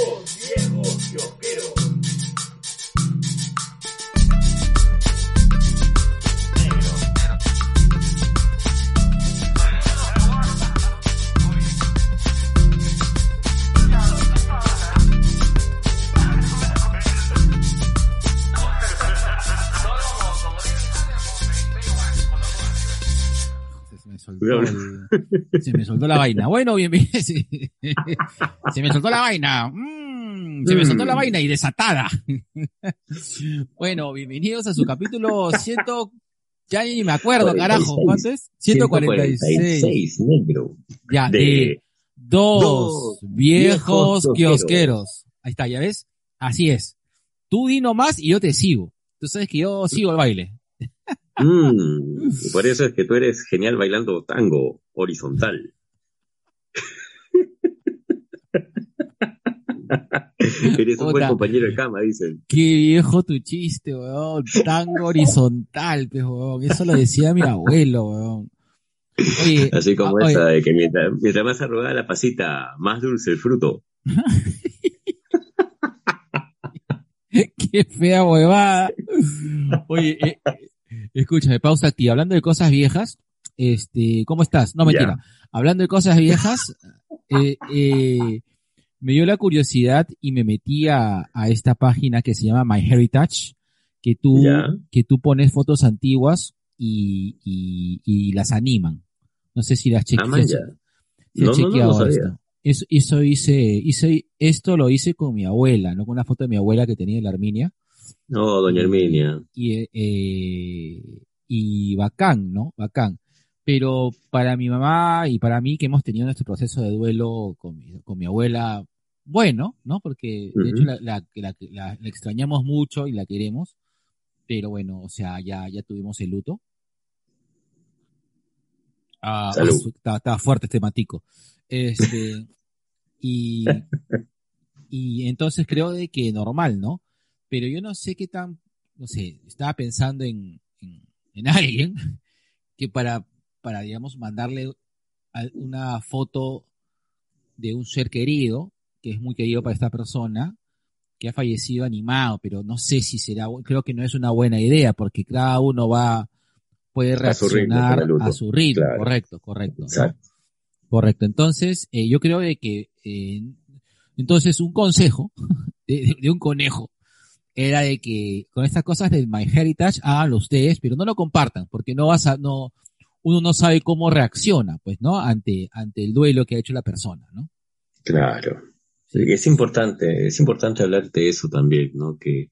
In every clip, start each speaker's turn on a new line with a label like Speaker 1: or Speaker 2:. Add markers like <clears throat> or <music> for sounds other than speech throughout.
Speaker 1: Dos viejos
Speaker 2: se me soltó la vaina. Bueno, bienvenido. Se, se me soltó la vaina. Mm, se me soltó la vaina y desatada. bueno, bienvenidos a su capítulo 100. Ya ni me acuerdo, carajo. ¿Cuánto es? 146.
Speaker 3: 146, negro.
Speaker 2: Ya, de,
Speaker 3: De
Speaker 2: dos,
Speaker 3: dos
Speaker 2: viejos
Speaker 3: viejos
Speaker 2: kiosqueros. Ahí está, ya ves. Así es. Tú di nomás y yo te sigo. Tú sabes que yo sigo el baile.
Speaker 3: Mm, por eso es que tú eres genial bailando tango horizontal. <laughs> eres un buen
Speaker 2: Puta.
Speaker 3: compañero de cama, dicen.
Speaker 2: Qué viejo tu chiste, weón. Tango horizontal, pues, weón. Eso lo decía mi abuelo, weón. Oye,
Speaker 3: Así como
Speaker 2: ah, oye,
Speaker 3: esa de que mientras, mientras más arrugada la pasita, más dulce el fruto. <laughs>
Speaker 2: qué fea huevada. Oye, eh, escúchame, pausa aquí. Hablando de cosas viejas, este, ¿cómo estás? No, mentira. Hablando de cosas viejas, <laughs> eh, eh, me dio la curiosidad y me metí a, a esta página que se llama My Heritage, que tú, que tú pones fotos antiguas y, y, y las animan. No sé si las
Speaker 3: Ah,
Speaker 2: chequeas. si has
Speaker 3: No, no, no,
Speaker 2: esto. Eso, eso hice, hice, esto lo hice con mi abuela, ¿no? Con una foto de mi abuela que tenía en la Arminia.
Speaker 3: No, doña Herminia.
Speaker 2: Y, eh, y bacán, ¿no? Bacán. Pero para mi mamá y para mí que hemos tenido nuestro proceso de duelo con mi, con mi abuela, bueno, ¿no? Porque de hecho la, la, la- la- extrañamos mucho y la queremos. Pero bueno, o sea, ya, ya tuvimos el luto. Ah, Estaba, estaba fuerte este matico. Este, <laughs> y, y entonces creo de que normal, ¿no? Pero yo no sé qué tan, no sé, estaba pensando en, en, en <laughs> alguien que para, para, digamos, mandarle una foto de un ser querido, que es muy querido para esta persona, que ha fallecido animado, pero no sé si será, creo que no es una buena idea, porque cada uno va, puede
Speaker 3: A su ritmo,
Speaker 2: reaccionar a su ritmo,
Speaker 3: Claro.
Speaker 2: correcto, correcto. Correcto. Entonces, eh, yo creo de que, eh, entonces un consejo <laughs> de, un conejo era de que con estas cosas del MyHeritage háganlo ustedes, pero no lo compartan, porque no vas a, no, uno no sabe cómo reacciona, pues, ¿no? Ante, ante el duelo que ha hecho la persona, ¿no?
Speaker 3: Claro. Es importante, es importante hablar de eso también, ¿no? Que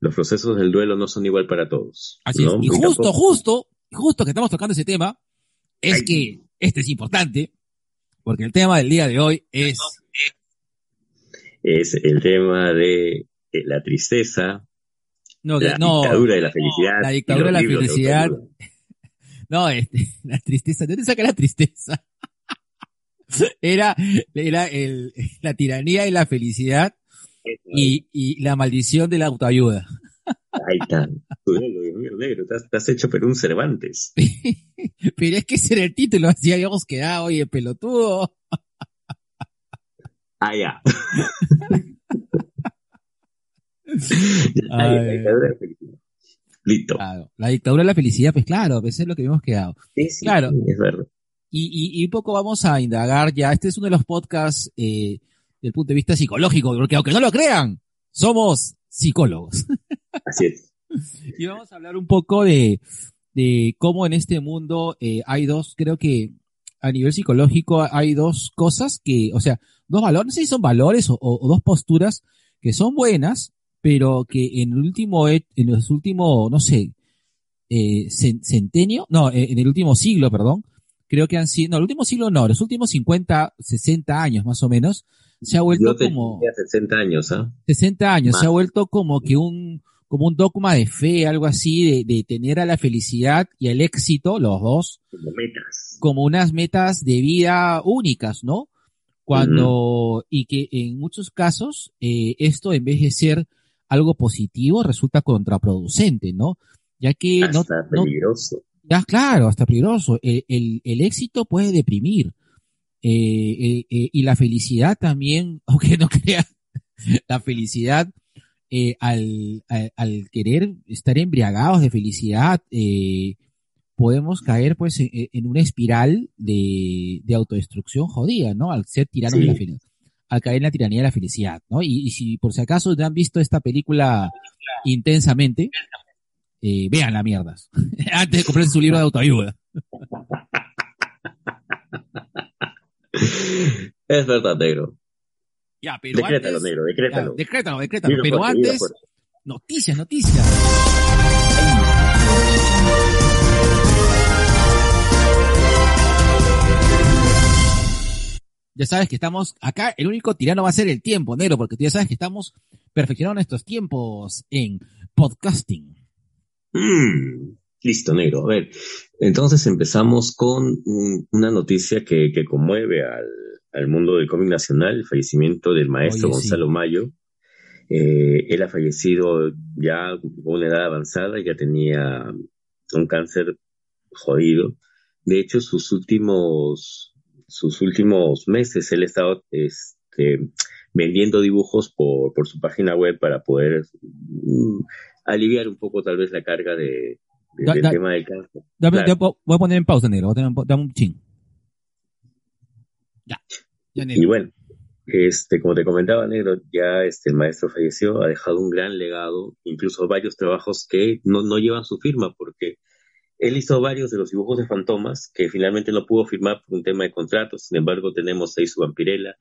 Speaker 3: los procesos del duelo no son igual para todos.
Speaker 2: Así
Speaker 3: ¿no?
Speaker 2: es. Y
Speaker 3: Y
Speaker 2: justo,
Speaker 3: tampoco-
Speaker 2: justo, justo que estamos tocando ese tema, es
Speaker 3: Ay.
Speaker 2: que este es importante, porque el tema del día de hoy es,
Speaker 3: es el tema de la tristeza,
Speaker 2: no,
Speaker 3: la
Speaker 2: no,
Speaker 3: dictadura de la felicidad.
Speaker 2: la
Speaker 3: y
Speaker 2: dictadura de la felicidad. No, este, <laughs> la tristeza, ¿de dónde saca la tristeza? <laughs> Era, era el, <laughs> la tiranía y la felicidad y, y la maldición de la autoayuda.
Speaker 3: Ahí está. Negro, te has, te has hecho pero un Cervantes.
Speaker 2: Pero es que ese era el título, así habíamos quedado, oye, pelotudo.
Speaker 3: Ah, ya.
Speaker 2: Ay
Speaker 3: dictadura de la felicidad. Listo.
Speaker 2: Claro, la dictadura de la felicidad, pues claro, a veces es lo que habíamos quedado.
Speaker 3: Sí, sí,
Speaker 2: claro.
Speaker 3: sí, es verdad.
Speaker 2: Y, y, y un poco vamos a indagar ya, este es uno de los podcasts eh, del punto de vista psicológico, porque aunque no lo crean, somos psicólogos.
Speaker 3: Así es. <laughs>
Speaker 2: Y vamos a hablar un poco de, de cómo en este mundo eh, hay dos, creo que a nivel psicológico hay dos cosas que, o sea, dos valores, no sé si son valores o, o- o dos posturas que son buenas, pero que en el último, en los últimos, no sé, eh, cen- centenio, no, eh, en el último siglo, perdón, creo que han sido, no, el último siglo no, los últimos 50, 60 años más o menos, se ha vuelto
Speaker 3: Yo
Speaker 2: como...
Speaker 3: tenía 60 años, ¿ah?
Speaker 2: 60 años,
Speaker 3: Más.
Speaker 2: se ha vuelto como que un, como un dogma de fe, algo así, de, de tener a la felicidad y el éxito, los dos,
Speaker 3: Como metas.
Speaker 2: como unas metas de vida únicas, ¿no? Cuando, y que en muchos casos, eh, esto en vez de ser algo positivo, resulta contraproducente, ¿no? Ya que no,
Speaker 3: Hasta
Speaker 2: no,
Speaker 3: peligroso.
Speaker 2: ya, claro, hasta peligroso. El, el, el éxito puede deprimir. Eh, eh, eh, y la felicidad también, <laughs> aunque no crea, la felicidad, al, al, al querer estar embriagados de felicidad, podemos caer pues en, en una espiral de, de autodestrucción jodida, ¿no? Al ser tiranos
Speaker 3: Sí.
Speaker 2: de la felicidad, al caer en la tiranía de la felicidad, ¿no? Y, y si por si acaso no han visto esta película intensamente, eh, vean la mierdas. <laughs> Antes de comprarse su libro de autoayuda.
Speaker 3: Es verdad, negro.
Speaker 2: Ya, pero
Speaker 3: Decrétalo,
Speaker 2: antes,
Speaker 3: negro,
Speaker 2: ya,
Speaker 3: decrétalo.
Speaker 2: decrétalo, decrétalo.
Speaker 3: Viva
Speaker 2: Pero
Speaker 3: fuerte,
Speaker 2: antes, noticias, noticias. Ya sabes que estamos acá, el único tirano va a ser el tiempo, negro, porque tú ya sabes que estamos perfeccionando nuestros tiempos en podcasting.
Speaker 3: Mm, listo, negro. A ver, entonces empezamos con una noticia que, que conmueve al, al mundo del cómic nacional, el fallecimiento del maestro
Speaker 2: Oye, sí.
Speaker 3: Gonzalo Mayo. Eh, él ha fallecido ya con una edad avanzada, ya tenía un cáncer jodido. De hecho, sus últimos, sus últimos meses él ha estado este, vendiendo dibujos por, por su página web para poder mm, aliviar un poco tal vez la carga de, de-
Speaker 2: Da-
Speaker 3: del
Speaker 2: da-
Speaker 3: tema del cáncer. Claro.
Speaker 2: voy a poner en pausa, negro. Voy a dame un chin. Ya. Ya,
Speaker 3: Y bueno, este, como te comentaba, Negro, ya este, el maestro falleció, ha dejado un gran legado, incluso varios trabajos que no, no llevan su firma, porque él hizo varios de los dibujos de Fantomas que finalmente no pudo firmar por un tema de contratos, sin embargo tenemos ahí su vampirela,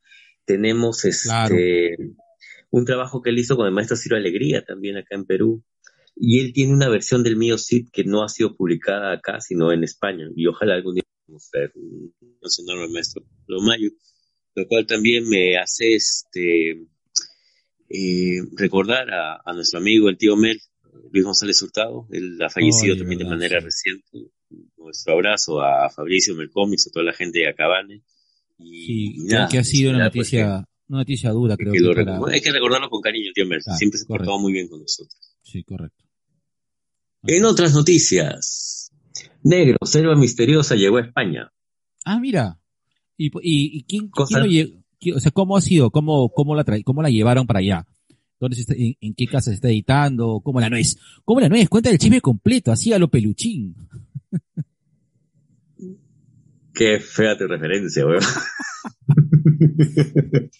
Speaker 3: tenemos este,
Speaker 2: Claro.
Speaker 3: un trabajo que él hizo con el maestro Ciro Alegría también acá en Perú, y él tiene una versión del mío Cid que no ha sido publicada acá, sino en España, y ojalá algún día ver un al maestro Lomayo lo cual también me hace este eh, recordar a, a nuestro amigo el tío Mel, Luis González Hurtado, él ha fallecido también de manera
Speaker 2: sí.
Speaker 3: reciente. Nuestro abrazo a Fabricio Melcomics, a toda la gente de Acabane. Y,
Speaker 2: Sí,
Speaker 3: y nada,
Speaker 2: que ha sido una noticia, una noticia dura, creo
Speaker 3: que
Speaker 2: que
Speaker 3: lo
Speaker 2: para...
Speaker 3: recu- Hay que recordarlo con cariño, tío Mel.
Speaker 2: Claro,
Speaker 3: Siempre se ha portado muy bien con nosotros.
Speaker 2: Sí, correcto.
Speaker 3: En otras noticias, Negro, Selva Misteriosa llegó a España.
Speaker 2: Ah, mira. ¿Y, y, y quién, quién lo O sea, ¿cómo ha sido? ¿Cómo, cómo, la, cómo la llevaron para allá? ¿Dónde se está, en, en qué casa se está editando? ¿Cómo la nuez? ¿Cómo la nuez? Cuenta el chisme completo, así a lo peluchín.
Speaker 3: Qué fea tu referencia, weón. <laughs>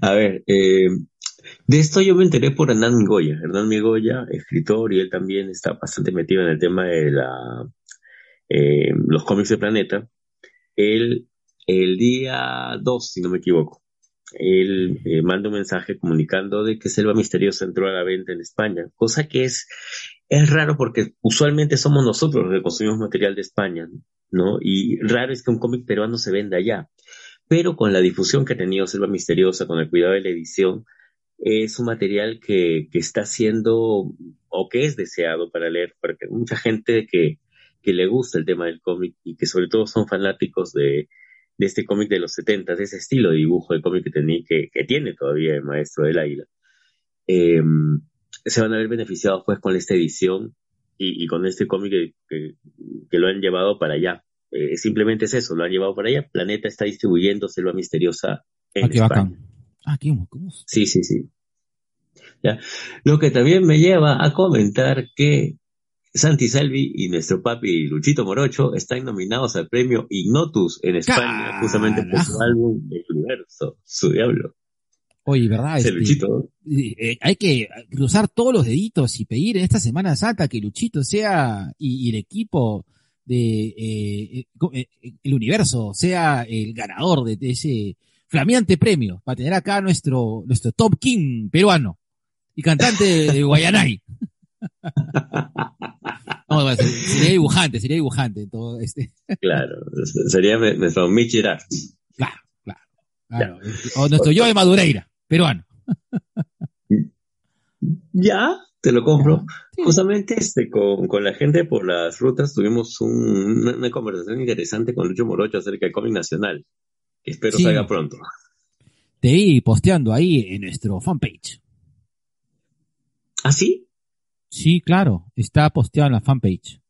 Speaker 3: A ver, eh, de esto yo me enteré por Hernán Migoya. Hernán Migoya, escritor, y él también está bastante metido en el tema de la, eh, los cómics de Planeta. Él, el día 2, si no me equivoco, él eh, manda un mensaje comunicando de que Selva Misteriosa entró a la venta en España, cosa que es, es raro porque usualmente somos nosotros los que consumimos material de España, ¿no? Y raro es que un cómic peruano se venda allá. Pero con la difusión que ha tenido Selva Misteriosa, con el cuidado de la edición, es un material que, que está siendo o que es deseado para leer, porque mucha gente que, que le gusta el tema del cómic y que sobre todo son fanáticos de, de este cómic de los 70, de ese estilo de dibujo de cómic que, tenía, que, que tiene todavía el maestro del águila. Eh, se van a ver beneficiados pues con esta edición y, y con este cómic que, que, que lo han llevado para allá. Eh, simplemente es eso, lo han llevado para allá. Planeta está distribuyendo Selva Misteriosa en
Speaker 2: Ah, qué
Speaker 3: España.
Speaker 2: bacán. Ah.
Speaker 3: Sí, sí, sí. Ya. Lo que también me lleva a comentar que Santi Salvi y nuestro papi Luchito Morocho están nominados al premio Ignotus en España, justamente por su álbum El Universo, su diablo.
Speaker 2: Oye, ¿verdad? Este,
Speaker 3: Luchito.
Speaker 2: eh, hay que cruzar todos los deditos y pedir en esta Semana Santa que Luchito sea y, y el equipo de eh, eh, eh, el universo sea el ganador de, de ese flameante premio para tener acá nuestro nuestro top king peruano y cantante de <laughs> Guayanay. <laughs> No, bueno, sería dibujante, sería dibujante. Todo este,
Speaker 3: Claro, sería nuestro Gerard.
Speaker 2: claro, claro. claro. O nuestro yo de Madureira, peruano. <laughs>
Speaker 3: Ya, te lo compro.
Speaker 2: Sí.
Speaker 3: Justamente este, con, con la gente por las rutas tuvimos un- una, una conversación interesante con Lucho Morocho acerca del cómic nacional. que Espero
Speaker 2: Sí.
Speaker 3: salga pronto.
Speaker 2: Te vi posteando ahí en nuestro fanpage.
Speaker 3: ¿Ah, sí?
Speaker 2: Sí, claro, está posteado en la fanpage.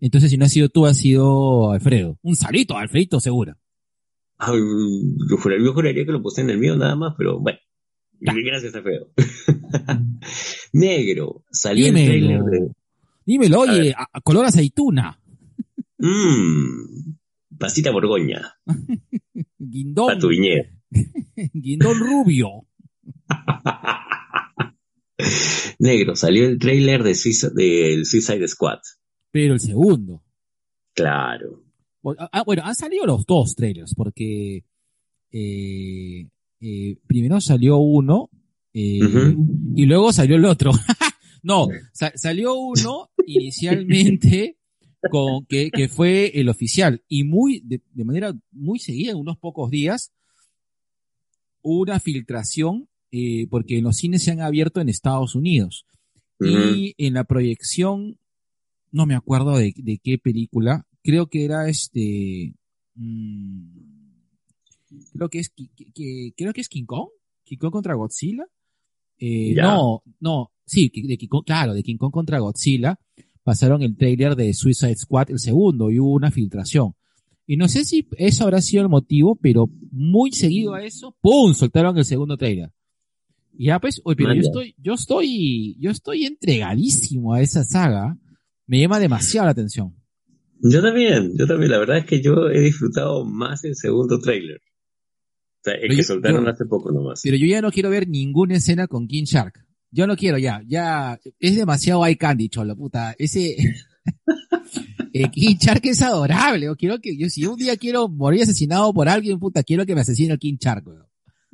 Speaker 2: Entonces, si no has sido tú, ha sido Alfredo. Un salito, Alfredito, seguro.
Speaker 3: Ay, yo, juraría, yo juraría que lo puse en el mío nada más, pero bueno. Gracias a feo. Negro, salió
Speaker 2: Dímelo.
Speaker 3: el trailer de...
Speaker 2: Dímelo, oye,
Speaker 3: ver.
Speaker 2: a- a color aceituna.
Speaker 3: Mmm, pasita borgoña, <laughs>
Speaker 2: Guindón. <laughs> Guindón rubio. <laughs> <laughs>
Speaker 3: Negro, salió el trailer de Suiza- del Suicide Squad.
Speaker 2: Pero el segundo.
Speaker 3: Claro.
Speaker 2: Ah, bueno, han salido los dos trailers, porque eh, eh, primero salió uno eh, y luego salió el otro. <laughs> no, sa- salió uno inicialmente <laughs> con que, que fue el oficial y muy de, de manera muy seguida, en unos pocos días, hubo una filtración eh, porque los cines se han abierto en Estados Unidos y en la proyección, no me acuerdo de, de qué película, creo que era este, mm, creo que es, que- creo que es King Kong, King Kong contra Godzilla. Eh, no, no, sí, de King Kong, claro, de King Kong contra Godzilla, pasaron el trailer de Suicide Squad, el segundo, y hubo una filtración. Y no sé si eso habrá sido el motivo, pero muy seguido a eso, ¡pum! soltaron el segundo trailer. Y ya pues, oye, pero yo estoy, yo estoy, yo estoy entregadísimo a esa saga. Me llama demasiado la atención.
Speaker 3: Yo también, yo también. La verdad es que yo he disfrutado más el segundo trailer. O sea, el
Speaker 2: Pero
Speaker 3: que
Speaker 2: yo-
Speaker 3: soltaron
Speaker 2: yo-
Speaker 3: hace poco nomás.
Speaker 2: Pero yo ya no quiero ver ninguna escena con King Shark. Yo no quiero ya, ya, es demasiado eye candy, cholo, puta. Ese, <laughs> eh, King Shark es adorable, yo quiero que, yo si un día quiero morir asesinado por alguien, puta, quiero que me asesine el King Shark, weón.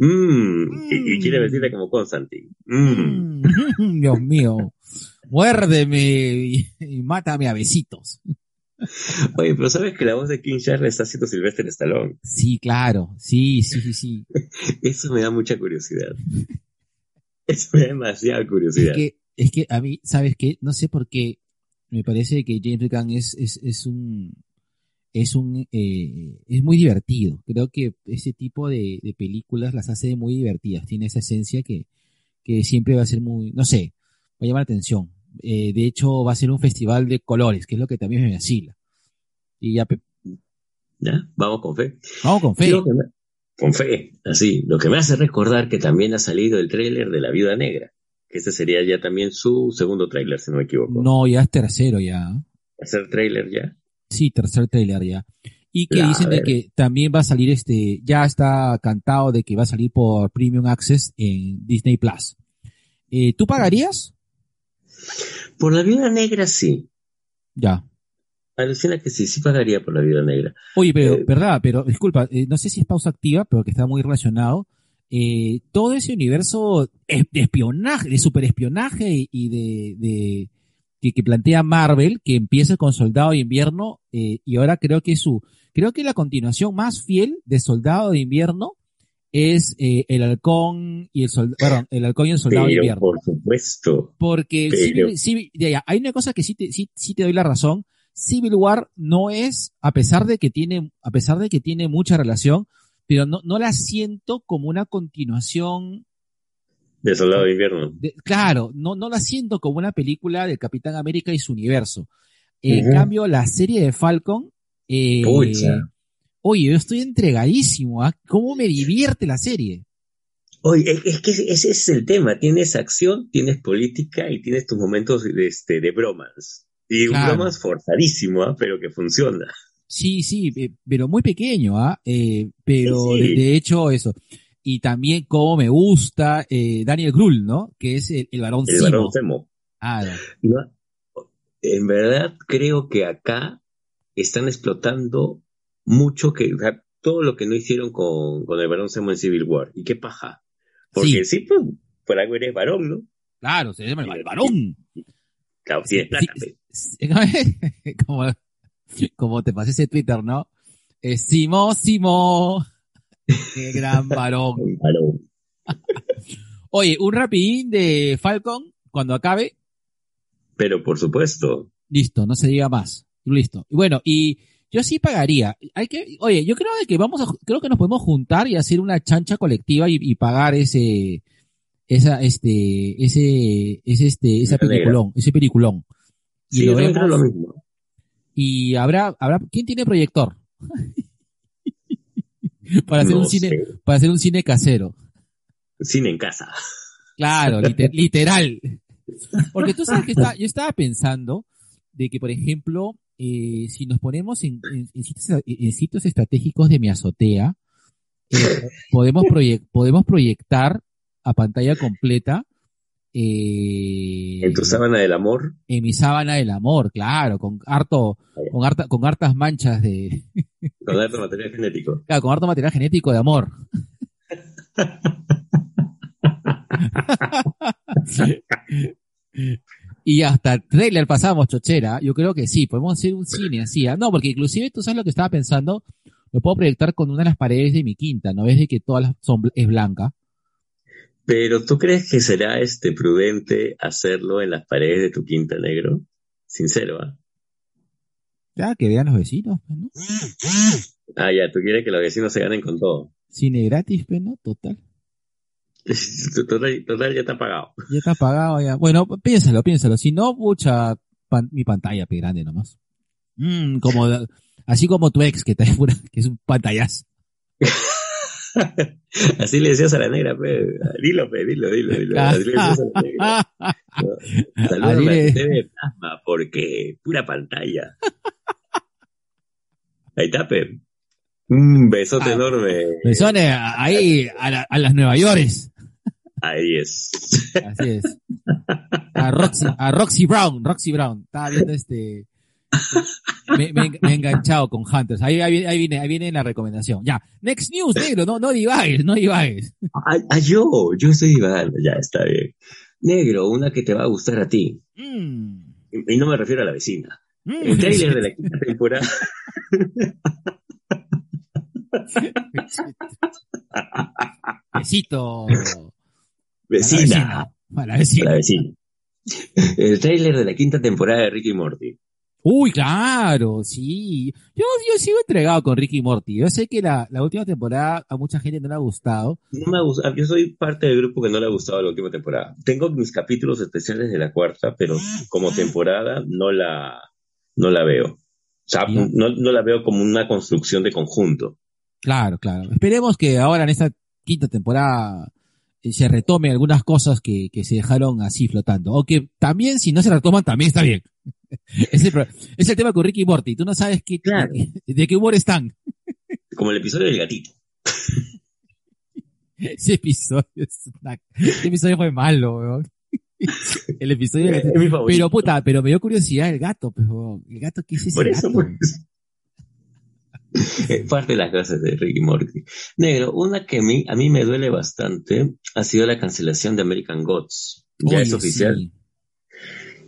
Speaker 3: Mm, y, y quiere
Speaker 2: Mm.
Speaker 3: vestirte como Constantine. Mm.
Speaker 2: Mm, <laughs> Dios mío. Muérdeme y, y mátame a besitos.
Speaker 3: Oye, pero ¿sabes que la voz de King la está haciendo Sylvester Stallone?
Speaker 2: Sí, claro. Sí, sí, sí, sí. <laughs>
Speaker 3: Eso me da mucha curiosidad. Eso me da demasiada curiosidad.
Speaker 2: Es que, es que a mí, ¿sabes qué? No sé por qué me parece que James Gunn es, es, es un, es un, eh, es muy divertido. Creo que ese tipo de, de películas las hace muy divertidas. Tiene esa esencia que, que siempre va a ser muy, no sé, va a llamar la atención. Eh, de hecho, va a ser un festival de colores, que es lo que también me vacila. Y ya,
Speaker 3: ¿Ya? Vamos con fe.
Speaker 2: vamos con fe.
Speaker 3: Me- Con fe, así. Lo que me hace recordar que también ha salido el tráiler de La Viuda Negra. Que ese sería ya también su segundo tráiler, si no me equivoco.
Speaker 2: No, ya es tercero ya.
Speaker 3: Hacer tráiler ya.
Speaker 2: Sí, tercer trailer ya. Y que
Speaker 3: Ya,
Speaker 2: dicen de que también va a salir este, ya está cantado de que va a salir por Premium Access en Disney Plus. Eh, ¿Tú pagarías?
Speaker 3: Por La Viuda Negra sí.
Speaker 2: Ya.
Speaker 3: Alucina que sí, sí pagaría por La Viuda Negra.
Speaker 2: Oye, pero,
Speaker 3: Eh,
Speaker 2: verdad, pero disculpa, eh, no sé si es pausa activa, pero que está muy relacionado. Eh, todo ese universo de espionaje, de superespionaje y- y de, de que, que plantea Marvel, que empieza con Soldado de Invierno, eh, y ahora creo que su, creo que la continuación más fiel de Soldado de Invierno es eh, el halcón y el soldado, perdón, el halcón y el soldado de invierno.
Speaker 3: por supuesto.
Speaker 2: Porque Civil, Civil- ya, ya, hay una cosa que sí te, sí, sí te doy la razón. Civil War no es, a pesar de que tiene, a pesar de que tiene mucha relación, pero no, no la siento como una continuación
Speaker 3: De Soldado de Invierno.
Speaker 2: de- claro, no, no la siento como una película del Capitán América y su universo. En cambio, la serie de Falcon, eh,
Speaker 3: Pucha.
Speaker 2: oye, yo estoy entregadísimo, ¿ah? ¿Cómo me divierte la serie?
Speaker 3: Oye, es, que ese es el tema. Tienes acción, tienes política y tienes tus momentos de, este, de bromance. Y
Speaker 2: Claro.
Speaker 3: un bromance forzadísimo, ¿ah? pero que funciona.
Speaker 2: Sí, sí, eh, pero muy pequeño, ¿ah? Eh, pero
Speaker 3: Sí, sí.
Speaker 2: De, de hecho eso. Y también como me gusta eh, Daniel Grull, ¿no? Que es el, el varón
Speaker 3: El
Speaker 2: Simo.
Speaker 3: varón Zemo.
Speaker 2: Ah,
Speaker 3: No, En verdad, creo que acá están explotando mucho que, o sea, todo lo que no hicieron con, con el varón Zemo en Civil War. ¿Y qué paja? Porque sí, pues, por algo eres varón, ¿no?
Speaker 2: claro, se llama el, el varón.
Speaker 3: Claro, pe.
Speaker 2: Sí, <laughs> como, como te pasé ese Twitter, ¿no? Eh, Simo, Simo. <laughs> Qué gran varón.
Speaker 3: Varón. <laughs>
Speaker 2: Oye, un rapidín de Falcon, cuando acabe,
Speaker 3: Pero por supuesto,
Speaker 2: Listo, no se diga más. Listo. Y bueno, y yo sí pagaría. Hay que, oye, yo creo que vamos a, creo que nos podemos juntar y hacer una chancha colectiva y, y pagar ese, esa, este, ese, ese, este, esa peliculón, ese peliculón. Y
Speaker 3: sí,
Speaker 2: lo vemos.
Speaker 3: lo mismo.
Speaker 2: Y habrá, habrá, ¿quién tiene proyector? Para hacer
Speaker 3: No
Speaker 2: un cine,
Speaker 3: sé.
Speaker 2: para hacer un cine casero.
Speaker 3: Cine en casa.
Speaker 2: Claro, liter- <laughs> literal. Porque tú sabes que está- yo estaba pensando de que, por ejemplo, eh, si nos ponemos en, en- en sitios, en sitios estratégicos de mi azotea, eh, podemos proyectar a pantalla completa eh,
Speaker 3: En tu sábana del amor.
Speaker 2: en mi sábana del amor, claro, con harto, con harta, con hartas manchas de, <laughs>
Speaker 3: Con alto material genético.
Speaker 2: claro, con harto material genético de amor. <laughs> y hasta trailer pasamos chochera, yo creo que sí, podemos hacer un cine así, ¿ah? no, porque inclusive tú sabes lo que estaba pensando, lo puedo proyectar con una de las paredes de mi quinta, ¿no ves de que todas las son es blanca?
Speaker 3: Pero ¿tú crees que será este prudente hacerlo en las paredes de tu quinta negro? Sincero, ¿ah?
Speaker 2: Ya, que vean los vecinos, pues, ¿no?
Speaker 3: Ah, ya, tú quieres que los vecinos se ganen con todo.
Speaker 2: Cine gratis, pues, ¿no? Total. <laughs>
Speaker 3: Total, total ya está pagado.
Speaker 2: Ya está pagado ya. Bueno, piénsalo, piénsalo. Si no, pucha, pan- mi pantalla pe grande nomás. Mm, como, así como tu ex que, te, <laughs> que es un pantallazo. <laughs>
Speaker 3: Así le decías a la negra, pe. Dilo, pe, dilo, dilo, dilo. Así le decías a la negra. <laughs>
Speaker 2: Así
Speaker 3: a TV plasma, porque pura pantalla. Ahí está, pe. Un besote
Speaker 2: Ah.
Speaker 3: enorme.
Speaker 2: Besones ahí a, la- a las Nueva Yorkes.
Speaker 3: Ahí es.
Speaker 2: Así es. A Roxy, a Roxy Brown, Roxy Brown. Estaba viendo este. Me, me- me he enganchado con Hunters. Ahí, ahí, viene- ahí viene, ahí viene la recomendación. Ya. Next news, negro. No, no divagues, no divagues.
Speaker 3: Ah, ah, yo, yo estoy divagando, ya está bien. Negro, una que te va a gustar a ti.
Speaker 2: Mm,
Speaker 3: Y y no me refiero a la vecina.
Speaker 2: mm.
Speaker 3: El trailer de la quinta temporada. <laughs>
Speaker 2: Besito.
Speaker 3: Vecina.
Speaker 2: Para la vecina.
Speaker 3: La vecina. El trailer de la quinta temporada de Ricky Morty.
Speaker 2: Uy, claro, sí. Yo, yo sigo entregado con Ricky Morty. Yo sé que la, la última temporada a mucha gente no le ha gustado.
Speaker 3: No me ha gustado, yo soy parte del grupo que no le ha gustado la última temporada. Tengo mis capítulos especiales de la cuarta, pero como temporada no la, no la veo. O sea, no, no la veo como una construcción de conjunto.
Speaker 2: Claro, claro. Esperemos que ahora en esta quinta temporada eh, se retome algunas cosas que, que se dejaron así flotando. O que también, si no se retoman, también está bien. <laughs> es, el, pro- es el tema con Ricky y Morty. Tú no sabes qué,
Speaker 3: Claro.
Speaker 2: de qué humor están.
Speaker 3: Como el episodio del gatito. <laughs>
Speaker 2: Ese episodio, es una- ese episodio fue malo, weón. El episodio
Speaker 3: Es mi favorito.
Speaker 2: Pero puta, pero me dio curiosidad el gato, pero el gato, ¿qué es ese
Speaker 3: Por eso,
Speaker 2: gato?
Speaker 3: pues. Parte de las cosas de Ricky Morty. Negro, una que a mí, a mí me duele bastante ha sido la cancelación de American Gods. Ya
Speaker 2: Oye,
Speaker 3: es oficial.
Speaker 2: sí.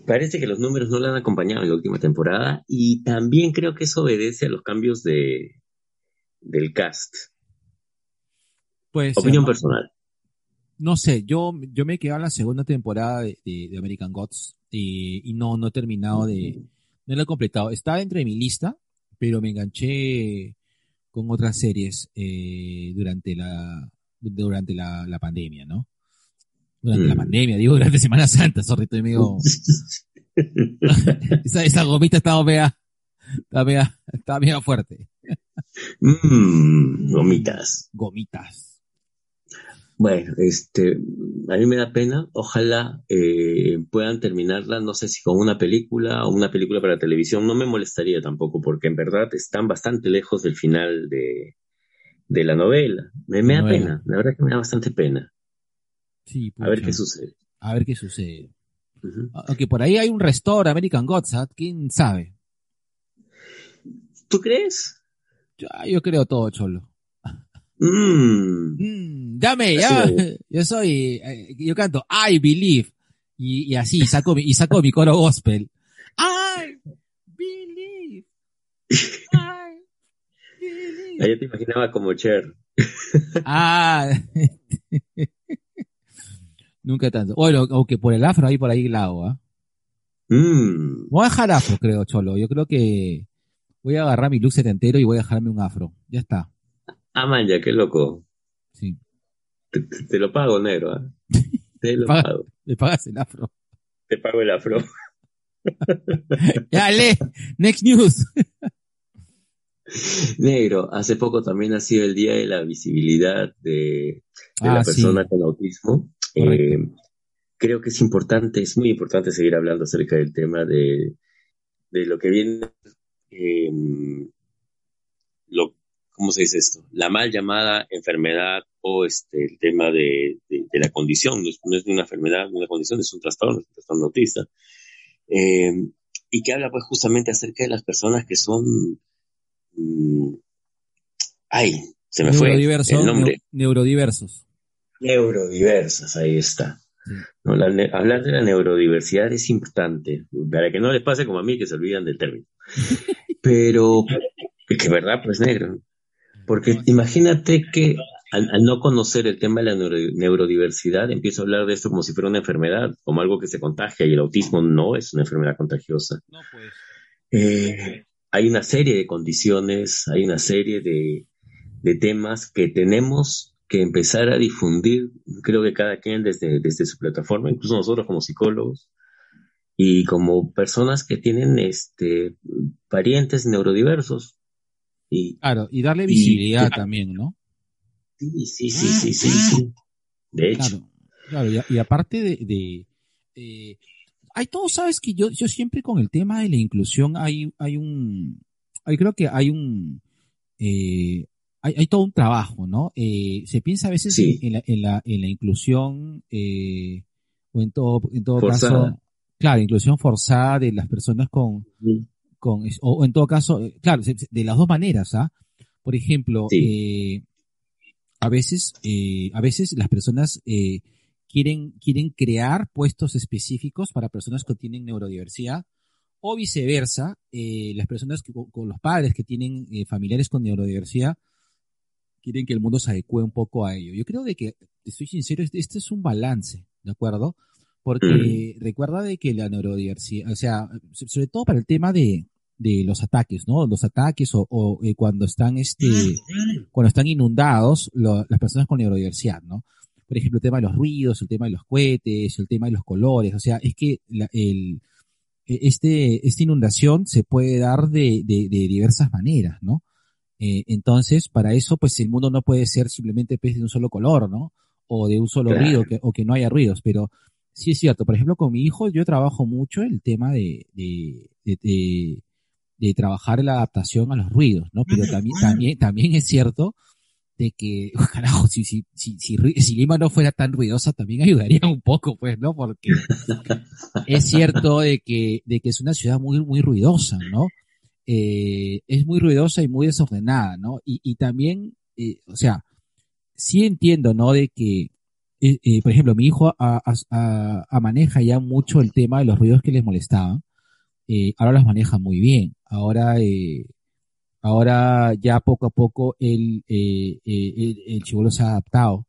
Speaker 3: Parece que los números no la han acompañado en la última temporada y también creo que eso obedece a los cambios de, del cast.
Speaker 2: Pues,
Speaker 3: Opinión personal.
Speaker 2: no sé, yo, yo me he quedado en la segunda temporada de, de- de American Gods eh, y no, no he terminado de, no lo he completado. Está dentro de mi lista, pero me enganché con otras series eh, durante la, durante la, la pandemia, ¿no? Durante la
Speaker 3: Mm.
Speaker 2: pandemia, digo, durante Semana Santa, sorry, estoy medio, <laughs> esa, esa gomita estaba mega, estaba mega, estaba fuerte.
Speaker 3: Mmm, gomitas.
Speaker 2: Gomitas.
Speaker 3: Bueno, este, a mí me da pena. Ojalá eh, puedan terminarla, no sé si con una película o una película para televisión. No me molestaría tampoco, porque en verdad están bastante lejos del final de, de la novela. Me, me da
Speaker 2: Novela.
Speaker 3: pena, la verdad que me da bastante pena.
Speaker 2: Sí,
Speaker 3: A ver qué sucede.
Speaker 2: A ver qué sucede. Aunque por ahí hay un restore American Gods, ¿ah? ¿quién sabe?
Speaker 3: ¿Tú crees?
Speaker 2: Yo, yo creo todo, cholo.
Speaker 3: Mmm.
Speaker 2: Mm, llame,
Speaker 3: Así
Speaker 2: ya. <laughs> Yo soy, eh, yo canto I believe. Y, y así, saco mi, y saco mi coro gospel. I believe. I <laughs> believe.
Speaker 3: Ah, yo te imaginaba como Cher.
Speaker 2: Ah. <laughs> Nunca tanto. Bueno, aunque por el afro ahí por ahí la hago, ¿ah?
Speaker 3: Mmm.
Speaker 2: Voy a dejar afro, creo, cholo. Yo creo que voy a agarrar mi look setentero y voy a dejarme un afro. Ya está.
Speaker 3: Ah, man, ya, qué loco.
Speaker 2: Sí.
Speaker 3: Te, te- te lo pago, negro. ¿ah? <laughs> Te lo pago.
Speaker 2: Me pagas el afro.
Speaker 3: Te pago el afro. <laughs>
Speaker 2: Ya, lee. Next news.
Speaker 3: Negro, hace poco también ha sido el Día de la Visibilidad de, la
Speaker 2: Ah,
Speaker 3: persona
Speaker 2: sí,
Speaker 3: con autismo. Eh, creo que es importante, es muy importante seguir hablando acerca del tema de, de lo que viene, eh, lo, ¿cómo se dice esto? La mal llamada enfermedad o este, el tema de, de- de la condición, no es, no es una enfermedad, una condición, es un trastorno, es un trastorno autista. Eh, y que habla pues justamente acerca de las personas que son, mm, ay, se me fue el nombre,
Speaker 2: neu- neurodiversos.
Speaker 3: Neurodiversas, ahí está.
Speaker 2: Sí.
Speaker 3: ¿no? La ne- hablar de la neurodiversidad es importante, para que no les pase como a mí que se olvidan del término. <laughs> Pero, que verdad, pues negro. Porque imagínate que al, al no conocer el tema de la neuro- neurodiversidad, empiezo a hablar de esto como si fuera una enfermedad, como algo que se contagia, y el autismo no es una enfermedad contagiosa.
Speaker 2: No, pues.
Speaker 3: Eh, hay una serie de condiciones, hay una serie de, de temas que tenemos que empezar a difundir, creo que cada quien desde, desde su plataforma, incluso nosotros como psicólogos y como personas que tienen este, parientes neurodiversos. Y
Speaker 2: Claro, y darle visibilidad también, ¿no?
Speaker 3: sí, sí, sí, sí, sí, sí. De hecho,
Speaker 2: Claro, claro, y, a- y aparte de, de eh, hay todo, sabes que yo, yo siempre con el tema de la inclusión hay, hay un, hay creo que hay un, eh, hay, hay todo un trabajo, ¿no? Eh, se piensa a veces
Speaker 3: Sí.
Speaker 2: en, la, en la, en la inclusión, eh, o en todo, en todo
Speaker 3: Forzada.
Speaker 2: caso, claro, inclusión forzada de las personas con, con o, o en todo caso, eh, claro, de las dos maneras, ¿ah? Por ejemplo, eh, a veces, eh, a veces las personas eh, quieren, quieren crear puestos específicos para personas que tienen neurodiversidad o viceversa, eh, las personas que, con, los padres que tienen familiares con neurodiversidad quieren que el mundo se adecue un poco a ello. Yo creo de que, te soy sincero, este, este es un balance, ¿de acuerdo? Porque recuerda de que la neurodiversidad, o sea, so- sobre todo para el tema de, de los ataques, ¿no? Los ataques o, o, eh, cuando están, este, cuando están inundados lo- las personas con neurodiversidad, ¿no? Por ejemplo, el tema de los ruidos, el tema de los cohetes, el tema de los colores, o sea, es que la- el, e- este, esta inundación se puede dar de, de, de diversas maneras, ¿no? Eh, entonces, para eso, pues el mundo no puede ser simplemente pues, de un solo color, ¿no? O de un solo
Speaker 3: Claro.
Speaker 2: ruido, que, o que no haya ruidos, pero sí es cierto. Por ejemplo, con mi hijo yo trabajo mucho el tema de, de, de, de- de trabajar la adaptación a los ruidos, ¿no? Pero también, también, también es cierto de que, <laughs> carajo, si, si, si, si Lima no fuera tan ruidosa, también ayudaría un poco, pues, ¿no? Porque <laughs> es cierto de que, de que es una ciudad muy, muy ruidosa, ¿no? Eh, es muy ruidosa y muy desordenada, ¿no? Y, y también, eh, o sea, sí entiendo, ¿no? De que, eh, por ejemplo, mi hijo a, a- a- a maneja ya mucho el tema de los ruidos que les molestaban. Ahora los maneja muy bien. Ahora, eh, ahora ya poco a poco el, el, el chibolo se ha adaptado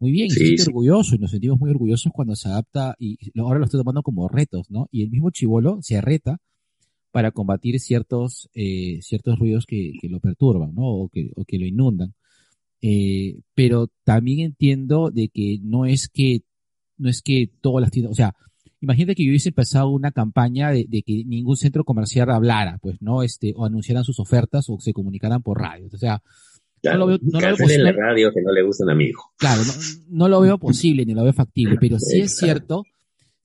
Speaker 2: muy bien,
Speaker 3: Sí,
Speaker 2: siente
Speaker 3: sí.
Speaker 2: orgulloso y nos sentimos muy orgullosos cuando se adapta y ahora lo estoy tomando como retos, ¿no? Y el mismo chivolo se reta para combatir ciertos, eh, ciertos ruidos que, que lo perturban, ¿no? O que, o que lo inundan. Eh, pero también entiendo de que no es que, no es que todas las tiendas, o sea, imagínate que yo hubiese empezado una campaña de, de que ningún centro comercial hablara, pues, ¿no? Este, o anunciaran sus ofertas o se comunicaran por radio. O sea,
Speaker 3: Claro,
Speaker 2: no lo veo- no lo veo
Speaker 3: cancelen la
Speaker 2: posible.
Speaker 3: radio que no le gustan a mi hijo.
Speaker 2: Claro, no, no lo veo <laughs> posible ni lo veo factible, pero sí es cierto,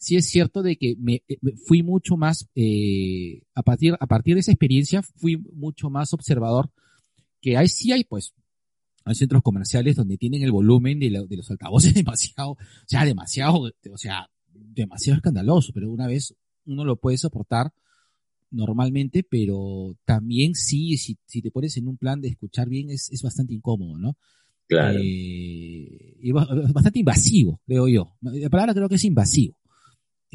Speaker 2: sí es cierto de que me, eh, me- fui mucho más, eh, a partir, a partir de esa experiencia, fui mucho más observador, que hay, sí hay pues, hay centros comerciales donde tienen el volumen de, la- de los altavoces <laughs> demasiado, o sea, demasiado, o sea, demasiado escandaloso, pero una vez uno lo puede soportar normalmente, pero también sí, si, si te pones en un plan de escuchar bien, es, es bastante incómodo, ¿no?
Speaker 3: Claro.
Speaker 2: Eh, y ba- bastante invasivo, creo yo. La palabra creo que es invasivo.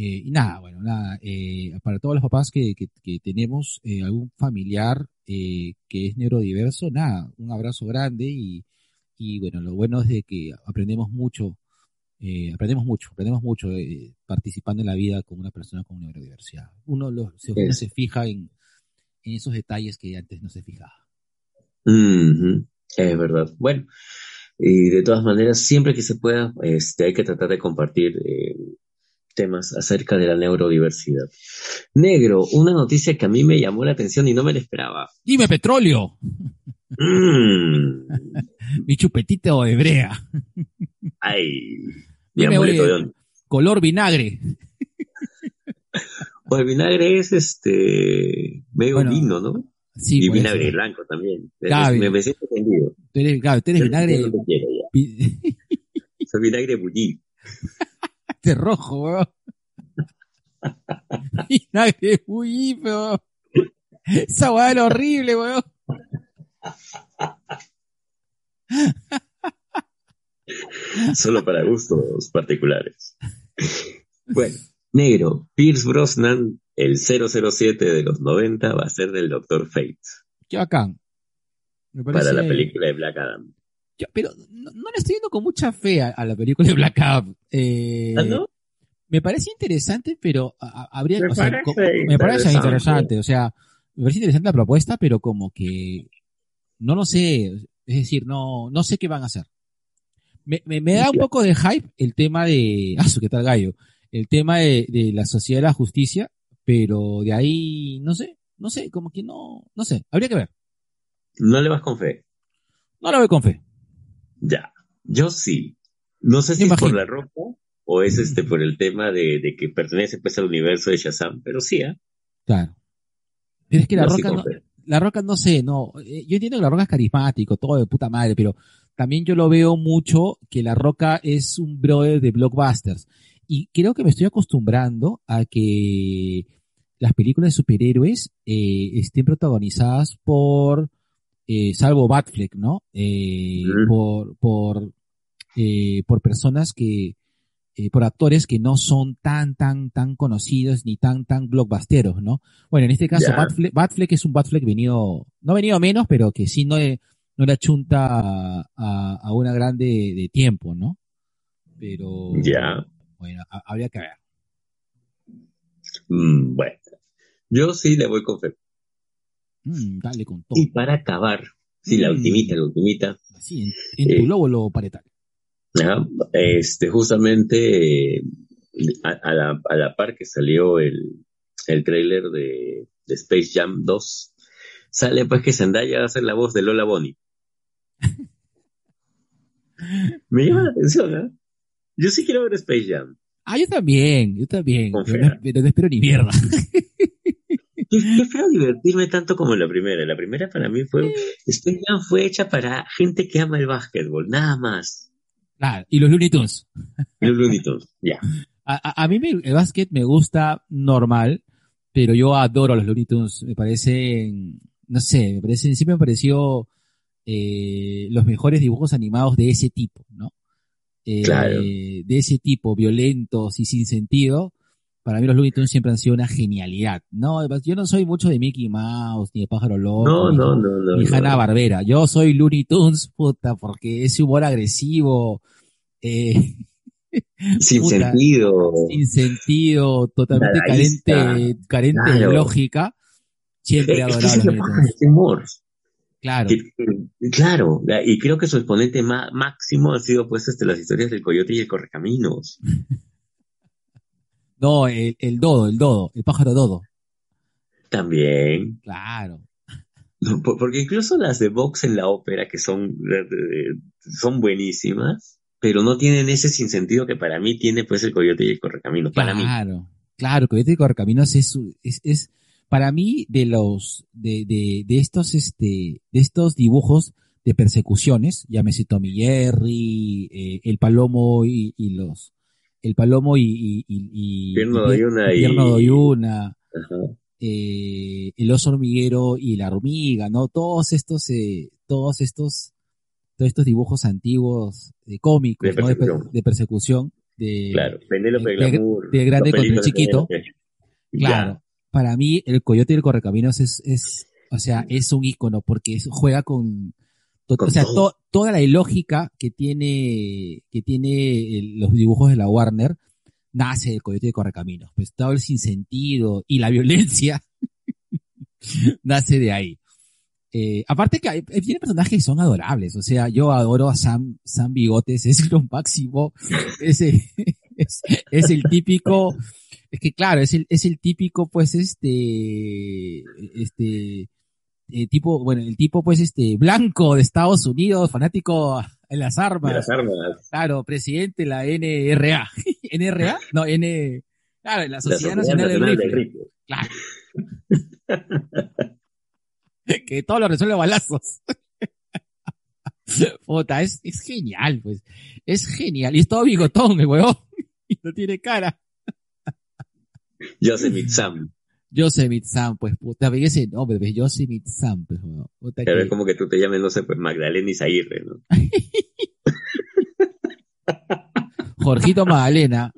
Speaker 2: Eh, y nada, bueno, nada, eh, para todos los papás que, que, que tenemos eh, algún familiar eh, que es neurodiverso, nada, un abrazo grande y, y bueno, lo bueno es de que aprendemos mucho, aprendemos mucho, aprendemos mucho participando en la vida con una persona con neurodiversidad. Uno, lo, se, uno
Speaker 3: Es.
Speaker 2: se fija en, en esos detalles que antes no se fijaba.
Speaker 3: Es verdad. Bueno, y de todas maneras, siempre que se pueda, este, hay que tratar de compartir temas acerca de la neurodiversidad. Negro, una noticia que a mí me llamó la atención y no me la esperaba.
Speaker 2: Dime petróleo,
Speaker 3: Mm.
Speaker 2: mi chupetito hebrea,
Speaker 3: Ay, mi
Speaker 2: Dime, oye. color vinagre.
Speaker 3: Pues el vinagre es este medio
Speaker 2: Bueno,
Speaker 3: vino, ¿no?
Speaker 2: Sí,
Speaker 3: y vinagre blanco también.
Speaker 2: Claro,
Speaker 3: me, me siento ofendido.
Speaker 2: Tú eres, claro, tú eres vinagre <laughs>
Speaker 3: Soy vinagre bullido.
Speaker 2: De rojo, weón. Vinagre muy feo. Esa weá era horrible, weón. <laughs>
Speaker 3: Solo para gustos particulares. Bueno, negro, Pierce Brosnan, el 007 de los 90, va a ser del Doctor Fate
Speaker 2: Qué bacán. Me
Speaker 3: para
Speaker 2: parece-
Speaker 3: la película de Black Adam.
Speaker 2: Yo- pero no, no le estoy viendo con mucha fe a, a la película de Black Adam. Eh,
Speaker 3: ¿Ah, no?
Speaker 2: Me parece interesante, pero a- a- habría
Speaker 3: Me
Speaker 2: o sea,
Speaker 3: parece
Speaker 2: co- me parece
Speaker 3: interesante.
Speaker 2: interesante. O sea, me parece interesante la propuesta, pero como que no lo sé. Es decir, no, no sé qué van a hacer. Me, me, me da un poco de hype el tema de, <laughs> ah, su qué tal gallo, el tema de, de la sociedad de la justicia, pero de ahí, no sé, no sé, como que no, no sé, habría que ver.
Speaker 3: No le vas con fe.
Speaker 2: No lo veo con fe.
Speaker 3: Ya. Yo sí. No sé si es por la ropa o es este por el tema de, de que pertenece pues al universo de Shazam, pero sí, ¿ah?
Speaker 2: Claro. Pero es que la roca no, la roca no sé, no, eh, yo entiendo que la roca es carismático, todo de puta madre, pero también yo lo veo mucho que la roca es un brother de blockbusters. Y creo que me estoy acostumbrando a que las películas de superhéroes eh, estén protagonizadas por, eh, salvo Batfleck, ¿no? Eh, por, por, eh, por personas que, por actores que no son tan, tan, tan conocidos ni tan, tan blockbusteros, ¿no? Bueno, en este caso. Batfleck, Batfleck es un Batfleck venido, no venido a menos, pero que sí no, no le achunta a, a, a una grande de tiempo, ¿no? Pero,
Speaker 3: Ya.
Speaker 2: bueno, ha- habría que ver.
Speaker 3: Mm, bueno. Yo sí le voy con fe.
Speaker 2: Mm, dale con todo.
Speaker 3: Y para acabar, sí, la
Speaker 2: Mm.
Speaker 3: ultimita, la ultimita,
Speaker 2: Así, en, en tu
Speaker 3: Eh.
Speaker 2: lóbulo paretal.
Speaker 3: Ajá, Este, justamente eh, a, a la, a la par que salió el, el tráiler de, de Space Jam 2, sale pues que Zendaya va a ser la voz de Lola Bonnie. <laughs> Me llama la atención, ¿eh? Yo sí quiero ver Space Jam.
Speaker 2: Ah, yo también, yo también. Pero no, pero no espero ni mierda. <laughs>
Speaker 3: Yo, yo espero divertirme tanto como en la primera. La primera para mí fue, Space Jam fue hecha para gente que ama el básquetbol, nada más.
Speaker 2: Claro, y los Looney Tunes.
Speaker 3: Los Looney Tunes, ya.
Speaker 2: A, a- a mí me- el básquet me gusta normal, pero yo adoro a los Looney Tunes. Me parecen, no sé, me parecen, siempre me pareció eh, los mejores dibujos animados de ese tipo, ¿no? Eh,
Speaker 3: Claro.
Speaker 2: De ese tipo, violentos y sin sentido. Para mí los Looney Tunes siempre han sido una genialidad, ¿no? Yo no soy mucho de Mickey Mouse, ni de Pájaro Loco,
Speaker 3: No,
Speaker 2: ni-
Speaker 3: no, no,
Speaker 2: ni. Hanna Barbera. Yo soy Looney Tunes, puta, porque ese humor agresivo, eh, <laughs>
Speaker 3: Sin
Speaker 2: puta,
Speaker 3: sentido.
Speaker 2: sin sentido, totalmente carente, carente de lógica, siempre he
Speaker 3: Es que ese es este humor.
Speaker 2: Claro,
Speaker 3: Que- que- claro, la- y creo que su exponente má- máximo han sido pues este, las historias del coyote y el correcaminos. <laughs>
Speaker 2: no, el, el dodo, el dodo, el pájaro dodo,
Speaker 3: También.
Speaker 2: claro.
Speaker 3: No, Porque incluso las de Vox en la ópera, que son, eh, eh, son buenísimas, pero no tienen ese sinsentido que para mí tiene pues el coyote y el correcaminos. Para mí.
Speaker 2: Claro, claro, Coyote y Correcaminos es, es, es, para mí, de los, de, de, de estos, este, de estos dibujos de persecuciones, llámese Tommy Jerry, eh, el palomo y, y los, el palomo y, y, y, y-
Speaker 3: Pierno
Speaker 2: y-
Speaker 3: de Oyuna y-
Speaker 2: Pierno de Oyuna,
Speaker 3: Ajá.
Speaker 2: eh, el oso hormiguero y la hormiga, ¿no? Todos estos, eh, todos estos, todos estos dibujos antiguos, eh, cómicos,
Speaker 3: De
Speaker 2: ¿no? De,
Speaker 3: persecución.
Speaker 2: de persecución, de,
Speaker 3: Claro. Penélope
Speaker 2: de-
Speaker 3: Glamour.
Speaker 2: de grande contra el
Speaker 3: de
Speaker 2: chiquito. Claro.
Speaker 3: Ya.
Speaker 2: Para mí, el Coyote y el Correcaminos es, es, o sea, es un ícono porque es- juega Con o sea, to- toda la ilógica que tiene, que tiene el- los dibujos de la Warner, nace del Coyote el Correcaminos. Pues todo el sinsentido y la violencia <laughs> nace de ahí. Eh, aparte que hay, eh, tiene personajes que son adorables, o sea, yo adoro a Sam, Sam Bigotes, <laughs> es lo máximo, ese, <laughs> es, es el típico, es que claro, es el, es el típico, pues, este, este, eh, tipo, bueno, el tipo, pues, este, blanco de Estados Unidos, fanático en las armas.
Speaker 3: Las armas.
Speaker 2: Claro, presidente de la NRA. <laughs> ¿NRA? No, N, claro, la
Speaker 3: La
Speaker 2: Sociedad Nacional
Speaker 3: Nacional del
Speaker 2: Rifle. Claro. <laughs> que todo lo resuelve a balazos. <laughs> Puta, es, es genial, pues. Es genial. Y es todo bigotón, el huevón. Y no tiene cara.
Speaker 3: Yosemite Sam.
Speaker 2: Yosemite Sam, pues, puta, ve ese nombre, pues, Yosemite Sam, pues, huevón. Puta
Speaker 3: que- es como que tú te llames, no sé, pues Magdalena Izaguirre, ¿no? <laughs>
Speaker 2: Jorgito Magdalena.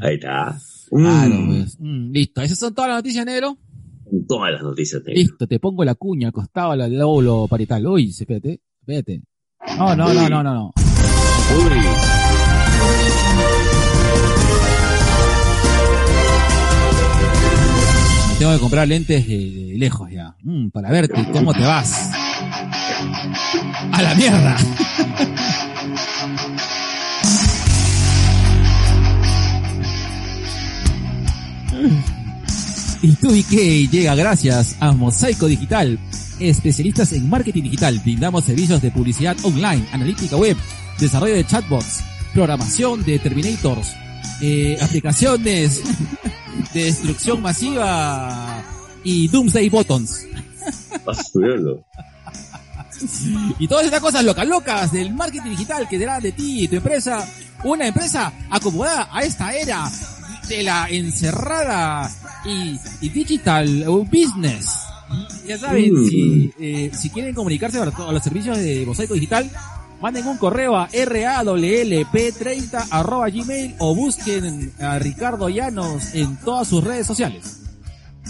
Speaker 3: Ahí está.
Speaker 2: Claro,
Speaker 3: Mm,
Speaker 2: pues. Mm, listo. Esas son todas las noticias, negro.
Speaker 3: Todas las noticias negro.
Speaker 2: Listo, te pongo la cuña al costado del lóbulo parietal. Uy, espérate, espérate. No, no, no, no, no, no.
Speaker 3: Uy.
Speaker 2: Tengo que comprar lentes de, lejos ya. Mm, para verte cómo te vas. A la mierda. Y y qué llega gracias a Mosaico Digital, especialistas en marketing digital. Brindamos servicios de publicidad online, analítica web, desarrollo de chatbots, programación de Terminators, eh, aplicaciones <laughs> de destrucción masiva y Doomsday Buttons. Y todas estas cosas locas, locas del marketing digital que dará de ti y tu empresa una empresa acomodada a esta era de la encerrada y, y digital business. Ya saben,
Speaker 3: Mm.
Speaker 2: si, eh, si quieren comunicarse a los servicios de Mosaico Digital, manden un correo a rawlp30 arroba gmail o busquen a Ricardo Llanos en todas sus redes sociales.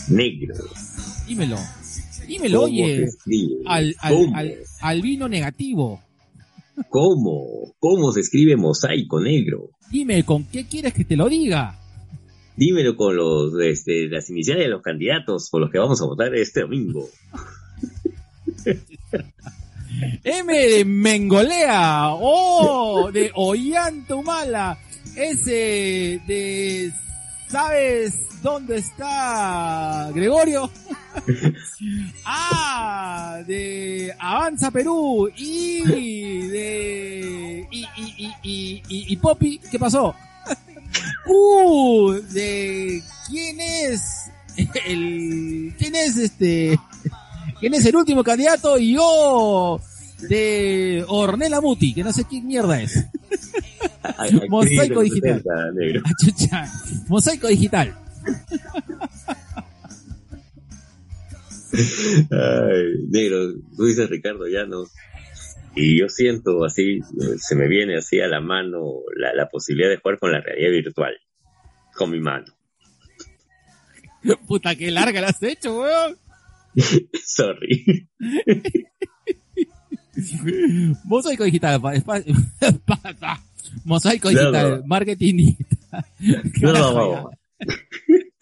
Speaker 3: Negro.
Speaker 2: Dímelo. Dímelo,
Speaker 3: ¿Cómo se
Speaker 2: oye, al, al vino negativo.
Speaker 3: ¿Cómo? ¿Cómo se escribe mosaico negro?
Speaker 2: Dime, ¿con qué quieres que te lo diga?
Speaker 3: Dímelo con los, este, las iniciales de los candidatos por los que vamos a votar este domingo. <laughs>
Speaker 2: M de Mengolea, O de Ollantumala, S de ¿Sabes dónde está Gregorio? <laughs> A de Avanza Perú y de y, y, y, y, Poppy, ¿qué pasó? Q de quién es el quién es este quién es el último candidato y yo de Ornella Muti, que no sé quién mierda es. Mosaico digital.
Speaker 3: Representa, negro.
Speaker 2: Ah, chucha. Mosaico digital.
Speaker 3: Ay, negro, tú dices Ricardo Llanos. Y yo siento así, eh, se me viene así a la mano la, la posibilidad de jugar con la realidad virtual. Con mi mano.
Speaker 2: Puta, qué larga la has hecho, weón. <laughs>
Speaker 3: Sorry. <laughs>
Speaker 2: Mosaico digital. Mosaico digital. Marketing digital.
Speaker 3: No, no, no. <laughs>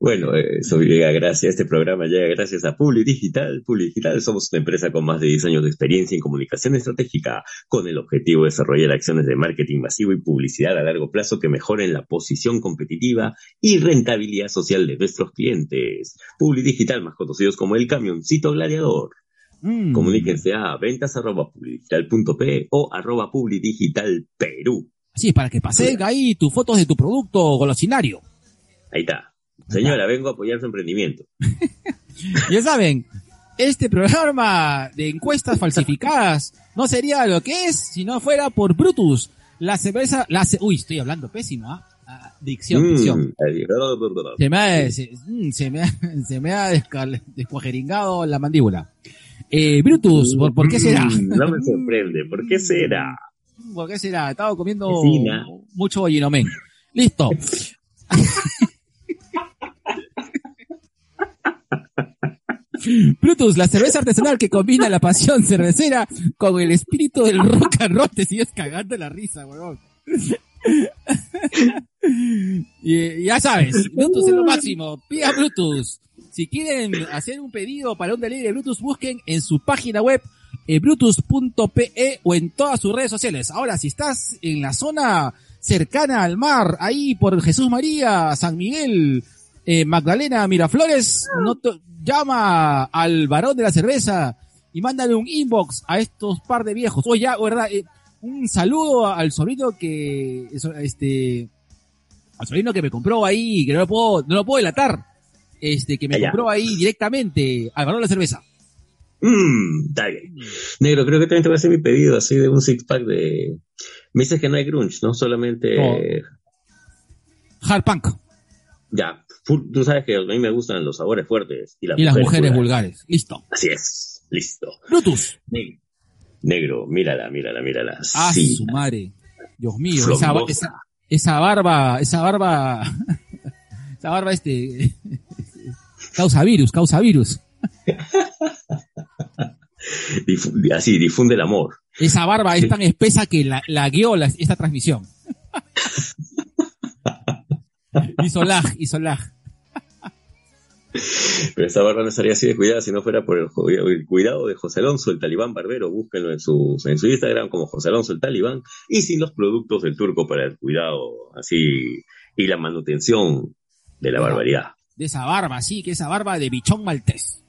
Speaker 3: Bueno, eso llega gracias, este programa llega gracias a Publi Digital. Publi Digital somos una empresa con más de 10 años de experiencia en comunicación estratégica, con el objetivo de desarrollar acciones de marketing masivo y publicidad a largo plazo que mejoren la posición competitiva y rentabilidad social de nuestros clientes. Publi Digital, más conocidos como el camioncito gladiador.
Speaker 2: Mm.
Speaker 3: Comuníquense a ventas arroba publidigital.p o arroba publidigital Perú.
Speaker 2: Así es, para que pasen ahí tus fotos de tu producto golosinario.
Speaker 3: Ahí está. Señora, vengo a apoyar su emprendimiento. <laughs>
Speaker 2: Ya saben, este programa de encuestas falsificadas no sería lo que es si no fuera por Brutus, la cerveza, la ce- uy, estoy hablando pésimo, ¿ah? Ah, dicción,
Speaker 3: Mm,
Speaker 2: dicción. Se me ha, se, mm, se me ha, <laughs> se me ha descuajeringado la mandíbula. Eh, Brutus, ¿por, por qué será?
Speaker 3: Mm, No me <laughs> sorprende. ¿Por qué será?
Speaker 2: ¿Por qué será? Estaba comiendo
Speaker 3: Vecina.
Speaker 2: mucho bollinomen. Listo. Brutus, la cerveza artesanal que combina la pasión cervecera con el espíritu del rock and roll. Te sigues cagando la risa, huevón. y, ya sabes, Bluetooth es lo máximo. Pida Bluetooth. Si quieren hacer un pedido para un delivery de Bluetooth, busquen en su página web eh, bluetooth.pe o en todas sus redes sociales. Ahora, si estás en la zona cercana al mar, ahí por Jesús María, San Miguel, eh, Magdalena Miraflores, no to- llama al varón de la cerveza y mándale un inbox a estos par de viejos. Oye, ya, verdad, eh, un saludo al sobrino que, este, al sobrino que me compró ahí, que no lo puedo, no lo puedo delatar, este, que me
Speaker 3: Allá.
Speaker 2: compró ahí directamente al varón de la cerveza.
Speaker 3: Mmm, está bien. Negro, creo que también te voy a hacer mi pedido así de un six pack de... Me dices que no hay grunge, ¿no? Solamente...
Speaker 2: No. Hard punk.
Speaker 3: Ya, tú sabes que a mí me gustan los sabores fuertes y las,
Speaker 2: Y las mujeres
Speaker 3: vulgares.
Speaker 2: vulgares. Listo.
Speaker 3: Así es, listo. Ne- Negro, mírala, mírala, mírala.
Speaker 2: Ah,
Speaker 3: sí.
Speaker 2: su madre. Dios mío, esa, esa, esa barba, esa barba, <laughs> esa barba este, <laughs> causa virus, causa virus. <laughs>
Speaker 3: Difu- así, difunde el amor.
Speaker 2: Esa barba es tan espesa que la, la guió la- esta transmisión. hizo lag. <laughs>
Speaker 3: Pero esta barba no estaría así de cuidada si no fuera por el cuidado de José Alonso, el talibán barbero. Búsquenlo en su, en su Instagram como José Alonso, el talibán. Y sin los productos del turco para el cuidado, así, y la manutención de la barbaridad.
Speaker 2: De esa barba, sí, que esa barba de bichón maltés.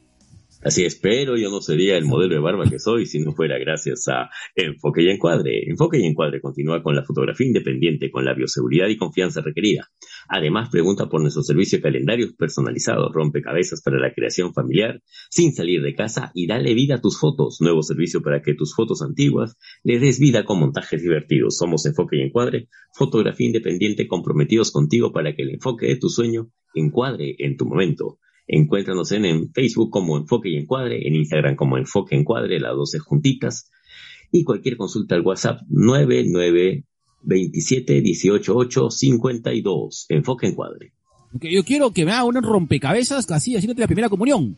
Speaker 3: Así es, pero yo no sería el modelo de barba que soy si no fuera gracias a Enfoque y Encuadre. Enfoque y Encuadre continúa con la fotografía independiente, con la bioseguridad y confianza requerida. Además, pregunta por nuestro servicio de calendarios personalizados, rompecabezas para la creación familiar, sin salir de casa y dale vida a tus fotos. Nuevo servicio para que tus fotos antiguas le des vida con montajes divertidos. Somos Enfoque y Encuadre, fotografía independiente comprometidos contigo para que el enfoque de tu sueño encuadre en tu momento. Encuéntranos en, en Facebook como Enfoque y Encuadre, en Instagram como Enfoque Encuadre, las 12 juntitas, y cualquier consulta al WhatsApp 9927 188 52. Enfoque Encuadre.
Speaker 2: Porque yo quiero que me haga un rompecabezas así haciéndote la primera comunión.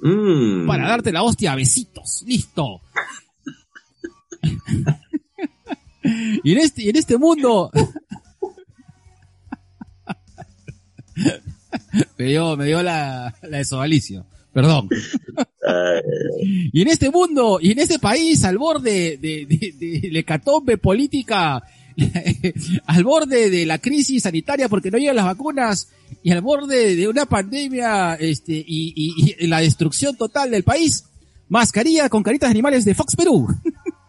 Speaker 3: Mm.
Speaker 2: Para darte la hostia a besitos. Listo. <laughs> y en este, y en este mundo. <laughs> <laughs> me dio, me dio la, la de Sodalicio. Perdón. <laughs> Y en este mundo, y en este país, al borde de, de, de la hecatombe política, <laughs> al borde de la crisis sanitaria porque no llegan las vacunas, y al borde de una pandemia, este, y, y- y la destrucción total del país, mascarilla con caritas de animales de Fox Perú.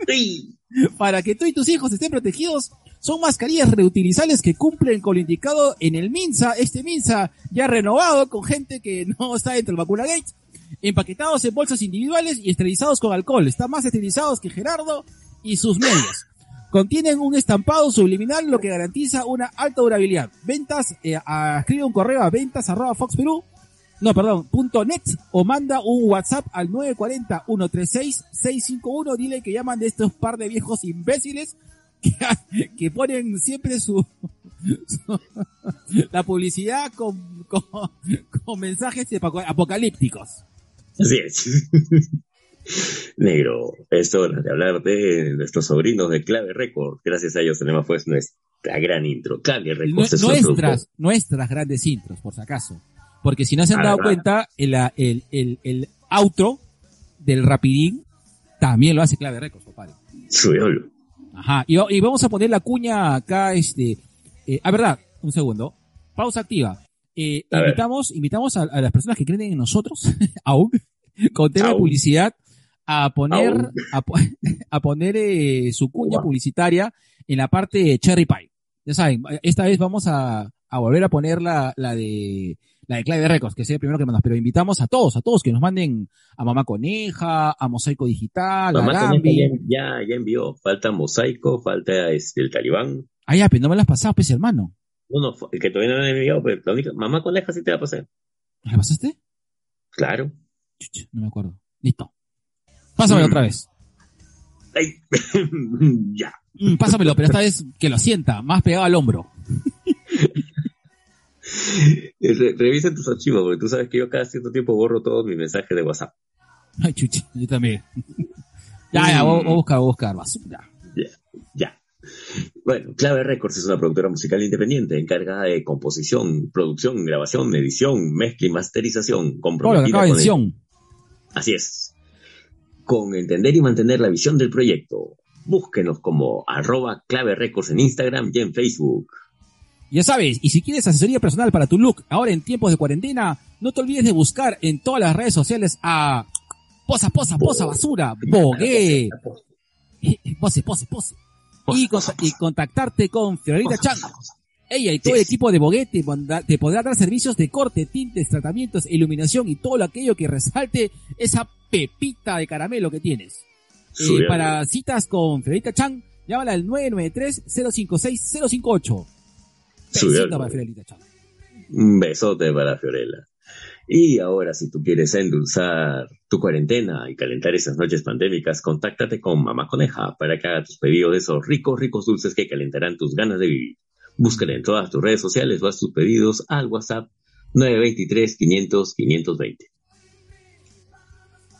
Speaker 3: sí.
Speaker 2: Para que tú y tus hijos estén protegidos, son mascarillas reutilizables que cumplen con lo indicado en el MINSA, este MINSA ya renovado con gente que <laughs> no está dentro del vacuna gate, empaquetados en bolsas individuales y esterilizados con alcohol. Están más esterilizados que Gerardo y sus medios. Contienen un estampado subliminal lo que garantiza una alta durabilidad. Ventas, eh, un correo a ventas arroba Fox no, perdón, punto net o manda un WhatsApp al 940-136-651. Dile que llaman de estos par de viejos imbéciles que, <laughs> que ponen siempre su, su- <laughs> la publicidad con, con, con mensajes apoca- apocalípticos.
Speaker 3: Así es. <laughs> Negro, es hora de hablar de nuestros sobrinos de Clave Record. Gracias a ellos tenemos pues nuestra gran intro. Clave un producto-
Speaker 2: nuestras, nuestras grandes intros, por si acaso. Porque si no se han
Speaker 3: Ah,
Speaker 2: dado cuenta, el, el, el, el outro del Rapidín también lo hace Clave Records, compadre.
Speaker 3: Su diablo.
Speaker 2: Ajá. Y, y vamos a poner la cuña acá, este, eh, ah, verdad, un segundo. Pausa activa. Eh,
Speaker 3: A ver.
Speaker 2: invitamos, invitamos a, a las personas que creen en nosotros, <laughs> aún, con tema de publicidad, a poner, a, po- <laughs> a poner eh, su cuña publicitaria en la parte de Cherry Pie. Ya saben, esta vez vamos a, a volver a poner la, la de, la de Clave Records, que es el primero que mandas, pero invitamos a todos, a todos que nos manden a Mamá Coneja, a Mosaico Digital, a
Speaker 3: Mamá Coneja
Speaker 2: Gambi.
Speaker 3: ya, ya, ya envió. Falta Mosaico, falta este, el Talibán.
Speaker 2: Ah, ya, pero no me las pasado, pues, hermano.
Speaker 3: Uno, fue- el que todavía no han enviado, pero la única, Mamá Coneja sí te la pasé.
Speaker 2: ¿Me la pasaste?
Speaker 3: Claro.
Speaker 2: No me acuerdo. Listo. Pásamelo
Speaker 3: Mm.
Speaker 2: otra vez.
Speaker 3: Ay, <laughs> ya.
Speaker 2: Mm, pásamelo, pero esta vez que lo sienta, más pegado al hombro. <laughs>
Speaker 3: Re- revisa tus archivos, porque tú sabes que yo cada cierto tiempo borro todos mis mensajes de WhatsApp.
Speaker 2: Ay, chucha, yo también. <laughs> ya, ya, voy, voy a buscar, voy a buscar, basura.
Speaker 3: Ya, ya. Bueno, Clave Records es una productora musical independiente encargada de composición, producción, grabación, edición, mezcla y masterización. Comprometida
Speaker 2: de
Speaker 3: con el-. Así es. Con entender y mantener la visión del proyecto. búsquenos como arroba clave records en Instagram y en Facebook.
Speaker 2: Ya sabes, y si quieres asesoría personal para tu look ahora en tiempos de cuarentena, no te olvides de buscar en todas las redes sociales a Posa, Posa, Posa Basura, Bogué, Pose, Pose, Pose. Y, conta- y contactarte con Fiorita Chan. Ella y todo el equipo de Bogué te, manda- te podrá dar servicios de corte, tintes, tratamientos, iluminación y todo aquello que resalte esa pepita de caramelo que tienes. Eh, para citas con Fiorita Chan, llámala al 993-056-058. Besito para Fiorita Chan.
Speaker 3: Un besote para Fiorella. Y ahora, si tú quieres endulzar tu cuarentena y calentar esas noches pandémicas, contáctate con Mamá Coneja para que haga tus pedidos de esos ricos, ricos dulces que calentarán tus ganas de vivir. Búscala en todas tus redes sociales o haz tus pedidos al WhatsApp 923-500-520.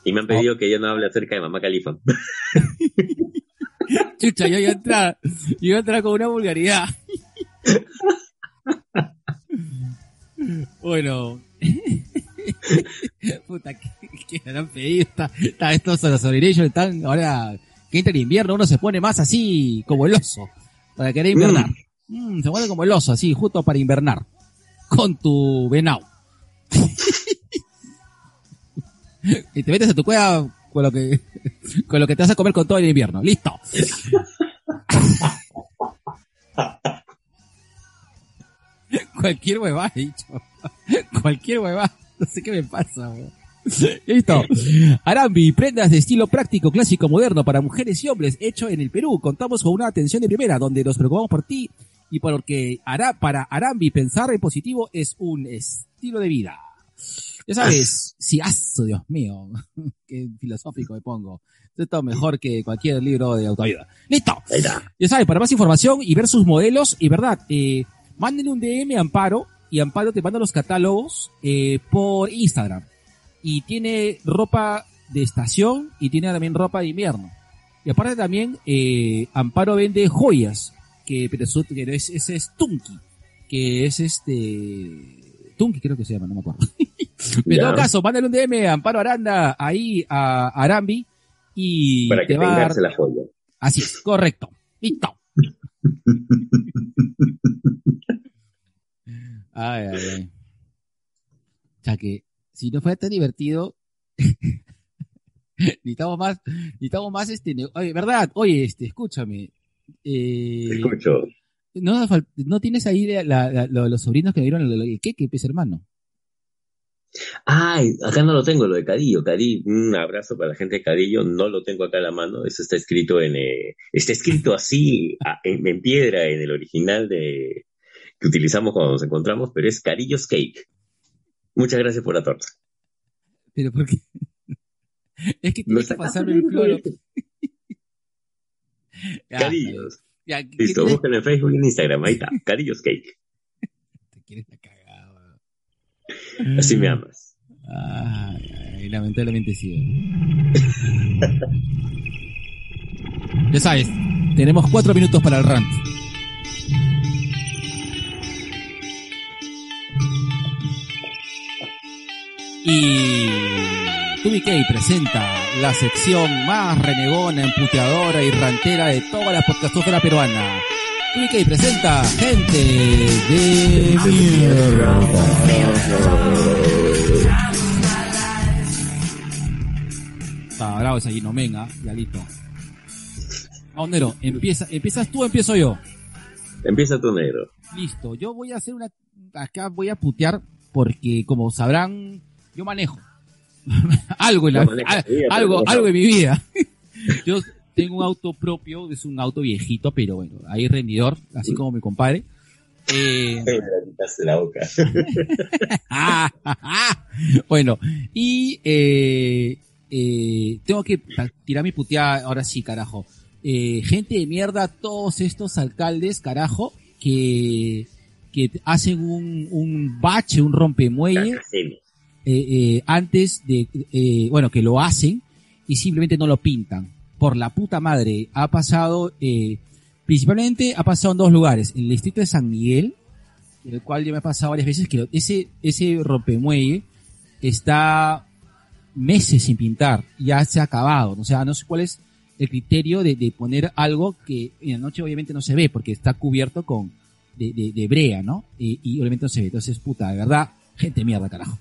Speaker 3: Y me han pedido que yo no hable acerca de Mamá Califa. <laughs>
Speaker 2: Chucha, yo iba a entrar, yo iba a entrar con una vulgaridad. <laughs> bueno. <laughs> Puta, que me han pedido. Está, está, estos Solidations están ahora que entra el invierno, uno se pone más así como el oso. Para querer invernar. Mm, se pone como el oso, así, justo para invernar. Con tu venado. <laughs> y te metes a tu cueva con lo que, con lo que te vas a comer con todo el invierno. Listo. <laughs> <laughs> Cualquier huevada, he dicho. <laughs> Cualquier huevada. No sé qué me pasa, weón. Listo. Arambi, prendas de estilo práctico, clásico, moderno para mujeres y hombres, hecho en el Perú. Contamos con una atención de primera, donde nos preocupamos por ti y porque hará, para Arambi pensar en positivo es un estilo de vida. Ya sabes, <laughs> si aso, Dios mío, qué filosófico me pongo. Esto es mejor que cualquier libro de autoayuda. Listo. Ya sabes, para más información y ver sus modelos, y verdad, eh, mándenle un DM a Amparo, y Amparo te manda los catálogos eh, por Instagram. Y tiene ropa de estación y tiene también ropa de invierno. Y aparte también, eh, Amparo vende joyas, que, que es, ese es Tunki, que es este, Tunki creo que se llama, no me acuerdo. <laughs> Pero en todo caso, mándale un DM a Amparo Aranda, ahí a Arambi, y
Speaker 3: Para que
Speaker 2: te va a
Speaker 3: la joya.
Speaker 2: Así es, correcto. Listo. Ay, ay, ay. O sea que, si no fuera tan divertido, <laughs> necesitamos más, necesitamos más este, oye, verdad, oye, este, escúchame, eh,
Speaker 3: Te escucho.
Speaker 2: no, no tienes ahí la- la- la- lo- los sobrinos que me dieron el, el queque, pues hermano.
Speaker 3: Ay, acá no lo tengo, lo de Cadillo. Cadillo, un abrazo para la gente de Cadillo. No lo tengo acá a la mano. Eso está escrito en, eh, está escrito así, a- en, en piedra, en el original de, que utilizamos cuando nos encontramos, pero es Cadillo's Cake. Muchas gracias por la torta.
Speaker 2: Pero porque, es que tienes que pasarme el cloro. <laughs> Ya,
Speaker 3: Cadillos.
Speaker 2: ya, ¿qué
Speaker 3: Listo, búsquenlo en Facebook y en Instagram. Ahí está, Cadillo's Cake.
Speaker 2: Te quieres la.
Speaker 3: Así me amas.
Speaker 2: Ay, ay, lamentablemente sí. <laughs> ya sabes, tenemos cuatro minutos para el rant. Y TubiK presenta la sección más renegona, emputeadora y rantera de toda la podcastofera peruana. TubiK presenta gente de mierda. Está bravo ese no venga, ya listo. Vamos, Nero, empieza, ¿empiezas tú o empiezo yo?
Speaker 3: Empieza tu negro.
Speaker 2: Listo, yo voy a hacer una... Acá voy a putear porque, como sabrán, yo manejo. <laughs> algo en la, al- algo, algo en mi vida. <laughs> yo tengo un auto propio, es un auto viejito, pero bueno, ahí rendidor, así como mi compadre. Eh, <laughs>
Speaker 3: Me la boca.
Speaker 2: Ah, ah, ah. bueno, y eh, eh, tengo que tirar mi puteada, ahora sí, carajo. Eh, gente de mierda, todos estos alcaldes, carajo, que, que hacen un, un bache, un rompemuelle, eh, eh, antes de, eh, bueno, que lo hacen y simplemente no lo pintan. Por la puta madre, ha pasado, eh, principalmente ha pasado en dos lugares, en el distrito de San Miguel, en el cual yo me he pasado varias veces, que ese, ese rompemuelle está meses sin pintar, ya se ha acabado, o sea, no sé cuál es el criterio de, de poner algo que en la noche obviamente no se ve porque está cubierto con de, de, de brea, ¿no? Y, obviamente no se ve. Entonces, puta, de verdad, gente mierda, carajo.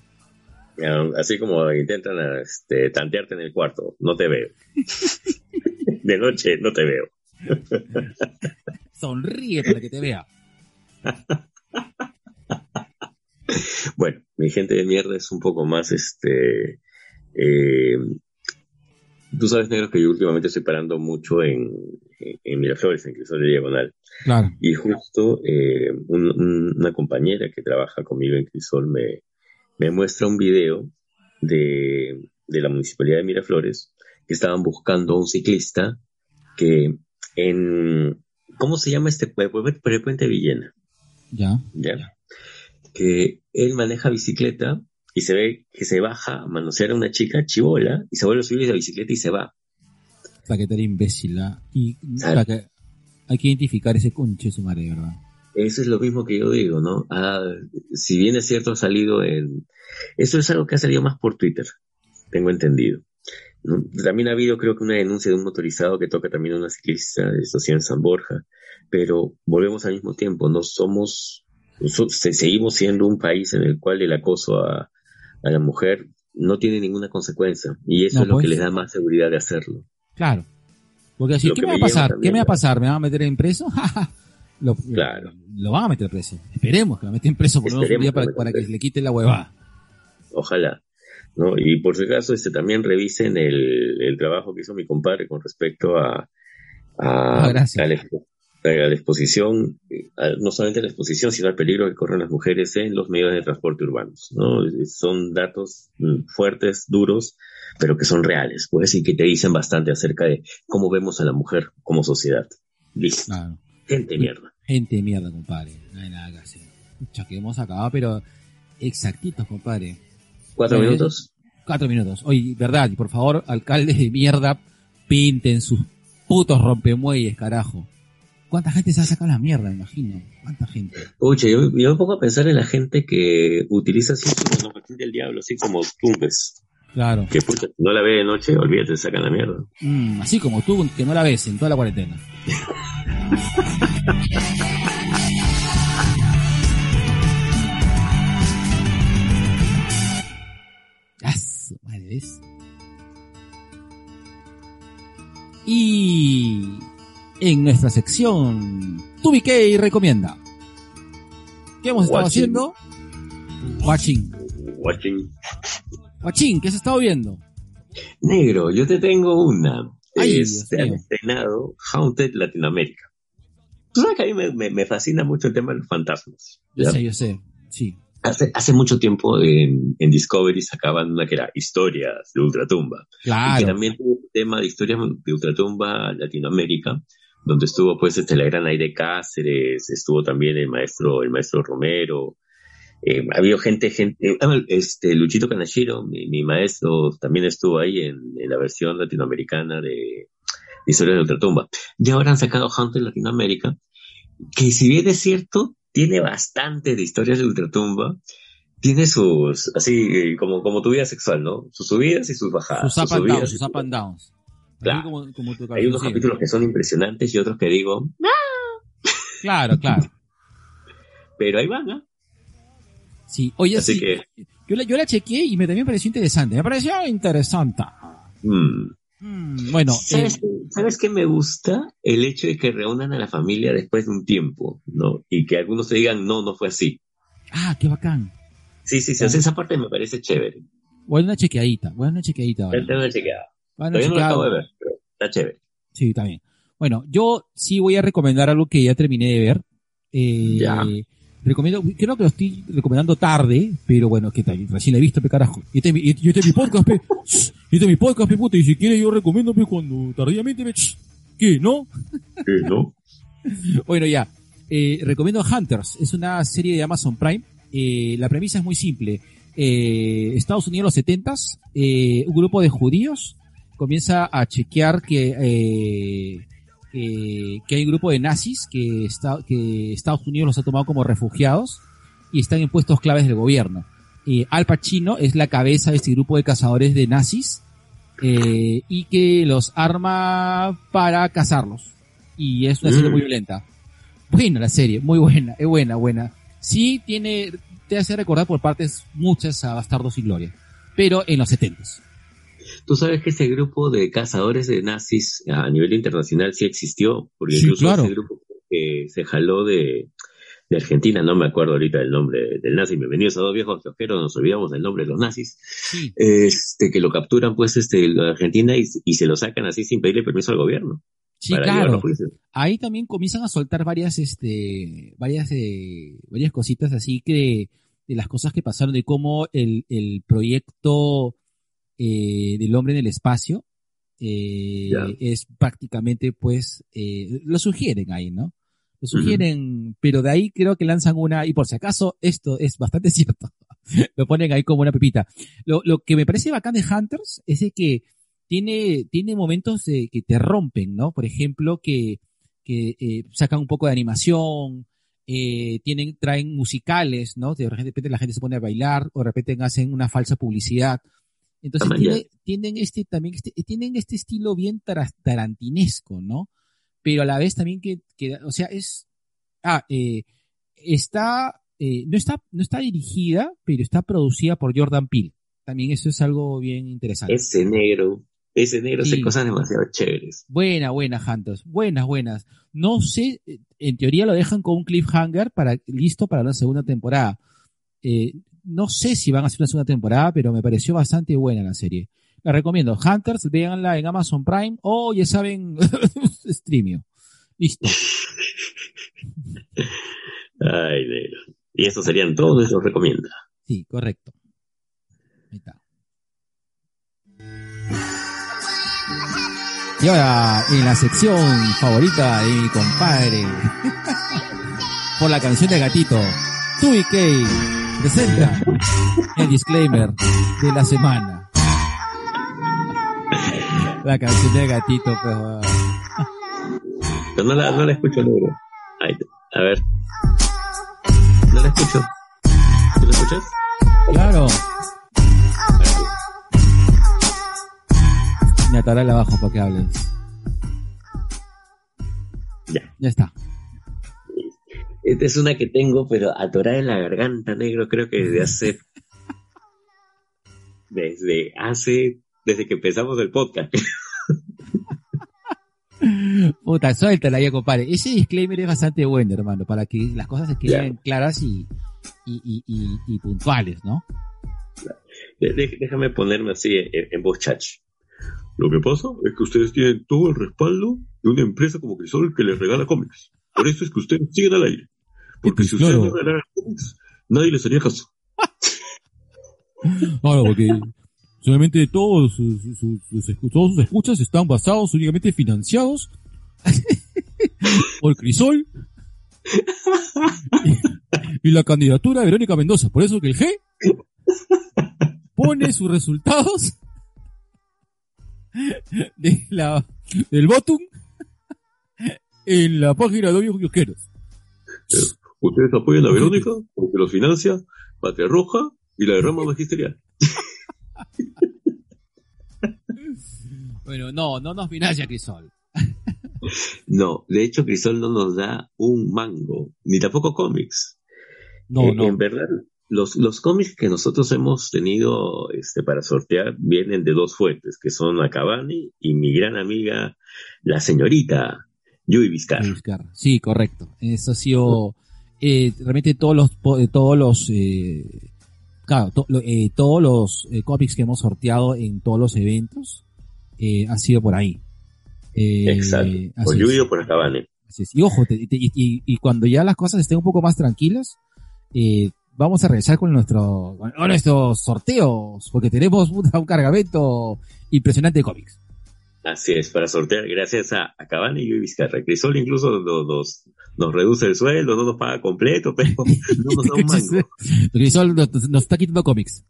Speaker 3: Así como intentan este, tantearte en el cuarto, no te veo. <laughs> De noche no te veo. <laughs>
Speaker 2: Sonríe para que te vea. <laughs>
Speaker 3: Bueno, mi gente de mierda es un poco más este. eh, tú sabes, negro, que yo últimamente estoy parando mucho en, en, en Miraflores, en Crisol de Diagonal.
Speaker 2: Claro.
Speaker 3: Y justo eh, un- un- una compañera que trabaja conmigo en Crisol me, me muestra un video de, de la municipalidad de Miraflores que estaban buscando a un ciclista que en. ¿Cómo se llama este pueblo? El puente Villena.
Speaker 2: Ya.
Speaker 3: ¿ya? Que él maneja bicicleta y se ve que se baja a manosear a una chica chivola y se vuelve a subir la bicicleta y se va.
Speaker 2: Para que te imbécil, ¿ah? Y que hay que identificar ese conche su madre, ¿verdad?
Speaker 3: Eso es lo mismo que yo digo, ¿no? Ah, si bien es cierto, ha salido en... Eso es algo que ha salido más por Twitter, tengo entendido. ¿no? También ha habido, creo que, una denuncia de un motorizado que toca también a una ciclista de estación San Borja, pero volvemos al mismo tiempo, no somos, so- se- seguimos siendo un país en el cual el acoso a, a la mujer no tiene ninguna consecuencia, y eso
Speaker 2: No,
Speaker 3: es lo
Speaker 2: pues.
Speaker 3: que les da más seguridad de hacerlo.
Speaker 2: Claro. Porque así, ¿qué me va a pasar? ¿Qué me va a pasar? ¿Me van a meter en preso? <laughs> lo,
Speaker 3: Claro.
Speaker 2: Lo van a meter preso. Esperemos que lo meten preso por lo menos un
Speaker 3: Esperemos
Speaker 2: día para, que le quite la huevada.
Speaker 3: Ojalá. ¿no? Y por si acaso, este, también revisen el, el trabajo que hizo mi compadre con respecto a, a,
Speaker 2: Ah,
Speaker 3: a la, expo- a la exposición, a- no solamente a la exposición, sino al peligro que corren las mujeres en los medios de transporte urbanos. ¿no? Son datos mm, fuertes, duros, pero que son reales, pues, y que te dicen bastante acerca de cómo vemos a la mujer como sociedad. Listo.
Speaker 2: Claro.
Speaker 3: Gente mierda.
Speaker 2: Gente de mierda, compadre. No hay nada que hacer. Pucha, que hemos acabado, pero exactitos, compadre.
Speaker 3: ¿Cuatro
Speaker 2: Oye,
Speaker 3: minutos?
Speaker 2: Cuatro minutos. Oye, verdad, y por favor, alcaldes de mierda, pinten sus putos rompemuelles, carajo. ¿Cuánta gente se ha sacado la mierda, me imagino? ¿Cuánta gente?
Speaker 3: Oye, yo, yo me pongo a pensar en la gente que utiliza así su monopatín del diablo, así como tumbes.
Speaker 2: Claro.
Speaker 3: Que pucha, no la ve de noche, olvídate, sacan la mierda.
Speaker 2: Mm, así como tú, que no la ves en toda la cuarentena. <laughs> Ah. Y en nuestra sección, TubiK recomienda. ¿Qué hemos estado
Speaker 3: Watching.
Speaker 2: haciendo? Watching.
Speaker 3: Watching.
Speaker 2: Watching, ¿qué has estado viendo?
Speaker 3: Negro, yo te tengo una.
Speaker 2: Ay,
Speaker 3: Este, han estrenado Haunted Latinoamérica. Tú sabes que a mí me, me- me fascina mucho el tema de los fantasmas.
Speaker 2: Yo
Speaker 3: ¿ya?
Speaker 2: sé, yo sé. Sí.
Speaker 3: Hace, hace mucho tiempo en, en Discovery sacaban una que era Historias de Ultratumba. Y que
Speaker 2: Claro.
Speaker 3: también tuvo un tema de historias de Ultratumba Latinoamérica, donde estuvo pues este, la gran Aire Cáceres, estuvo también el maestro, el maestro Romero, eh, ha habido gente, gente, eh, este, Luchito Kanashiro, mi, mi maestro, también estuvo ahí en, en la versión latinoamericana de Historias de Ultratumba. Y ahora han sacado Hunter Latinoamérica, que si bien es cierto, tiene bastante de historias de Ultratumba, tiene sus, así, eh, como, como tu vida sexual, ¿no? Sus subidas y sus bajadas.
Speaker 2: sus up
Speaker 3: sus
Speaker 2: and downs, sus up and downs.
Speaker 3: Claro.
Speaker 2: como- como tu
Speaker 3: Hay unos capítulos que son impresionantes y otros que digo,
Speaker 2: Claro, claro. <laughs>
Speaker 3: pero ahí van, ¿ah?
Speaker 2: Sí, oye,
Speaker 3: Así
Speaker 2: sí,
Speaker 3: que,
Speaker 2: yo, la, yo la chequeé y me también pareció interesante. Me pareció interesante.
Speaker 3: mm.
Speaker 2: Mm, bueno,
Speaker 3: ¿Sabes,
Speaker 2: eh,
Speaker 3: ¿Sabes qué me gusta? El hecho de que reúnan a la familia después de un tiempo, ¿no? Y que algunos te digan, no, no fue así.
Speaker 2: ah, qué bacán.
Speaker 3: Sí, sí, sí,
Speaker 2: Ah.
Speaker 3: esa parte me parece chévere.
Speaker 2: Dar una chequeadita, dar una chequeadita ahora.
Speaker 3: Una chequeada.
Speaker 2: Una
Speaker 3: Todavía no
Speaker 2: chequeada.
Speaker 3: acabo de ver, pero está chévere.
Speaker 2: Sí, está bien. Bueno, yo sí voy a recomendar algo que ya terminé de ver. Eh,
Speaker 3: Ya.
Speaker 2: Recomiendo, creo que lo estoy recomendando tarde, pero bueno, que tal, recién he visto, pe carajo. Y este, es mi- y este es mi podcast, pe. Y este es mi podcast, pe puta, y si quieres yo recomiendo, pe, cuando tardíamente, pe. ¿Qué, no?
Speaker 3: Sí, ¿no? <laughs>
Speaker 2: Bueno, ya. Eh, recomiendo Hunters. Es una serie de Amazon Prime. Eh, la premisa es muy simple. Eh, Estados Unidos, los setentas, eh, un grupo de judíos comienza a chequear que, eh, que, hay un grupo de nazis que, está, que Estados Unidos los ha tomado como refugiados y están en puestos claves del gobierno. Eh, Al Pacino es la cabeza de este grupo de cazadores de nazis eh, y que los arma para cazarlos. Y es una serie
Speaker 3: Mm.
Speaker 2: muy violenta. Buena la serie, muy buena, es buena, buena. Sí tiene, te hace recordar por partes muchas a Bastardos y Gloria, pero en los setentas.
Speaker 3: Tú sabes que ese grupo de cazadores de nazis a nivel internacional sí existió, porque
Speaker 2: Sí,
Speaker 3: incluso
Speaker 2: claro.
Speaker 3: ese grupo que se jaló de, de Argentina, no me acuerdo ahorita del nombre del nazi, bienvenidos a dos viejos kiosqueros, nos olvidamos del nombre de los nazis,
Speaker 2: Sí,
Speaker 3: este, que lo capturan pues este, de Argentina y, y se lo sacan así sin pedirle permiso al gobierno.
Speaker 2: sí, claro. ahí también comienzan a soltar varias, este, varias, eh, varias cositas así que de las cosas que pasaron, de cómo el, el proyecto eh, del hombre en el espacio eh, es prácticamente, pues, eh, lo sugieren ahí, ¿no? Lo sugieren, pero de ahí creo que lanzan una, y por si acaso esto es bastante <laughs> cierto, lo ponen ahí como una pepita. Lo, lo que me parece bacán de Hunters es de que tiene, tiene momentos de, que te rompen, ¿no? Por ejemplo, que, que eh, sacan un poco de animación, eh, tienen, traen musicales, ¿no? De repente la gente se pone a bailar, o de repente hacen una falsa publicidad. Entonces tiene- tienen este también, este, tienen este estilo bien tara- tarantinesco, ¿no? Pero a la vez también que, que o sea, es, ah, eh, está, eh, no está, no está dirigida, pero está producida por Jordan Peele. También eso es algo bien interesante.
Speaker 3: Ese negro, ese negro hace
Speaker 2: Sí.
Speaker 3: cosas demasiado chéveres.
Speaker 2: Buena, buena, Hunters. Buenas, buenas. No sé, eh, en teoría lo dejan con un cliffhanger para, listo para la segunda temporada. Eh, no sé si van a hacer una segunda temporada, pero me pareció bastante buena la serie. La recomiendo. Hunters, véanla en Amazon Prime o ya saben, <laughs> Streamio. Listo.
Speaker 3: Ay, negro. Y estos serían todos nuestros recomienda.
Speaker 2: Sí, correcto. Ahí está. Y ahora, en la sección favorita de mi compadre, <laughs> por la canción de gatito, Tui presenta el disclaimer de la semana. La canción de gatito, pues.
Speaker 3: Pero no la, no la escucho. Ay, a ver. No la escucho. ¿Tú la escuchas?
Speaker 2: Claro. Me atará el abajo para que hables.
Speaker 3: Ya.
Speaker 2: Ya está.
Speaker 3: Esta es una que tengo, pero atorada en la garganta, negro, creo que desde hace. <laughs> Desde hace. Desde que empezamos el podcast. <laughs>
Speaker 2: Puta, suéltala ya, compadre. Ese disclaimer es bastante bueno, hermano, para que las cosas se queden claras y, y, y, y, y puntuales, ¿no?
Speaker 3: Déjame ponerme así en, en voz chach. Lo que pasa es que ustedes tienen todo el respaldo de una empresa como Crisol que les regala cómics. Por eso es que ustedes siguen al aire. Porque
Speaker 2: Pues
Speaker 3: si ustedes
Speaker 2: claro.
Speaker 3: no cómics, nadie les haría caso. <laughs>
Speaker 2: Claro, porque solamente todos sus, sus- sus todos sus escuchas están basados únicamente financiados <laughs> por Crisol y, y la candidatura de Verónica Mendoza. Por eso que el G pone sus resultados de la, del votum en la página de viejos kiosqueros.
Speaker 3: Ustedes apoyan a Verónica porque los financia Patria Roja y la derrama magisterial.
Speaker 2: Bueno, no, no nos financia Crisol. <laughs>
Speaker 3: No, de hecho Crisol no nos da un mango, ni tampoco cómics.
Speaker 2: No,
Speaker 3: Eh,
Speaker 2: no.
Speaker 3: En verdad, los, los cómics que nosotros hemos tenido este, para sortear vienen de dos fuentes, que son Acabani y mi gran amiga, la señorita Yui Vizcarra.
Speaker 2: Vizcarra. Sí, correcto. Eso ha sido eh, realmente todos los eh, todos los eh, claro, to- eh, todos los eh, cómics que hemos sorteado en todos los eventos eh, han sido por ahí.
Speaker 3: Exacto. Por
Speaker 2: es,
Speaker 3: Yui o por
Speaker 2: es. Y ojo, te- te- y, y- y cuando ya las cosas estén un poco más tranquilas, eh, vamos a regresar con nuestro con nuestros sorteos, porque tenemos un, un cargamento impresionante de cómics.
Speaker 3: Así es, para sortear gracias a Acabani y Yui Vizcarra. Crisol incluso nos, nos, nos reduce el sueldo, no nos paga completo, pero <laughs> no nos da un mango.
Speaker 2: Crisol nos, nos está quitando cómics.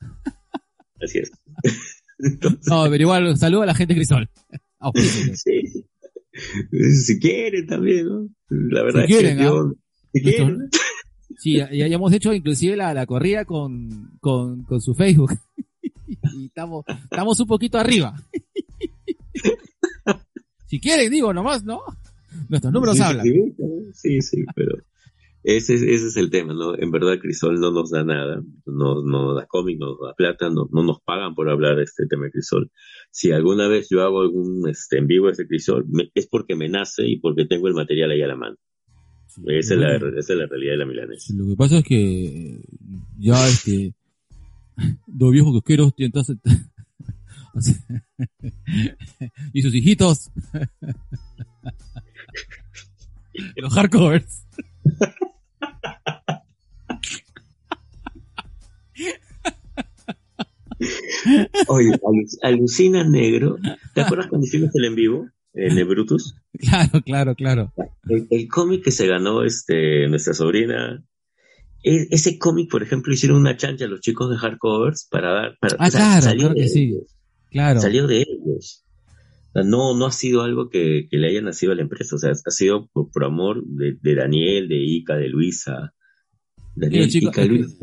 Speaker 3: Así es. <laughs> Entonces,
Speaker 2: No, pero igual, saludo a la gente Crisol. <laughs>
Speaker 3: Sí. Si quieren también, ¿no? La verdad
Speaker 2: Si
Speaker 3: es
Speaker 2: quieren,
Speaker 3: que yo, si
Speaker 2: Nuestro-
Speaker 3: quieren.
Speaker 2: Sí, ya, ya hemos hecho inclusive la, la corrida con, con, con su Facebook. y estamos, estamos un poquito arriba. si quieren, digo nomás, ¿no? <laughs> Nuestros números
Speaker 3: sí,
Speaker 2: hablan.
Speaker 3: Sí, sí, pero ese, ese es el tema, ¿no? En verdad Crisol no nos da nada, no, no nos da cómic, no nos da plata, no, no nos pagan por hablar de este tema de Crisol. Si alguna vez yo hago algún este, en vivo de este Crisol, me- es porque me nace y porque tengo el material ahí a la mano.
Speaker 2: Sí,
Speaker 3: Esa es, la, esa es la realidad de la milanesa.
Speaker 2: Lo que pasa es que eh, ya este <laughs> dos viejos cosqueros y entonces <laughs> y sus hijitos <laughs> los hardcovers
Speaker 3: Oye, alu- alucina negro. ¿Te acuerdas cuando hicimos el en vivo en el Brutus? <laughs>
Speaker 2: claro claro claro
Speaker 3: El, el cómic que se ganó este nuestra sobrina. e- ese cómic, por ejemplo, hicieron una chancha a los chicos de hardcovers para dar. Para,
Speaker 2: Ah,
Speaker 3: o sea,
Speaker 2: claro,
Speaker 3: salió
Speaker 2: claro que
Speaker 3: de
Speaker 2: sí.
Speaker 3: ellos,
Speaker 2: claro
Speaker 3: Salió de ellos. No, no ha sido algo que, que le haya nacido a la empresa. O sea, ha sido por, por amor de, de Daniel, de Ica, de Luisa. Daniel,
Speaker 2: los chicos-
Speaker 3: Ica, Luisa.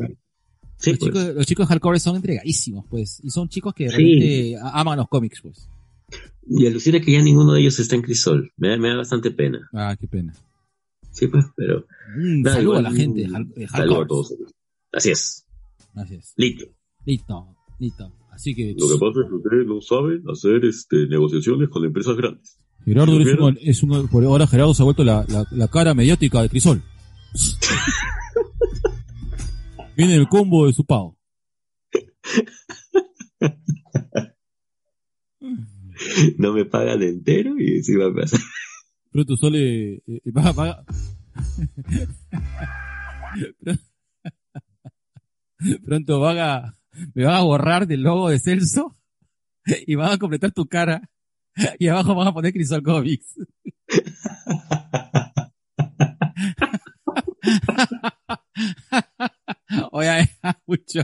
Speaker 3: Sí,
Speaker 2: los,
Speaker 3: pues.
Speaker 2: chicos, los chicos hardcovers son entregadísimos pues y son chicos que
Speaker 3: Sí.
Speaker 2: realmente a- aman los cómics pues
Speaker 3: Y alucina que ya ninguno de ellos está en Crisol. Me da, me da bastante pena.
Speaker 2: ah qué pena
Speaker 3: Sí, pues, pero.
Speaker 2: Saludo
Speaker 3: igual,
Speaker 2: a la gente de
Speaker 3: un
Speaker 2: Hard- de
Speaker 3: Saludo a todos. Así es.
Speaker 2: así es
Speaker 3: Listo.
Speaker 2: listo listo así que
Speaker 3: Lo que pasa es que ustedes no saben hacer este, negociaciones con empresas grandes.
Speaker 2: Gerardo es
Speaker 3: ¿Supieron?
Speaker 2: un, es un- por ahora Gerardo se ha vuelto la, la, la cara mediática de Crisol. <laughs> Viene el combo de su pago.
Speaker 3: No me pagan entero y encima me pasa.
Speaker 2: Pronto sale, eh, eh, va- va- <laughs> Pronto van a, me van a borrar del logo de Celso <laughs> y van a completar tu cara y abajo van a poner Crisol Comics. <laughs> Oye, <laughs> mucho.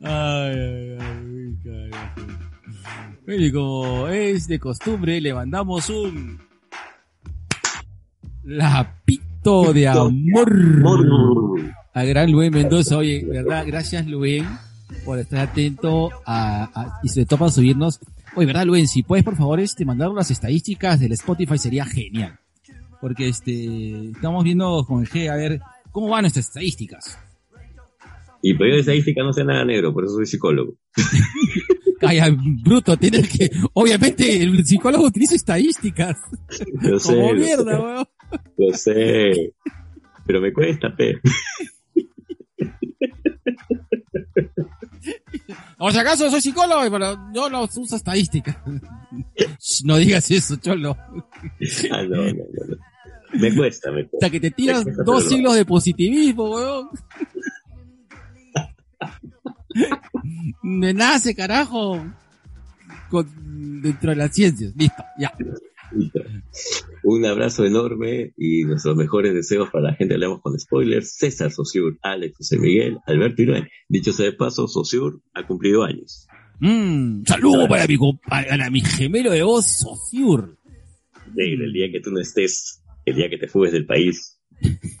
Speaker 2: Ay, ay, ay, uy, carajo. Y como es de costumbre, le mandamos un lapito de amor a gran Luen Mendoza. Oye, verdad, gracias Luen por estar atento a, a- y se topa subirnos. Oye, verdad Luen, si puedes por favor este mandar las estadísticas del Spotify sería genial. Porque este estamos viendo con el G a ver cómo van nuestras estadísticas.
Speaker 3: Y yo de estadística no sé nada negro, por eso soy psicólogo. <laughs>
Speaker 2: Calla, bruto, tienes que, obviamente el psicólogo utiliza estadísticas.
Speaker 3: Yo sé,
Speaker 2: Como mierda, weón.
Speaker 3: lo sé. Pero me cuesta, pe. <laughs>
Speaker 2: Por si acaso soy psicólogo, pero yo no uso estadísticas. No digas eso, cholo.
Speaker 3: Ah, no, no, no, no. Me cuesta, me
Speaker 2: O
Speaker 3: cuesta.
Speaker 2: sea, que te tiras
Speaker 3: cuesta,
Speaker 2: dos siglos de positivismo, weón. <laughs> Me nace, carajo. Con, dentro de las ciencias. Listo, ya. <laughs>
Speaker 3: Un abrazo enorme y nuestros mejores deseos para la gente. Hablamos con spoilers. César Sosur, Alex José Miguel, Alberto Irán. Dicho sea de paso, Sosur ha cumplido años.
Speaker 2: Mm, saludo para mi, para mi gemelo de voz.
Speaker 3: Negro, el día que tú no estés, el día que te fugues del país,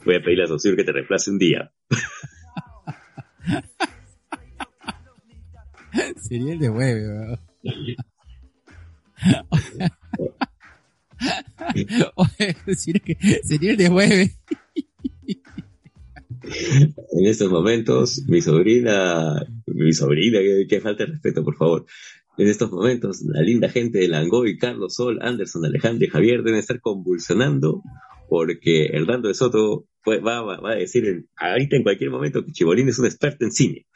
Speaker 3: voy a pedirle a Sosur que te reemplace un día. <laughs>
Speaker 2: Sería el de hueve, <laughs> <laughs>
Speaker 3: En estos momentos, mi sobrina, mi sobrina, que, falta de respeto, por favor. En estos momentos, la linda gente de Langoy, Carlos Sol, Anderson, Alejandro y Javier deben estar convulsionando porque Hernando de Soto va a decir en- ahorita en cualquier momento que Chibolín es un experto en cine.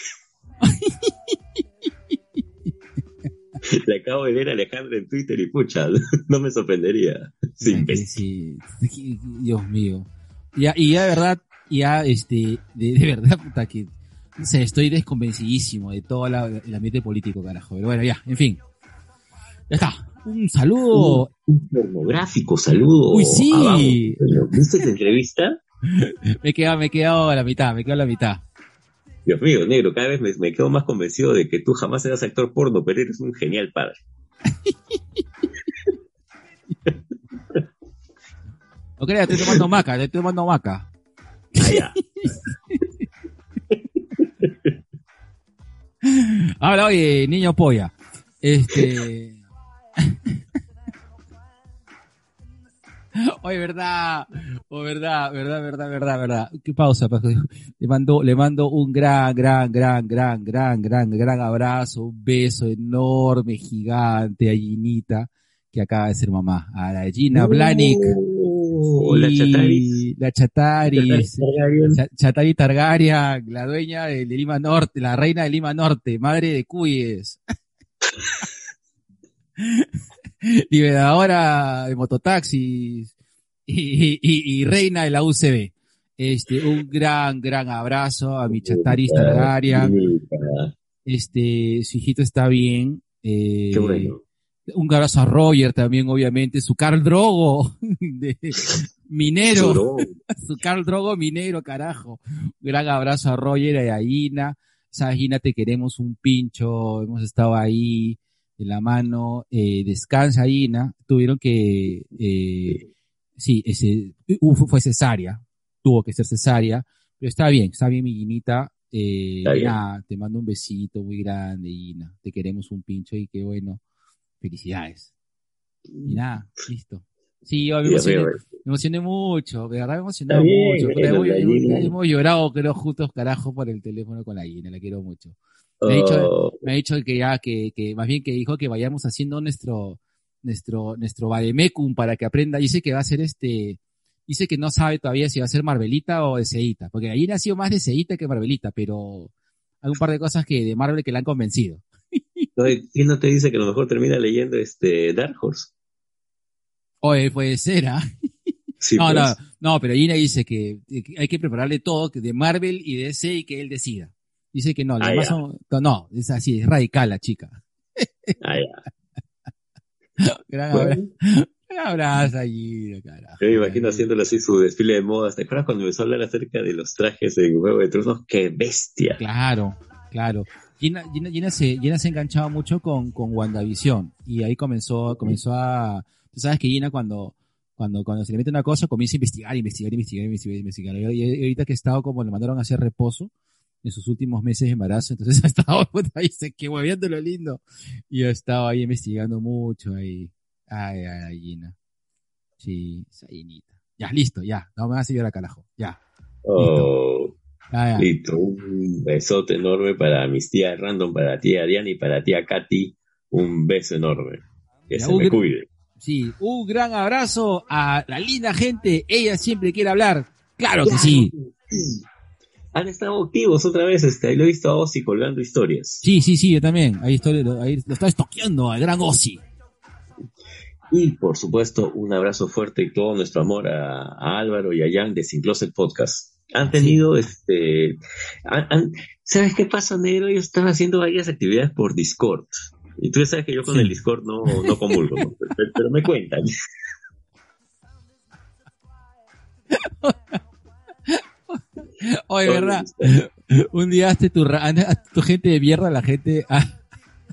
Speaker 3: <laughs> Le acabo de ver a Alejandro en Twitter y pucha, <laughs> no me sorprendería. Sí,
Speaker 2: sí. Dios mío. Ya, y ya de verdad, ya este, de, de verdad, puta que, no sé, estoy desconvencidísimo de todo la- el ambiente político, carajo. Pero bueno, ya, en fin. Ya está. Un saludo.
Speaker 3: Un pornográfico saludo.
Speaker 2: Uy, sí.
Speaker 3: ¿Viste la entrevista? <laughs>
Speaker 2: Me he quedado, me he quedado a la mitad, me he quedado a la mitad.
Speaker 3: Dios mío, negro, cada vez me, me quedo más convencido de que tú jamás serás actor porno, pero eres un genial padre.
Speaker 2: No creas, estoy tomando maca, estoy tomando maca.
Speaker 3: Ah. <laughs>
Speaker 2: Habla, oye, niño polla. Este. Oye, verdad, oh, verdad, verdad, verdad, verdad, verdad. ¿Qué pausa? Paco? Le mando, le mando un gran, gran, gran, gran, gran, gran, gran abrazo, un beso enorme, gigante a Ginita, que acaba de ser mamá. A la Gina Blanik.
Speaker 3: Oh, la Chataris.
Speaker 2: La Chataris.
Speaker 3: Targaryen.
Speaker 2: Cha- Chatari Targaryen, la dueña de, de Lima Norte, la reina de Lima Norte, madre de Cuyes. <laughs> <laughs> Liberadora de mototaxis y, y- y reina de la UCB. Este, un gran, gran abrazo a mi Chataris Targaryen.
Speaker 3: Ginita.
Speaker 2: Este, su hijito está bien. Eh,
Speaker 3: Qué bueno.
Speaker 2: Un abrazo a Roger también, obviamente. Su Carl Drogo, <laughs> de minero. <laughs> Su Carl Drogo minero, carajo. Gran abrazo a Roger y a Ina. Sabes, Ina, te queremos un pincho. Hemos estado ahí de la mano. Eh, descansa, Ina. Tuvieron que, eh, sí, ese, fue cesárea. Tuvo que ser cesárea. Pero está bien, está bien, mi Inita. Eh,
Speaker 3: bien.
Speaker 2: nada, te mando un besito muy grande, Ina. Te queremos un pincho y qué bueno. Felicidades. Y nada, listo. Sí, yo me emocioné, me emocioné mucho, de verdad me emocioné
Speaker 3: bien,
Speaker 2: mucho.
Speaker 3: La
Speaker 2: hemos, hemos llorado, creo, juntos, carajo, por el teléfono con la Gina, la quiero mucho. Me ha dicho,
Speaker 3: Oh,
Speaker 2: me ha dicho que ya, que, que más bien que dijo que vayamos haciendo nuestro, nuestro, nuestro Vademecum para que aprenda. Dice que va a ser este, dice que no sabe todavía si va a ser Marvelita o Deseita, porque Gallina ha sido más Deseita que Marvelita, pero hay un par de cosas que de Marvel que la han convencido. <laughs>
Speaker 3: ¿Quién no te dice que a lo mejor termina leyendo este Dark Horse?
Speaker 2: Oye, puede ser, ¿ah? <laughs>
Speaker 3: Sí,
Speaker 2: no,
Speaker 3: pues.
Speaker 2: no, no, pero Gina dice que, que hay que prepararle todo que de Marvel y de DC y que él decida. Dice que no,
Speaker 3: Ah,
Speaker 2: son- no, es así, es radical la chica.
Speaker 3: Ah, ya. <laughs>
Speaker 2: Gran
Speaker 3: Bueno,
Speaker 2: abrazo, gran abrazo a Gina, carajo.
Speaker 3: yo me imagino haciéndole así su desfile de modas. ¿Te acuerdas cuando empezó a hablar acerca de los trajes en Juego de Tronos? ¡Qué bestia!
Speaker 2: Claro, claro. Gina, Gina, Gina se, Gina se enganchaba mucho con, con WandaVision y ahí comenzó, comenzó a, tú sabes que Gina cuando, cuando, cuando se le mete una cosa comienza a investigar, investigar, investigar, investigar, investigar. Y, y ahorita que he estado como le mandaron a hacer reposo en sus últimos meses de embarazo, entonces <laughs> ha estado ahí se que moviendo lo lindo y ha estado ahí investigando mucho ahí. Ay, ay, ay, Gina. Sí, esa Ginita. Ya, listo, ya. No me vas a seguir a carajo. Ya.
Speaker 3: Oh,
Speaker 2: Ya, ya.
Speaker 3: listo. Un besote enorme para mis tías random, para tía Diana y para tía Katy. Un beso enorme. Que
Speaker 2: Ya,
Speaker 3: se me cuide.
Speaker 2: Sí, un gran abrazo a la linda gente. Ella siempre quiere hablar. Claro que sí.
Speaker 3: Han estado activos otra vez. Este, ahí lo he visto a Ozzy colgando historias.
Speaker 2: Sí, sí, sí, yo también. Ahí estoy, lo- ahí lo está estoqueando al gran Ozzy.
Speaker 3: Y por supuesto, un abrazo fuerte y todo nuestro amor a, a Álvaro y a Jan de Sin Closet Podcast. Han tenido, este, han- han- ¿sabes qué pasa, negro? Ellos están haciendo varias actividades por Discord. Y tú ya sabes que yo con
Speaker 2: Sí.
Speaker 3: el Discord no, no comulgo, ¿no? <laughs> Pero, pero me cuentan. <laughs> <laughs>
Speaker 2: Oye, ¿verdad? Un día hazte tu, a tu gente de mierda, la gente, <laughs> a,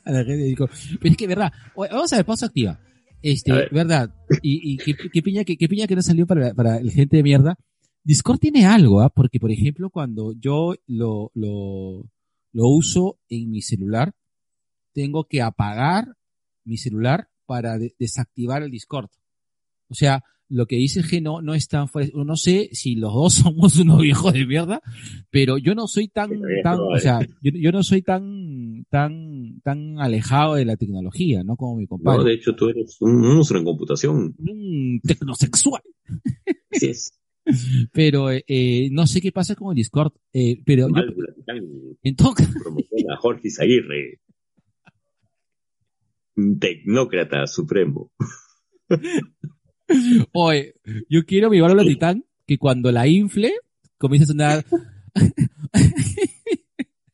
Speaker 2: a la gente dijo, pero es que, ¿verdad? Oye, vamos a ver, pausa activa. Este. ¿verdad? Y, y qué, qué piña, que, qué piña que no salió para, para la gente de mierda. Discord tiene algo, ¿ah? Porque, por ejemplo, cuando yo lo, lo, lo uso en mi celular, tengo que apagar mi celular para de- desactivar el Discord. O sea, lo que dice G no, no es tan no sé si los dos <laughs> somos unos viejos de mierda, pero yo no soy tan,
Speaker 3: es
Speaker 2: tan, o sea, yo, yo no soy tan, tan, tan alejado de la tecnología, ¿no? Como mi
Speaker 3: No,
Speaker 2: compadre.
Speaker 3: de hecho, tú eres un monstruo en computación.
Speaker 2: Un tecnosexual.
Speaker 3: Así es. <laughs>
Speaker 2: Pero, eh, eh, no sé qué pasa con el Discord, eh, pero yo, en todo <laughs>
Speaker 3: a Jorge Aguirre. Tecnócrata supremo. <laughs>
Speaker 2: oye, yo quiero mi válvula titán que cuando la infle, comience a sonar, <laughs>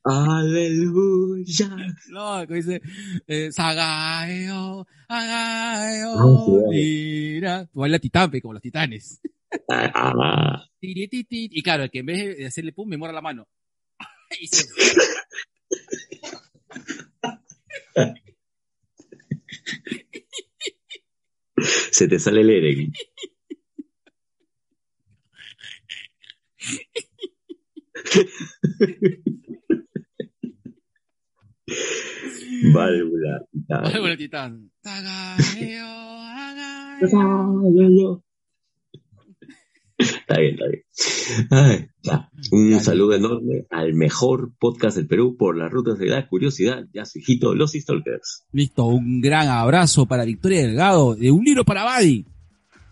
Speaker 3: Aleluya.
Speaker 2: No, que dice, eh, Sagaeo, Agaeo,
Speaker 3: Ah,
Speaker 2: mira. Igual la titampe, como los titanes.
Speaker 3: Ah. <laughs>
Speaker 2: Y claro, que en vez de hacerle pum, me muera la mano. Y se- <laughs>
Speaker 3: se te sale el Eren. <laughs> Válvula. titán.
Speaker 2: Válvula <laughs> titán.
Speaker 3: Está bien, está bien. Ay, ya. Un saludo enorme al mejor podcast del Perú por las rutas de la curiosidad, ya su hijito, Los Stalkers.
Speaker 2: Listo, un gran abrazo para Victoria Delgado, de un libro para Buddy.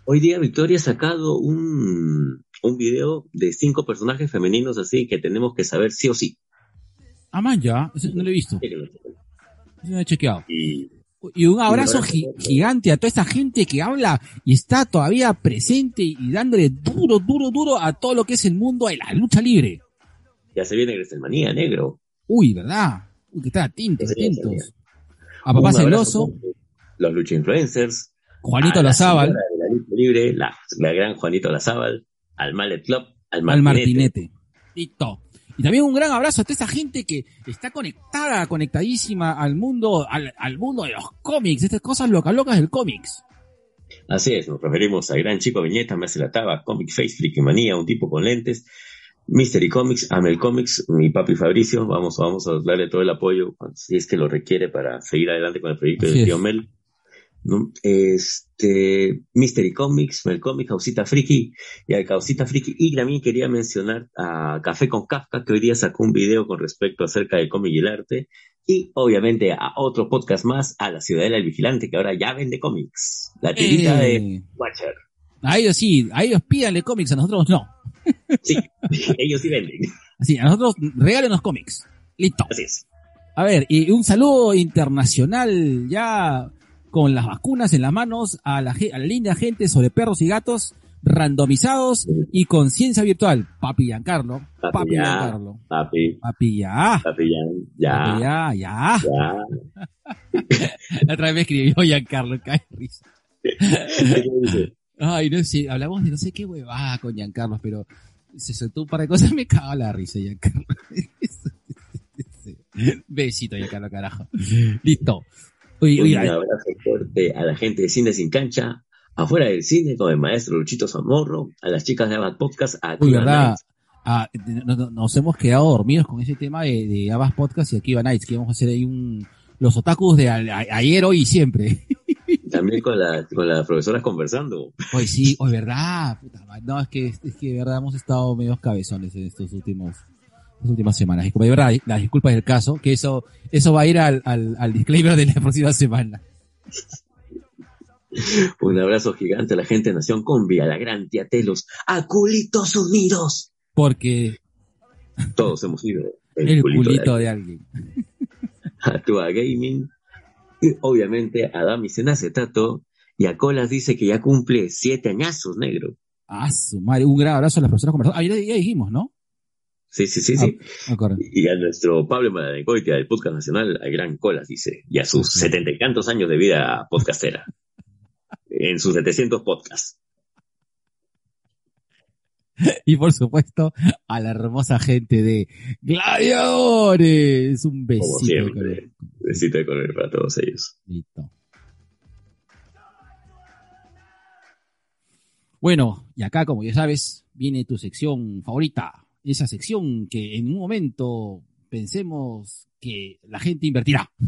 Speaker 3: Hoy día Victoria ha sacado un, un video de cinco personajes femeninos así que tenemos que saber sí o sí.
Speaker 2: Ah, man, ya, no lo he visto, no lo he chequeado.
Speaker 3: y
Speaker 2: Y un abrazo gi- gigante a toda esa gente que habla y está todavía presente y dándole duro, duro, duro a todo lo que es el mundo de la lucha libre.
Speaker 3: ya se viene WrestleMania, negro.
Speaker 2: Uy, ¿verdad? Uy, que están atentos, atentos. A Papá Celoso,
Speaker 3: Los lucha influencers.
Speaker 2: Juanito
Speaker 3: la
Speaker 2: Lazábal,
Speaker 3: la lucha libre, la, la gran Juanito Lazábal, al Mallet Club, al
Speaker 2: al
Speaker 3: Martinete.
Speaker 2: Martinete. Y también un gran abrazo a toda esa gente que está conectada, conectadísima al mundo, al, al mundo de los cómics, estas cosas locas locas del cómics.
Speaker 3: Así es, nos referimos al gran chico Viñeta, me hace la taba, Comic Face, Freaky Manía, un tipo con lentes, Mystery Comics, Amel Comics, mi papi Fabricio, vamos, vamos a darle todo el apoyo, si es que lo requiere para seguir adelante con el proyecto
Speaker 2: Así es.
Speaker 3: tío Mel. ¿No? Este, Mystery Comics, Mel Comics, Causita Friki, y al Causita Friki, y también quería mencionar a Café con Kafka, que hoy día sacó un video con respecto acerca del cómic y el arte, y obviamente a otro podcast más, a la Ciudadela del Vigilante, que ahora ya vende cómics. La tirita de
Speaker 2: Eh,
Speaker 3: Watcher.
Speaker 2: a ellos sí, a ellos pídanle cómics, a nosotros no.
Speaker 3: Sí, <laughs> ellos sí venden.
Speaker 2: Así, a nosotros regálenos cómics. Listo.
Speaker 3: Así es.
Speaker 2: A ver, y un saludo internacional ya con las vacunas en las manos a la, a la linda gente sobre perros y gatos randomizados y con ciencia virtual. Papi Giancarlo.
Speaker 3: Papi,
Speaker 2: Papi
Speaker 3: ya.
Speaker 2: Giancarlo.
Speaker 3: Papi,
Speaker 2: Papi ya.
Speaker 3: papi, ya,
Speaker 2: Papi
Speaker 3: ya,
Speaker 2: ya, ya.
Speaker 3: ya. <laughs>
Speaker 2: La otra vez me escribió Giancarlo, cae risa. Ay, no sé, hablamos de no sé qué huevada con Giancarlo, pero se soltó un par de cosas, me cago la risa, Giancarlo. <laughs> Besito, Giancarlo, carajo. Listo. Oye,
Speaker 3: Un
Speaker 2: oye,
Speaker 3: abrazo fuerte a la gente de Cine Sin Cancha, afuera del cine con el maestro Luchito Zamorro, a las chicas de Abad Podcast, a
Speaker 2: Uy, verdad. Ah, no- no- nos hemos quedado dormidos con ese tema de, de Abbas Podcast y Akiva Nights, que vamos a hacer ahí un, los otakus de a- a- ayer, hoy y siempre. <laughs>
Speaker 3: También con, la, con las profesoras conversando.
Speaker 2: Hoy sí, hoy <laughs> verdad. Puta. No, es que, es que de verdad hemos estado medios cabezones en estos últimos, las últimas semanas. Y como de verdad, las disculpas del caso, que eso, eso va a ir al, al, al disclaimer de la <laughs> próxima semana.
Speaker 3: Un abrazo gigante a la gente de Nación Combi, a la gran tía Telos, a Culitos Unidos.
Speaker 2: Porque
Speaker 3: Todos hemos ido.
Speaker 2: el culito,
Speaker 3: de
Speaker 2: de alguien.
Speaker 3: a Tua Gaming, y obviamente a Dami Acetato, y a Colas dice que ya cumple siete añazos, negro.
Speaker 2: Ah, su madre. Un gran abrazo a las personas conversadas. Ya, ya dijimos, ¿no?
Speaker 3: Sí, sí, sí, sí.
Speaker 2: Me acuerdo.
Speaker 3: Y a nuestro Pablo Madanecoitia del Podcast Nacional, al gran Colas, dice, y a sus setenta y tantos años de vida podcastera. <laughs> en sus 700 podcasts.
Speaker 2: Y por supuesto, a la hermosa gente de Gladiadores. Un besito.
Speaker 3: Como siempre. Besito de color para todos ellos.
Speaker 2: Listo. Bueno, y acá, como ya sabes, viene tu sección favorita. Esa sección que en un momento pensemos que la gente invertirá. <laughs>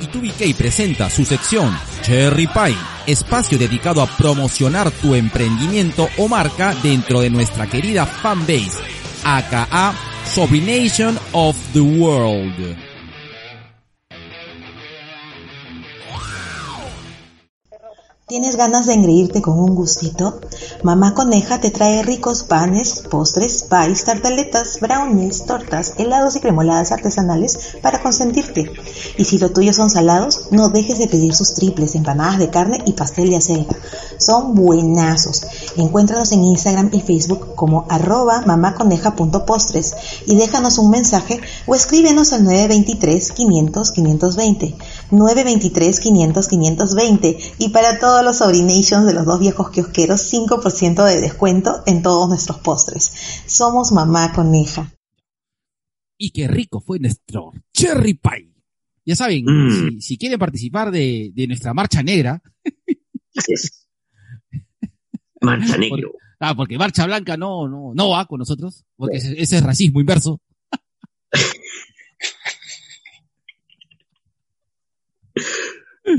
Speaker 4: Y2BK presenta su sección Cherry Pie, espacio dedicado a promocionar tu emprendimiento o marca dentro de nuestra querida fanbase, aka Sobrination of the World.
Speaker 5: ¿Tienes ganas de engreírte con un gustito? Mamá Coneja te trae ricos panes, postres, pies, tartaletas, brownies, tortas, helados y cremoladas artesanales para consentirte. Y si lo tuyo son salados, no dejes de pedir sus triples, empanadas de carne y pastel de acelga. Son buenazos. Encuéntranos en Instagram y Facebook como arroba mamaconeja.postres y déjanos un mensaje o escríbenos al 923 500 520. 923 500 520 y para todos todos los sobrinations de los dos viejos kiosqueros 5% de descuento en todos nuestros postres. Somos mamá coneja.
Speaker 2: Y qué rico fue nuestro cherry pie. Ya saben,
Speaker 3: mm.
Speaker 2: si, si, quieren participar de, de nuestra marcha negra.
Speaker 3: Marcha negra.
Speaker 2: Ah, porque Marcha Blanca no, no, no va con nosotros, porque sí. ese, ese, es racismo inverso. <laughs>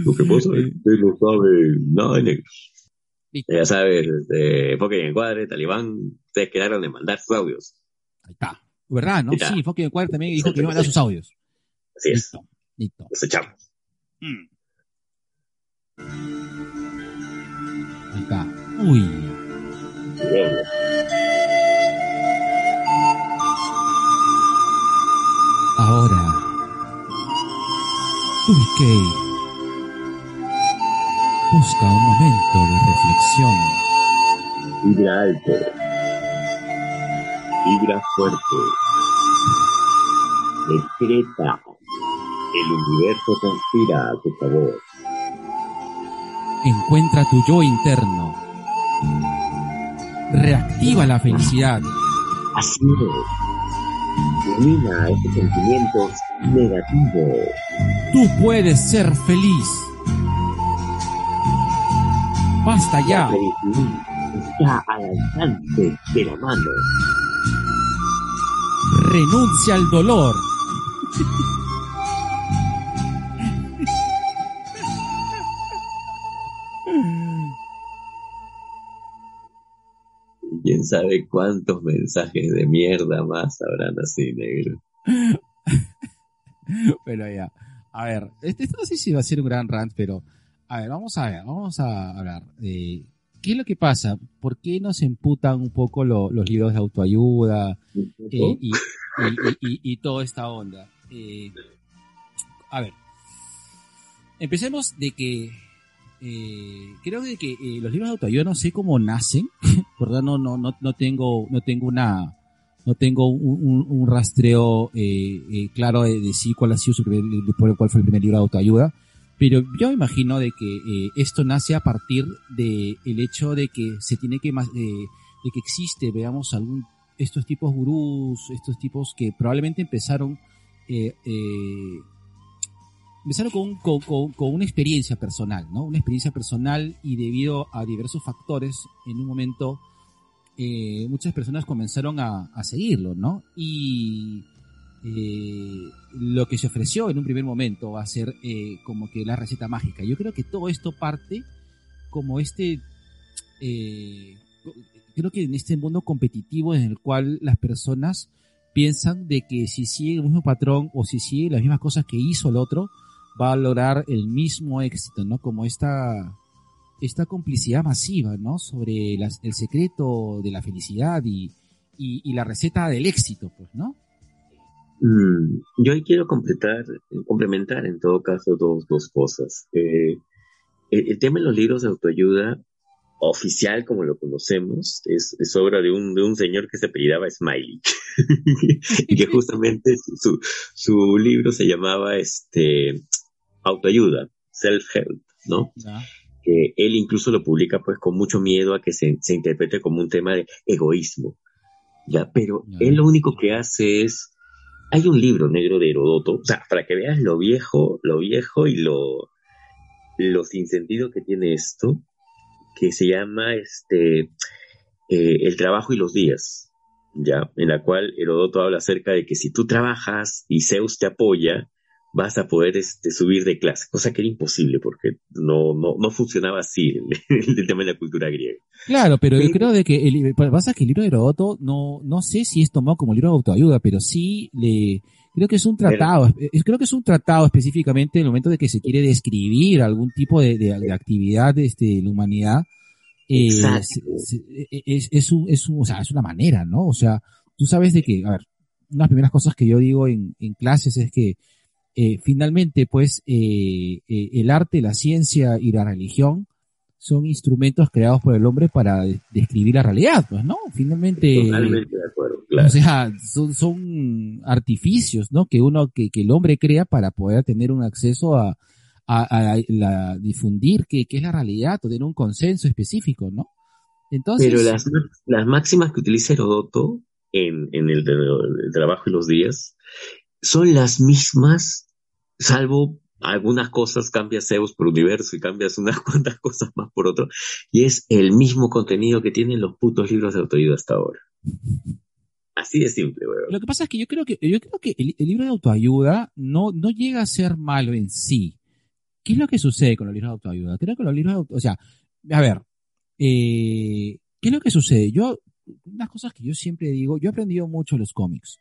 Speaker 3: Lo que pasa es que usted no sabe nada de negros. Ya sabes, este, Enfoque en Encuadre, Talibán, ustedes quedaron de mandar sus audios.
Speaker 2: Ahí está. ¿Verdad, no?
Speaker 3: Está.
Speaker 2: Sí, Foque de Cuadra también dijo que iba a mandar sus audios.
Speaker 3: Así es,
Speaker 2: Listo, listo.
Speaker 3: los echamos.
Speaker 2: Mm. Ahí está. Uy.
Speaker 3: Bien.
Speaker 4: Ahora, Ubiquei busca un momento de reflexión.
Speaker 3: Vibra alto. Vibra fuerte. Decreta. El universo conspira a tu favor.
Speaker 4: Encuentra tu yo interno. Reactiva la felicidad.
Speaker 3: Así es. Elimina esos sentimientos negativos.
Speaker 4: Tú puedes ser feliz. Basta ya.
Speaker 3: está al alcance de la mano.
Speaker 4: Renuncia al dolor.
Speaker 3: Quién sabe cuántos mensajes de mierda más habrán así, negro. <laughs>
Speaker 2: Pero ya. A ver, este, esto no sé si va a ser un gran rant, pero a ver, vamos a ver, vamos a hablar. de ¿Qué es lo que pasa? ¿Por qué nos emputan un poco lo- los libros de autoayuda eh, y, y, y- y- toda esta onda? Eh, a ver, empecemos de que eh, creo de que eh, los libros de autoayuda no sé cómo nacen, <laughs> ¿verdad? No, no, no, no tengo, no tengo una, no tengo un, un- un rastreo eh, eh, claro de, de sí cuál ha sido su primer, por- cuál fue el primer libro de autoayuda, pero yo imagino de que eh, esto nace a partir de el hecho de que se tiene que más, eh, de que existe, veamos algún estos tipos gurús, estos tipos que probablemente empezaron eh, eh, empezaron con, con, con- con una experiencia personal, ¿no? Una experiencia personal y debido a diversos factores, en un momento muchas personas comenzaron a, a seguirlo, ¿no? Y eh, lo que se ofreció en un primer momento va a ser eh, como que la receta mágica. Yo creo que todo esto parte como este, eh, creo que en este mundo competitivo en el cual las personas piensan de que si sigue el mismo patrón o si sigue las mismas cosas que hizo el otro, va a lograr el mismo éxito, ¿no? Como esta, esta complicidad masiva, ¿no? Sobre el secreto de la felicidad y la receta del éxito, pues, ¿no?
Speaker 3: Mm, yo ahí quiero completar, complementar en todo caso dos, dos cosas. Eh, el, el tema de los libros de autoayuda oficial, como lo conocemos, es, es obra de un, de un señor que se apellidaba Smiley. <laughs> y que justamente su, su, libro se llamaba este autoayuda, self-help, ¿no?
Speaker 2: Ya.
Speaker 3: que él incluso lo publica pues con mucho miedo a que se, se interprete como un tema de egoísmo. Ya, pero él lo único que hace es, hay un libro negro de Herodoto, o sea, para que veas lo viejo, lo viejo y lo, lo sin sentido que tiene esto, que se llama este, eh, El trabajo y los días, ya, en la cual Herodoto habla acerca de que si tú trabajas y Zeus te apoya, vas a poder este, subir de clase, cosa que era imposible porque no, no, no funcionaba así el, <laughs> el tema de la cultura griega.
Speaker 2: Claro, pero yo creo de que el, pasa que el libro de Herodoto no, no sé si es tomado como libro de autoayuda, pero sí le, creo que es un tratado, creo que es un tratado específicamente en el momento de que se quiere describir algún tipo de, de- de actividad este, de la humanidad. eh, es, es un, es un, o sea, es una manera, ¿no? O sea, tú sabes de que, a ver, una de las primeras cosas que yo digo en, en clases es que eh, finalmente, pues, eh, eh, el arte, la ciencia y la religión son instrumentos creados por el hombre para de- describir la realidad, pues, ¿no? Finalmente,
Speaker 3: Totalmente de acuerdo, claro.
Speaker 2: o sea, son, son artificios, ¿no? Que uno, que, que el hombre crea para poder tener un acceso a, a, a la, difundir que, que es la realidad, o tener un consenso específico, ¿no? Entonces,
Speaker 3: Pero las, las máximas que utiliza Herodoto en, en el, el trabajo y los días son las mismas, salvo algunas cosas cambia Zeus por universo y cambias unas <laughs> cuantas cosas más por otro, y es el mismo contenido que tienen los putos libros de autoayuda hasta ahora. Así de simple, weón.
Speaker 2: Lo que pasa es que yo creo que, yo creo que el, libro de autoayuda no, no llega a ser malo en sí. ¿qué es lo que sucede con los libros de autoayuda? Creo que los libros de autoayuda, o sea, a ver, eh, ¿qué es lo que sucede? Yo, unas cosas que yo siempre digo, yo he aprendido mucho los cómics.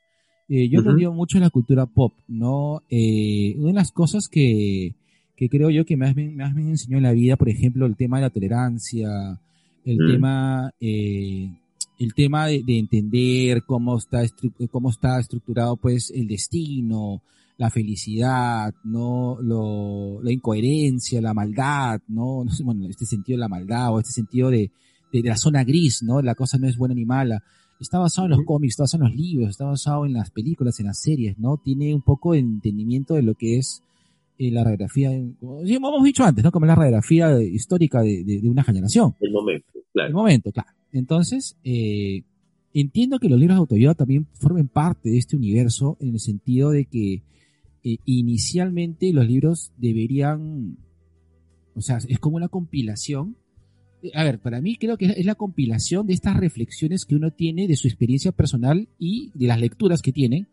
Speaker 2: Eh, yo he aprendido mucho en la cultura pop, ¿no? Eh, una de las cosas que, que creo yo que más me, más me enseñó en la vida, por ejemplo, el tema de la tolerancia, el
Speaker 3: Mm.
Speaker 2: tema, eh, el tema de, de entender cómo está, cómo está estructurado, pues, el destino, la felicidad, ¿no? Lo, la incoherencia, la maldad, ¿no? No sé, bueno, este sentido de la maldad o este sentido de, de, de la zona gris, ¿no? La cosa no es buena ni mala. Está basado en los cómics, está basado en los libros, está basado en las películas, en las series, ¿no? Tiene un poco de entendimiento de lo que es eh, la radiografía, como hemos dicho antes, ¿no? Como la radiografía histórica de, de, de una generación.
Speaker 3: El momento,
Speaker 2: El
Speaker 3: claro.
Speaker 2: momento, claro. Entonces, eh, entiendo que los libros de autoayuda también formen parte de este universo en el sentido de que eh, inicialmente los libros deberían, o sea, es como una compilación. A ver, para mí creo que es la compilación de estas reflexiones que uno tiene de su experiencia personal y de las lecturas que tiene,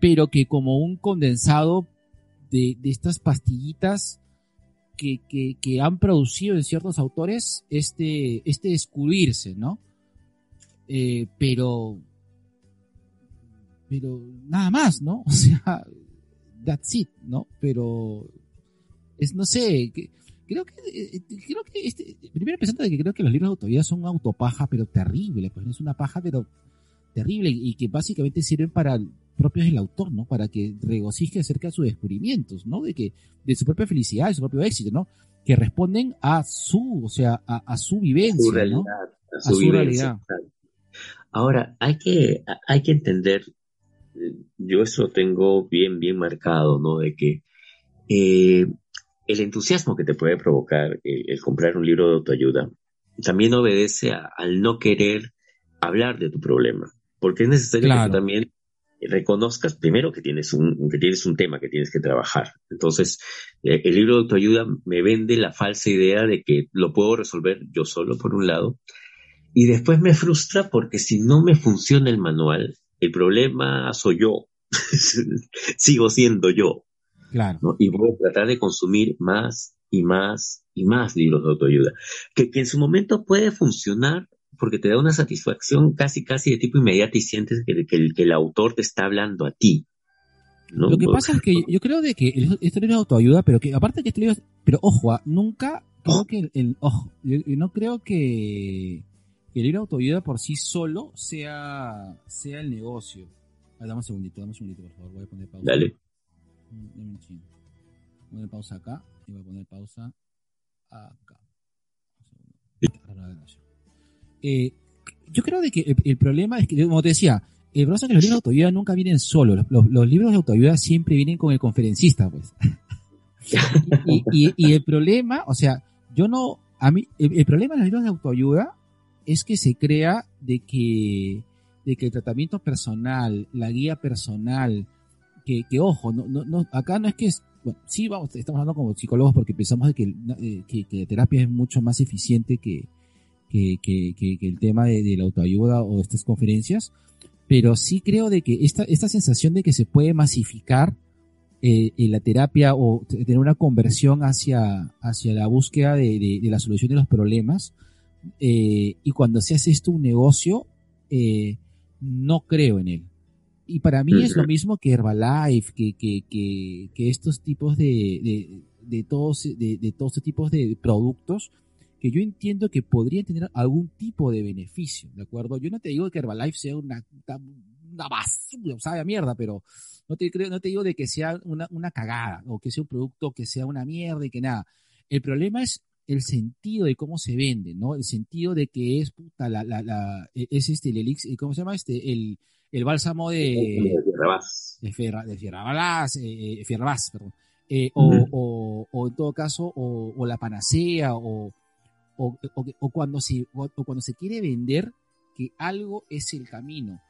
Speaker 2: pero que como un condensado de, de estas pastillitas que, que, que han producido en ciertos autores este, este descubrirse, ¿no? Eh, pero, pero nada más, ¿no? <laughs> O sea, that's it, ¿no? Pero es, no sé, que- creo que, eh, creo que este, primero pensando de que creo que los libros de autoayuda son autopaja, pero terrible, pues es una paja, pero terrible y que básicamente sirven para propios del autor, ¿no? Para que regocije acerca de sus descubrimientos, ¿no? De que, de su propia felicidad, de su propio éxito, ¿no? Que responden a su, o sea, a, a su vivencia,
Speaker 3: su
Speaker 2: ¿no?
Speaker 3: realidad, a su,
Speaker 2: A su
Speaker 3: vivencia,
Speaker 2: realidad.
Speaker 3: claro. Ahora, hay que, hay que entender, eh, yo eso lo tengo bien, bien marcado, ¿no? De que eh, el entusiasmo que te puede provocar el, el comprar un libro de autoayuda también obedece a- al no querer hablar de tu problema. Porque es necesario que
Speaker 2: Claro.
Speaker 3: tú también reconozcas primero que tienes un, que tienes un tema que tienes que trabajar. Entonces, eh, el libro de autoayuda me vende la falsa idea de que lo puedo resolver yo solo, por un lado, y después me frustra porque si no me funciona el manual, el problema soy yo. <laughs> Sigo siendo yo.
Speaker 2: Claro.
Speaker 3: ¿no? Y voy a tratar de consumir más y más y más libros de autoayuda. Que, que en su momento puede funcionar porque te da una satisfacción casi, casi de tipo inmediato y sientes que, que el, que el autor te está hablando a ti. ¿no?
Speaker 2: Lo que pasa es que yo creo de que este libro de autoayuda, pero que aparte que este libro, pero ojo, ah, nunca creo que el, el- ojo, yo, yo no creo que, que el libro de autoayuda por sí solo sea, sea el negocio. Ah, dame un segundito, dame un segundito, por favor, voy a poner pausa.
Speaker 3: Dale.
Speaker 2: Voy a poner pausa acá y voy a poner pausa acá. Eh, yo creo de que el, el problema es que, como te decía, el problema es que los libros de autoayuda nunca vienen solos. Los, los- los libros de autoayuda siempre vienen con el conferencista, pues. <laughs> y, y- y el problema, o sea, yo no, a mí, el, el problema de los libros de autoayuda es que se crea de que, de que el tratamiento personal, la guía personal, que, ojo, no, no, no, acá no es que es, bueno, sí vamos, estamos hablando como psicólogos porque pensamos que, eh, que, que la terapia es mucho más eficiente que, que, que, el tema de, la autoayuda o estas conferencias, pero sí creo de que esta, esta sensación de que se puede masificar eh, la terapia o tener una conversión hacia, hacia la búsqueda de, de- de la solución de los problemas, eh, y cuando se hace esto un negocio, eh, no creo en él. Y para mí es lo mismo que Herbalife, que, que, que, que estos tipos de, de, de todos, de, de todos estos tipos de productos que yo entiendo que podrían tener algún tipo de beneficio, ¿de acuerdo? Yo no te digo que Herbalife sea una, una basura, sabe a mierda, pero no te creo, no te digo de que sea una, una cagada o que sea un producto que sea una mierda y que nada. El problema es el sentido de cómo se vende, ¿no? El sentido de que es puta la, la, la es este el elixir, ¿cómo se llama? Este, el, el bálsamo de, de, Ferra, de Fierrabás, eh, eh, Fierrabás, perdón. Eh, o,
Speaker 3: Ujú.
Speaker 2: o, o en todo caso, o, o la panacea, o, o, o, o cuando se, o, cuando se quiere vender que algo es el camino.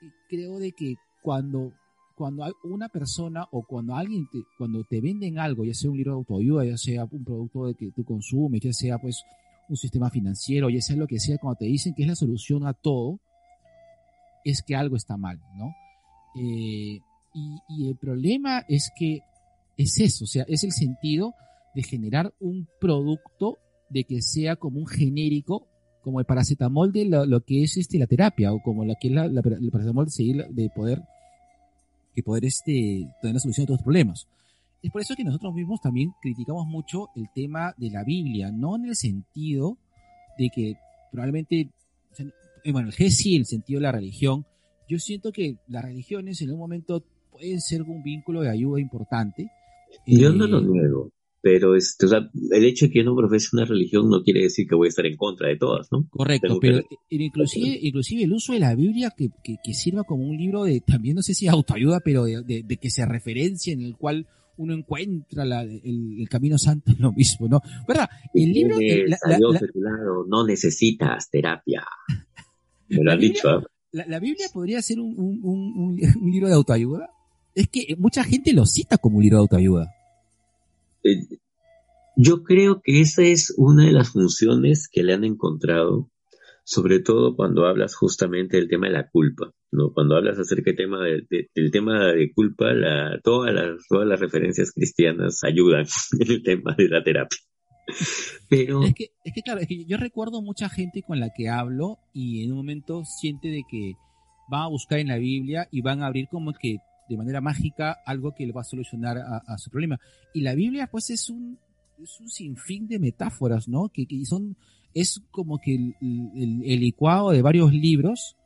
Speaker 2: Y creo de que cuando, cuando hay una persona o cuando alguien te, cuando te venden algo, ya sea un libro de autoayuda, ya sea un producto de que tú consumes, ya sea pues un sistema financiero, ya sea lo que sea, cuando te dicen que es la solución a todo, es que algo está mal, ¿no? Eh, y, el problema es que es eso, o sea, es el sentido de generar un producto de que sea como un genérico, como el paracetamol de lo, lo que es este la terapia, o como la que es la, el paracetamol de seguir, de poder, este, tener la solución a todos los problemas. Es por eso que nosotros mismos también criticamos mucho el tema de la Biblia, no en el sentido de que probablemente, bueno, el G sí, el sentido de la religión. Yo siento que las religiones en un momento pueden ser un vínculo de ayuda importante.
Speaker 3: Yo
Speaker 2: Eh,
Speaker 3: no lo niego, pero este, o sea, el hecho de que yo no profese una religión no quiere decir que voy a estar en contra de todas, ¿no?
Speaker 2: Correcto,
Speaker 3: Tengo que-
Speaker 2: pero eh, inclusive, inclusive el uso de la Biblia que, que, que sirva como un libro de, también no sé si autoayuda, pero de, de- de que se referencia en el cual uno encuentra la- el, el camino santo es <laughs> lo mismo, ¿no? ¿Verdad? El libro,
Speaker 3: Tienes
Speaker 2: el- la, la-
Speaker 3: no necesitas terapia. Me lo
Speaker 2: La
Speaker 3: han
Speaker 2: Biblia-
Speaker 3: dicho, ¿ah?
Speaker 2: la- la Biblia podría ser un, un- un- un- un libro de autoayuda. Es que mucha gente lo cita como un libro de autoayuda.
Speaker 3: Eh, Yo creo que esa es una de las funciones que le han encontrado, sobre todo cuando hablas justamente del tema de la culpa, ¿no? Cuando hablas acerca del tema de- de- del tema de culpa, la, todas las todas las referencias cristianas ayudan <laughs> en el tema de la terapia. Pero
Speaker 2: Es que, es que claro, es que yo recuerdo mucha gente con la que hablo y en un momento siente de que van a buscar en la Biblia y van a abrir como que de manera mágica algo que le va a solucionar a, a su problema. Y la Biblia pues es un, es un sinfín de metáforas, ¿no? Que, que son, es como que el, el- el licuado de varios libros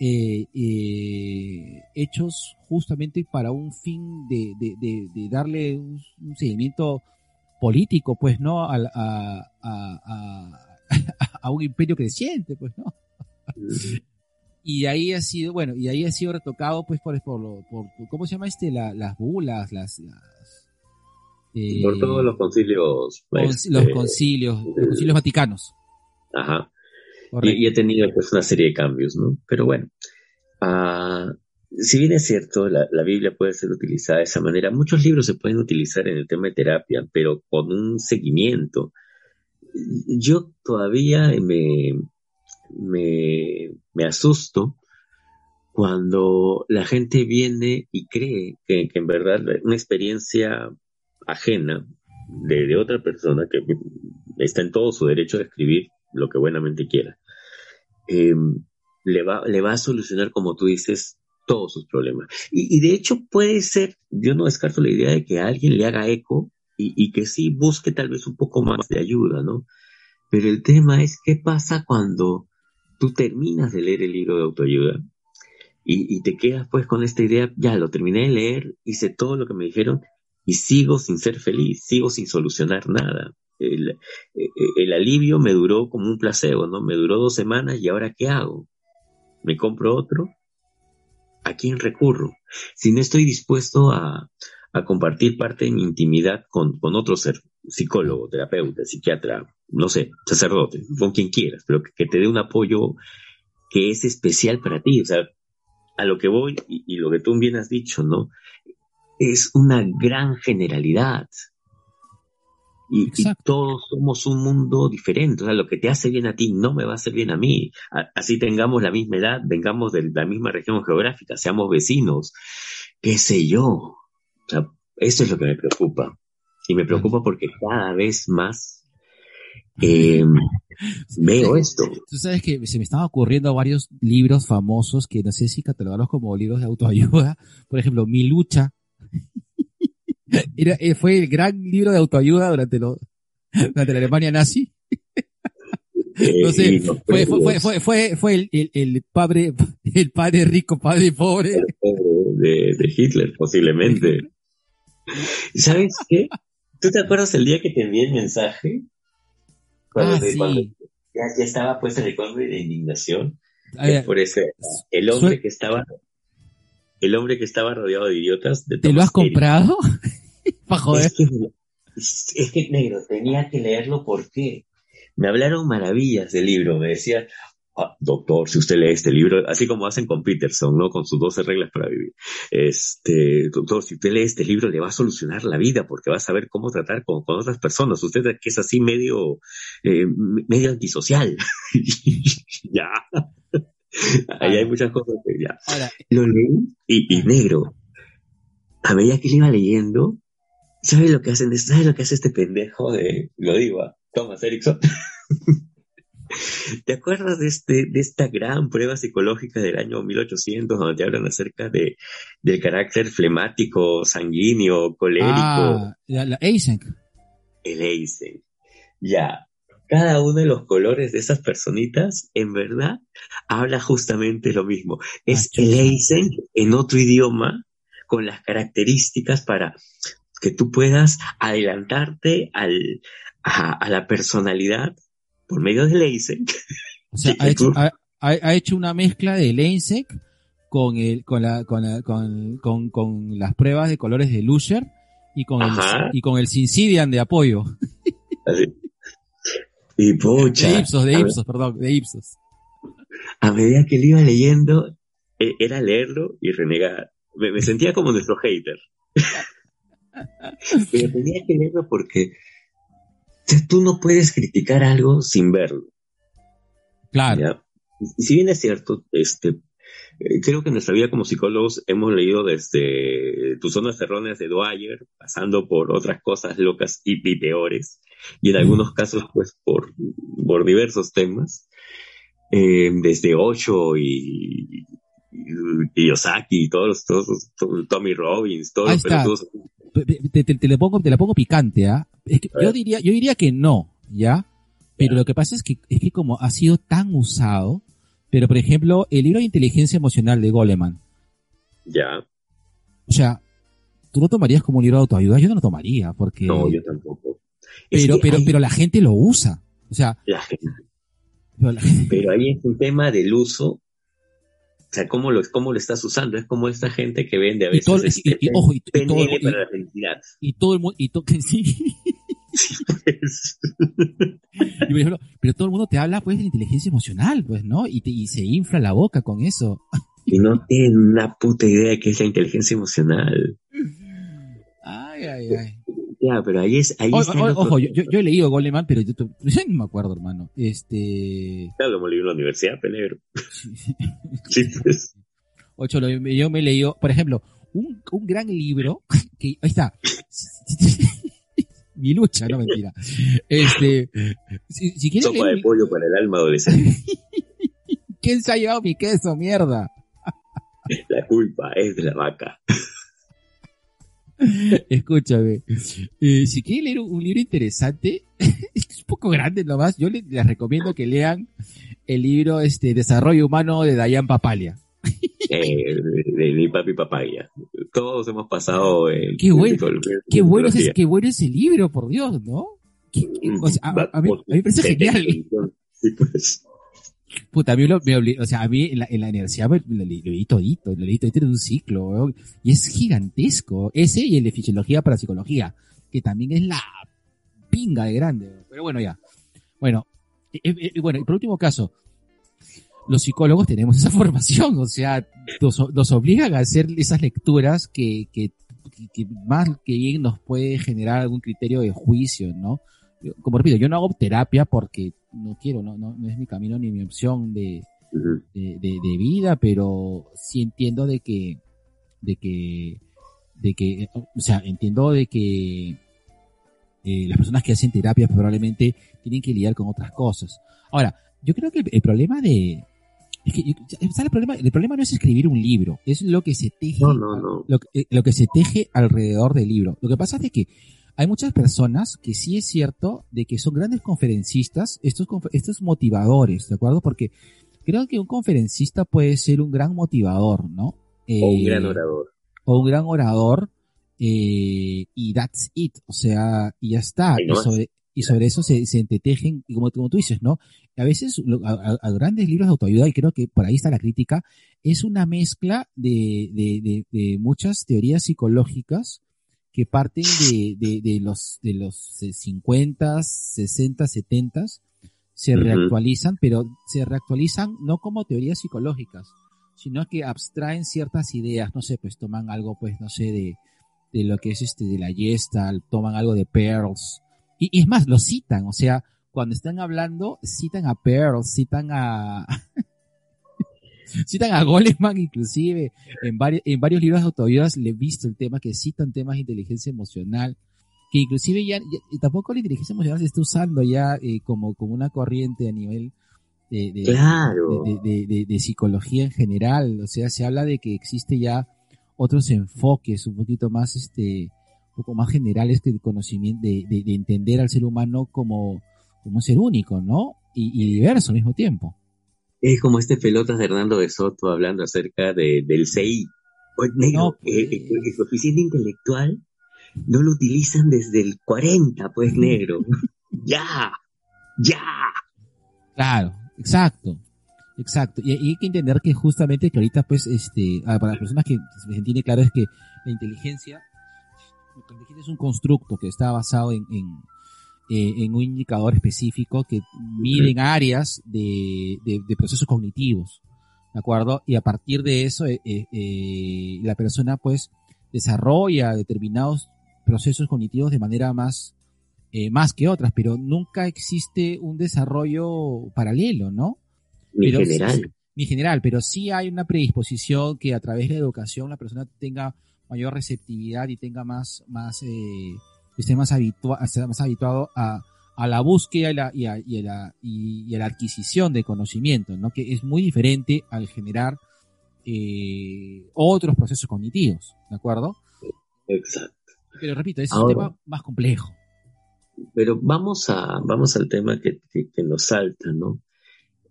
Speaker 2: eh, eh, hechos justamente para un fin de, de, de- de darle un, un seguimiento político, pues, ¿no? Al- A, a, a, <laughs> a un imperio creciente, pues, ¿no? Y ahí ha sido, bueno, y ahí ha sido retocado, pues, por, por, lo- por, ¿cómo se llama este? La- las bulas, las... las eh,
Speaker 3: por todos los concilios,
Speaker 2: conci-
Speaker 3: este,
Speaker 2: los concilios, los concilios vaticanos.
Speaker 3: ajá, y, y he tenido pues una serie de cambios, ¿no? Pero bueno, ah, si bien es cierto, la, Biblia puede ser utilizada de esa manera, muchos libros se pueden utilizar en el tema de terapia, pero con un seguimiento. Yo todavía me, me, asusto cuando la gente viene y cree que, en verdad una experiencia ajena de, de otra persona que está en todo su derecho de escribir lo que buenamente quiera, eh, le, va, le va a solucionar, como tú dices, todos sus problemas. Y, de hecho puede ser, yo no descarto la idea de que alguien le haga eco y, que sí busque tal vez un poco más de ayuda, ¿no? Pero el tema es qué pasa cuando tú terminas de leer el libro de autoayuda y, te quedas pues con esta idea, ya lo terminé de leer, hice todo lo que me dijeron y sigo sin ser feliz, sigo sin solucionar nada. El, eh, el alivio me duró como un placebo, ¿no? Me duró dos semanas y ahora ¿qué hago? ¿Me compro otro? ¿A quién recurro? Si no estoy dispuesto a, a compartir parte de mi intimidad con, con otro ser, psicólogo, terapeuta, psiquiatra, no sé, sacerdote, con quien quieras, pero que, te dé un apoyo que es especial para ti. O sea, a lo que voy y, y lo que tú bien has dicho, ¿no? Es una gran generalidad. Y, todos somos un mundo diferente. O sea, lo que te hace bien a ti no me va a hacer bien a mí. A- así tengamos la misma edad, vengamos de la misma región geográfica, seamos vecinos, qué sé yo. O sea, eso es lo que me preocupa. Y me preocupa porque cada vez más <laughs> eh, veo esto.
Speaker 2: Tú sabes que se me estaban ocurriendo varios libros famosos que no sé si catalogarlos como libros de autoayuda. Por ejemplo, Mi lucha. <laughs> Era, eh, fue el gran libro de autoayuda durante, lo, durante la Alemania nazi.
Speaker 3: Eh,
Speaker 2: No sé, fue, fue, fue, fue, fue, fue el, el, el padre, el padre rico, padre pobre.
Speaker 3: de, de Hitler, posiblemente. <laughs> ¿Sabes qué? ¿Tú te acuerdas el día que te envié el mensaje? Cuando,
Speaker 2: Ah,
Speaker 3: te-
Speaker 2: sí.
Speaker 3: cuando ya, ya estaba puesta en el cuadro de indignación.
Speaker 2: Ver,
Speaker 3: por ese, el hombre que estaba, el hombre que estaba rodeado de idiotas. De
Speaker 2: ¿te lo has comprado? Joder.
Speaker 3: Es que, es, es que, negro, tenía que leerlo porque me hablaron maravillas del libro. Me decían, "Ah, doctor, si usted lee este libro, así como hacen con Peterson, ¿no? Con sus 12 reglas para vivir. Este, doctor, si usted lee este libro, le va a solucionar la vida porque va a saber cómo tratar con, con otras personas. Usted que es así medio, eh, medio antisocial. <laughs> ya. Ahí hay muchas cosas que ya
Speaker 2: Ahora,
Speaker 3: lo leí y, y negro. A medida que le iba leyendo, ¿Sabes lo que hacen? ¿Sabes lo que hace este pendejo de, lo digo, a Thomas Erickson? <laughs> ¿Te acuerdas de, este, de esta gran prueba psicológica del año 1800 donde te hablan acerca de, del carácter flemático, sanguíneo, colérico?
Speaker 2: Ah, la, la Eysenck.
Speaker 3: El Eysenck. Ya, cada uno de los colores de esas personitas, en verdad, habla justamente lo mismo. Es
Speaker 2: Ah,
Speaker 3: el. Eysenck en otro idioma, con las características para que tú puedas adelantarte al, a, a la personalidad por medio. <laughs>
Speaker 2: O sea,
Speaker 3: Sí,
Speaker 2: ha hecho, ha, hecho una mezcla de Lensec con el, con la, con la, con, con, con las pruebas de colores de Lusher y con el, y con el Sincidian de apoyo.
Speaker 3: Así. Y pucha,
Speaker 2: De Ipsos, de
Speaker 3: a,
Speaker 2: Ipsos, perdón, de Ipsos.
Speaker 3: a medida que lo iba leyendo, e- era leerlo y renegar. Me, me sentía como nuestro hater. <laughs> <laughs> Pero tenía que leerlo porque tú no puedes criticar algo sin verlo.
Speaker 2: Claro.
Speaker 3: ¿ya? Si bien es cierto, este, eh, creo que en nuestra vida como psicólogos hemos leído desde tus zonas erróneas de Dwyer, pasando por otras cosas locas y, y peores, y en algunos casos, pues, por, por diversos temas, eh, desde Ocho y Kiyosaki y todos, los- todos, los- to- Tommy Robbins, todos
Speaker 2: Ahí
Speaker 3: los
Speaker 2: está.
Speaker 3: pelotudos.
Speaker 2: Te, te- te le pongo, te la pongo picante, ¿ah? Es que
Speaker 3: A
Speaker 2: yo diría, yo diría que no, ¿ya? Pero lo que pasa es que, es que como ha sido tan usado, pero por ejemplo, el libro de inteligencia emocional de Goleman,
Speaker 3: Ya,
Speaker 2: o sea, tú lo tomarías como un libro de autoayuda, yo no lo tomaría, porque,
Speaker 3: no, yo tampoco. Es
Speaker 2: pero, pero,
Speaker 3: hay-
Speaker 2: pero la gente lo usa. O sea,
Speaker 3: la gente
Speaker 2: pero la-
Speaker 3: Pero ahí es un tema del uso, o sea, cómo lo, cómo lo estás usando. Es como esta gente que vende a
Speaker 2: y
Speaker 3: veces
Speaker 2: todo, y-
Speaker 3: este,
Speaker 2: y- y- ojo, y, y todo, y-
Speaker 3: para la felicidad.
Speaker 2: y todo el mundo, y to- <laughs> sí. Y por ejemplo, pero todo el mundo te habla pues de inteligencia emocional, pues, ¿no? Y, te, y se infla la boca con eso. <laughs>
Speaker 3: y no tienen una puta idea de qué es la inteligencia emocional.
Speaker 2: Ay, ay, ay.
Speaker 3: Ya, pero ahí es, ahí
Speaker 2: O-
Speaker 3: está
Speaker 2: o-
Speaker 3: otro
Speaker 2: ojo, yo, yo- he leído Goleman, pero yo, yo no me acuerdo, hermano. Este.
Speaker 3: Claro, como leí en la universidad, penegro. <laughs> Sí, pues.
Speaker 2: Ocho, lo- yo me he leído, por ejemplo, un, un gran libro <laughs> que, ahí está. <laughs> Mi lucha, no mentira. Este, si, si quieres
Speaker 3: Sopa
Speaker 2: leer
Speaker 3: de pollo para el alma adolescente.
Speaker 2: ¿quién se ha llevado mi queso, mierda?
Speaker 3: La culpa es de la vaca. <laughs>
Speaker 2: Escúchame, eh, si quieren leer un, libro interesante, <laughs> es un poco grande nomás, yo les, les recomiendo que lean el libro este Desarrollo Humano de Dayan Papalia.
Speaker 3: Eh, de, mi papi papaya. Todos hemos pasado el,
Speaker 2: Qué
Speaker 3: el-
Speaker 2: Qué bueno, es, qué bueno ese libro, por Dios, ¿no? Qué- qué- o sea, a, a mí, a mí me parece genial.
Speaker 3: Sí, pues.
Speaker 2: Puta, a mí lo- me o sea, a mí en la, en la universidad lo, lo leí todito, lo leí todito en un ciclo, y es gigantesco. Ese y el de fisiología para psicología, que también es la pinga de grande. Pero bueno, ya. Bueno, eh, eh, eh, bueno, y por último caso, los psicólogos tenemos <laughs> esa formación, o sea, nos, nos obligan a hacer esas lecturas que, que, que- más que bien nos puede generar algún criterio de juicio, ¿no? Como repito, yo no hago terapia porque no quiero, no, no, no es mi camino ni mi opción de, de, de- de vida, pero sí entiendo de que, de que, de que, o sea, entiendo de que eh, las personas que hacen terapia probablemente tienen que lidiar con otras cosas. Ahora, yo creo que el, el problema de, es que, ¿sabes el problema? El problema no es escribir un libro, es lo que se teje,
Speaker 3: No, no, no.
Speaker 2: Lo, que- eh, lo que se teje alrededor del libro. Lo que pasa es que hay muchas personas que sí es cierto de que son grandes conferencistas, estos, estos motivadores, ¿de acuerdo? Porque creo que un conferencista puede ser un gran motivador, ¿no?
Speaker 3: O un
Speaker 2: Eh,
Speaker 3: gran orador.
Speaker 2: o un gran orador, eh, y that's it, o sea, y ya está. Y sobre, y sobre eso se, se entretejen, y como, como tú dices, ¿no? A veces a- a grandes libros de autoayuda, y creo que por ahí está la crítica, es una mezcla de, de, de, de muchas teorías psicológicas que parten de, de, de los, de los 50, 60, 70, se reactualizan, pero se reactualizan no como teorías psicológicas, sino que abstraen ciertas ideas, no sé, pues toman algo, pues, no sé, de, de lo que es este, de la Gestalt, toman algo de Pearls, y, y es más, lo citan, o sea, cuando están hablando, citan a Pearls, citan a, <laughs> citan a Goleman inclusive, en varios, en varios libros de autoayudas le he visto el tema que citan temas de inteligencia emocional, que inclusive ya, ya- tampoco la inteligencia emocional se está usando ya eh, como, como una corriente a nivel de, de-
Speaker 3: Claro.
Speaker 2: de, de- psicología en general. O sea, se habla de que existe ya otros enfoques un poquito más, este, un poco más generales que el conocimiento, de, de- de entender al ser humano como, como un ser único, ¿no? Y, y diverso al mismo tiempo.
Speaker 3: Es como este pelotas de Hernando de Soto hablando acerca de, del CI. Negro,
Speaker 2: No, pues.
Speaker 3: eh, eh, el coeficiente intelectual no lo utilizan desde el 40, pues, negro. <laughs> ya, ya.
Speaker 2: Claro, exacto. Exacto. Y, hay que entender que justamente que ahorita, pues, este, ah, para las personas que se entiende claro es que la inteligencia, la inteligencia es un constructo que está basado en, en, eh, en un indicador específico que mide en áreas de, de, de procesos cognitivos. ¿De acuerdo? Y a partir de eso, eh, eh, eh, la persona, pues, desarrolla determinados procesos cognitivos de manera más, eh, más que otras, pero nunca existe un desarrollo paralelo, ¿no?
Speaker 3: Mi
Speaker 2: Pero sí-
Speaker 3: general.
Speaker 2: ni general, pero sí hay una predisposición que a través de la educación la persona tenga mayor receptividad y tenga más, más, eh, esté más, habitua más habituado a, a la búsqueda y, la, y, a, y, a la, y, y a la adquisición de conocimiento, ¿no? Que es muy diferente al generar eh, otros procesos cognitivos, ¿de acuerdo?
Speaker 3: Exacto.
Speaker 2: Pero repito, es
Speaker 3: Ahora.
Speaker 2: un tema más complejo.
Speaker 3: Pero vamos a, vamos al tema que, que, que nos salta, ¿no?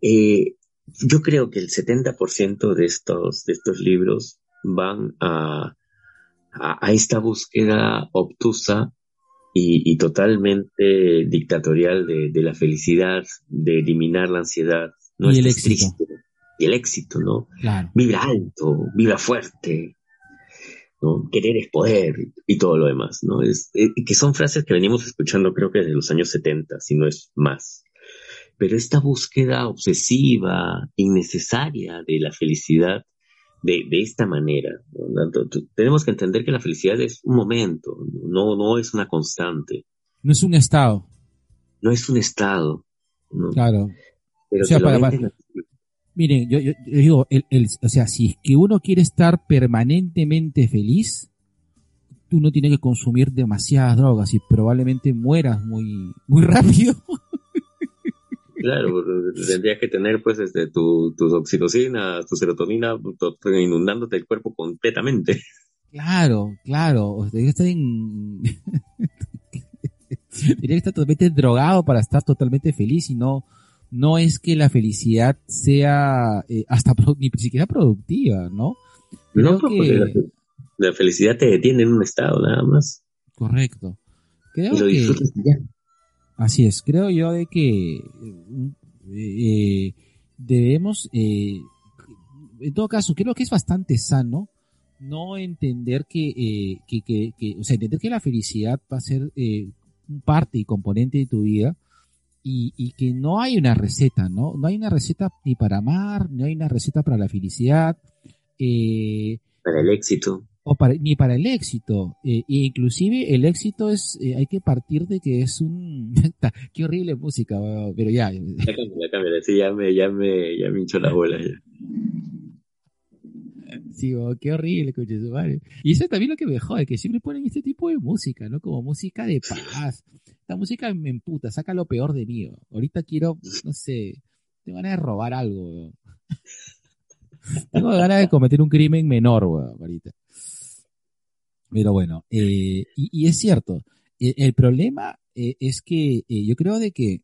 Speaker 3: Eh, yo creo que el 70% de estos, de estos libros van a, a, a esta búsqueda obtusa y, y totalmente dictatorial de, de la felicidad, de eliminar la ansiedad. No
Speaker 2: Y el
Speaker 3: estés
Speaker 2: éxito.
Speaker 3: triste. Y el éxito, ¿no?
Speaker 2: Claro.
Speaker 3: Vibra alto, vibra fuerte, ¿no? Querer es poder y todo lo demás, ¿no? Es, eh, que son frases que venimos escuchando creo que desde los años 70, si no es más. Pero esta búsqueda obsesiva, innecesaria de la felicidad de, de esta manera, tenemos que entender que la felicidad es un momento, no, no es una constante,
Speaker 2: No es un estado,
Speaker 3: no es un estado, ¿no?
Speaker 2: claro.
Speaker 3: Pero
Speaker 2: O sea, para-. Miren, yo, yo, yo digo, el, el- o sea, si es que uno quiere estar permanentemente feliz, tú no tienes que consumir demasiadas drogas y probablemente mueras muy, muy <laughs> rápido.
Speaker 3: Claro, <laughs> porque tendrías que tener pues este, tu, tus oxitocinas, tu serotonina to- inundándote el cuerpo completamente.
Speaker 2: Claro, claro. O sea, Tendría <laughs> que estar en... Tendría que estar totalmente drogado para estar totalmente feliz y no, no es que la felicidad sea eh, hasta ni siquiera productiva, ¿no? Creo
Speaker 3: No, porque
Speaker 2: que-
Speaker 3: la, felicidad te detiene en un estado nada más.
Speaker 2: Correcto. Creo
Speaker 3: Y lo
Speaker 2: que...
Speaker 3: disfrutas ya.
Speaker 2: Así es, creo yo de que eh, eh, debemos, eh, en todo caso, creo que es bastante sano no entender que, eh, que, que, o sea, entender que la felicidad va a ser parte y componente de tu vida y, y que no hay una receta, ¿no? No hay una receta ni para amar, no hay una receta para la felicidad.
Speaker 3: Para el éxito.
Speaker 2: O para, ni para el éxito. Eh, e inclusive el éxito es, eh, hay que partir de que es un... <laughs> Qué horrible música, weón, pero ya.
Speaker 3: La cámara, la cámara, sí, ya me, ya me, ya me hinchó la bola ya.
Speaker 2: Sí, weón, qué horrible, coche madre. Y eso es también lo que me jode, que siempre ponen este tipo de música, ¿no? Como música de paz. Esta música me emputa, saca lo peor de mí. Ahorita quiero, no sé, tengo ganas de robar algo, weón. <laughs> Tengo ganas de cometer un crimen menor, weón, ahorita. Pero bueno, eh, y, y es cierto, eh, el problema eh, es que yo creo de que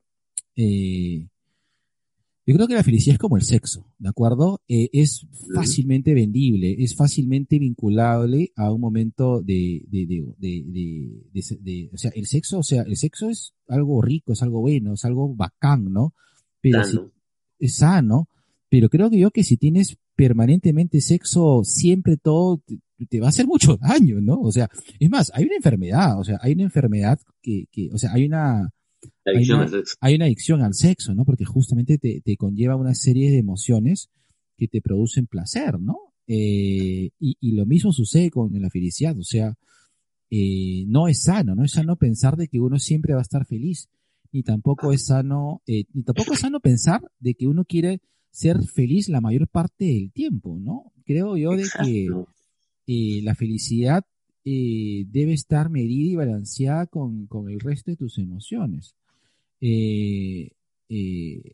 Speaker 2: yo creo que la felicidad es como el sexo, ¿de acuerdo? Es fácilmente vendible, es fácilmente vinculable a un momento de, de, de, o sea, el sexo, o sea, el sexo es algo rico, es algo bueno, es algo bacán, ¿no? Pero si- es sano, pero creo que yo que si tienes permanentemente sexo siempre todo te, va a hacer mucho daño, ¿no? O sea, es más, hay una enfermedad, o sea, hay una enfermedad que, que o sea, hay una, hay
Speaker 3: al sexo.
Speaker 2: hay una adicción al sexo, ¿no? Porque justamente te, te conlleva una serie de emociones que te producen placer, ¿no? Eh, y, y lo mismo sucede con la felicidad, o sea, eh, no es sano, no es sano pensar de que uno siempre va a estar feliz, ni tampoco es sano, eh, ni tampoco es sano pensar de que uno quiere ser feliz la mayor parte del tiempo, ¿no? Creo yo de que. Eh, la felicidad eh, debe estar medida y balanceada con, con el resto de tus emociones. Eh, eh,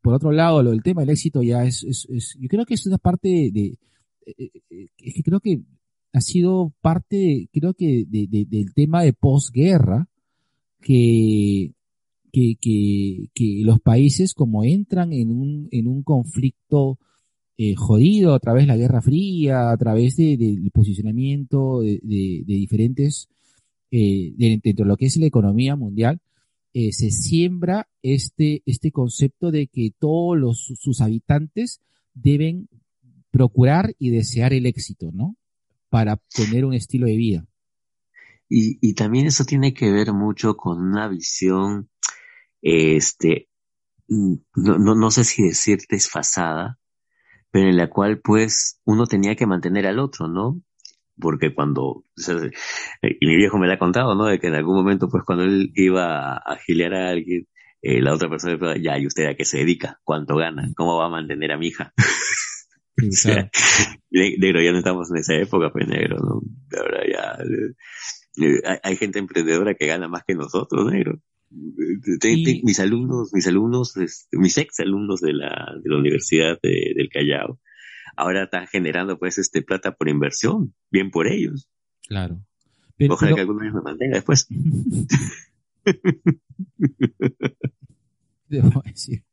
Speaker 2: por otro lado, lo del tema del éxito ya es, es, es yo creo que es una parte de, es que creo que ha sido parte, creo que de, de- del tema de posguerra, que, que, que, que los países como entran en un, en un conflicto eh, jodido a través de la Guerra Fría, a través de- del posicionamiento de, de- de diferentes, eh, de- dentro de lo que es la economía mundial, eh, se siembra este, este concepto de que todos los, sus habitantes deben procurar y desear el éxito, ¿no? Para tener un estilo de vida.
Speaker 3: Y, y también eso tiene que ver mucho con una visión, este, no, no, no sé si decir desfasada, pero en la cual pues uno tenía que mantener al otro, ¿no? Porque cuando, o sea, eh, y mi viejo me lo ha contado, ¿no? De que en algún momento pues cuando él iba a gilear a alguien, eh, la otra persona le preguntaba, ya, ¿y usted a qué se dedica? ¿Cuánto gana? ¿Cómo va a mantener a mi hija? <laughs> O sea, negro, ya no estamos en esa época, pues negro, ¿no? Ahora ya, eh, hay, hay gente emprendedora que gana más que nosotros, negro.
Speaker 2: Y-
Speaker 3: mis alumnos, mis alumnos, este, mis ex alumnos de la, de la Universidad de- del Callao, ahora están generando pues este plata por inversión, bien por ellos.
Speaker 2: Claro. Pero,
Speaker 3: Ojalá
Speaker 2: pero-
Speaker 3: que ellos me mantenga después. <laughs>
Speaker 2: debo decir.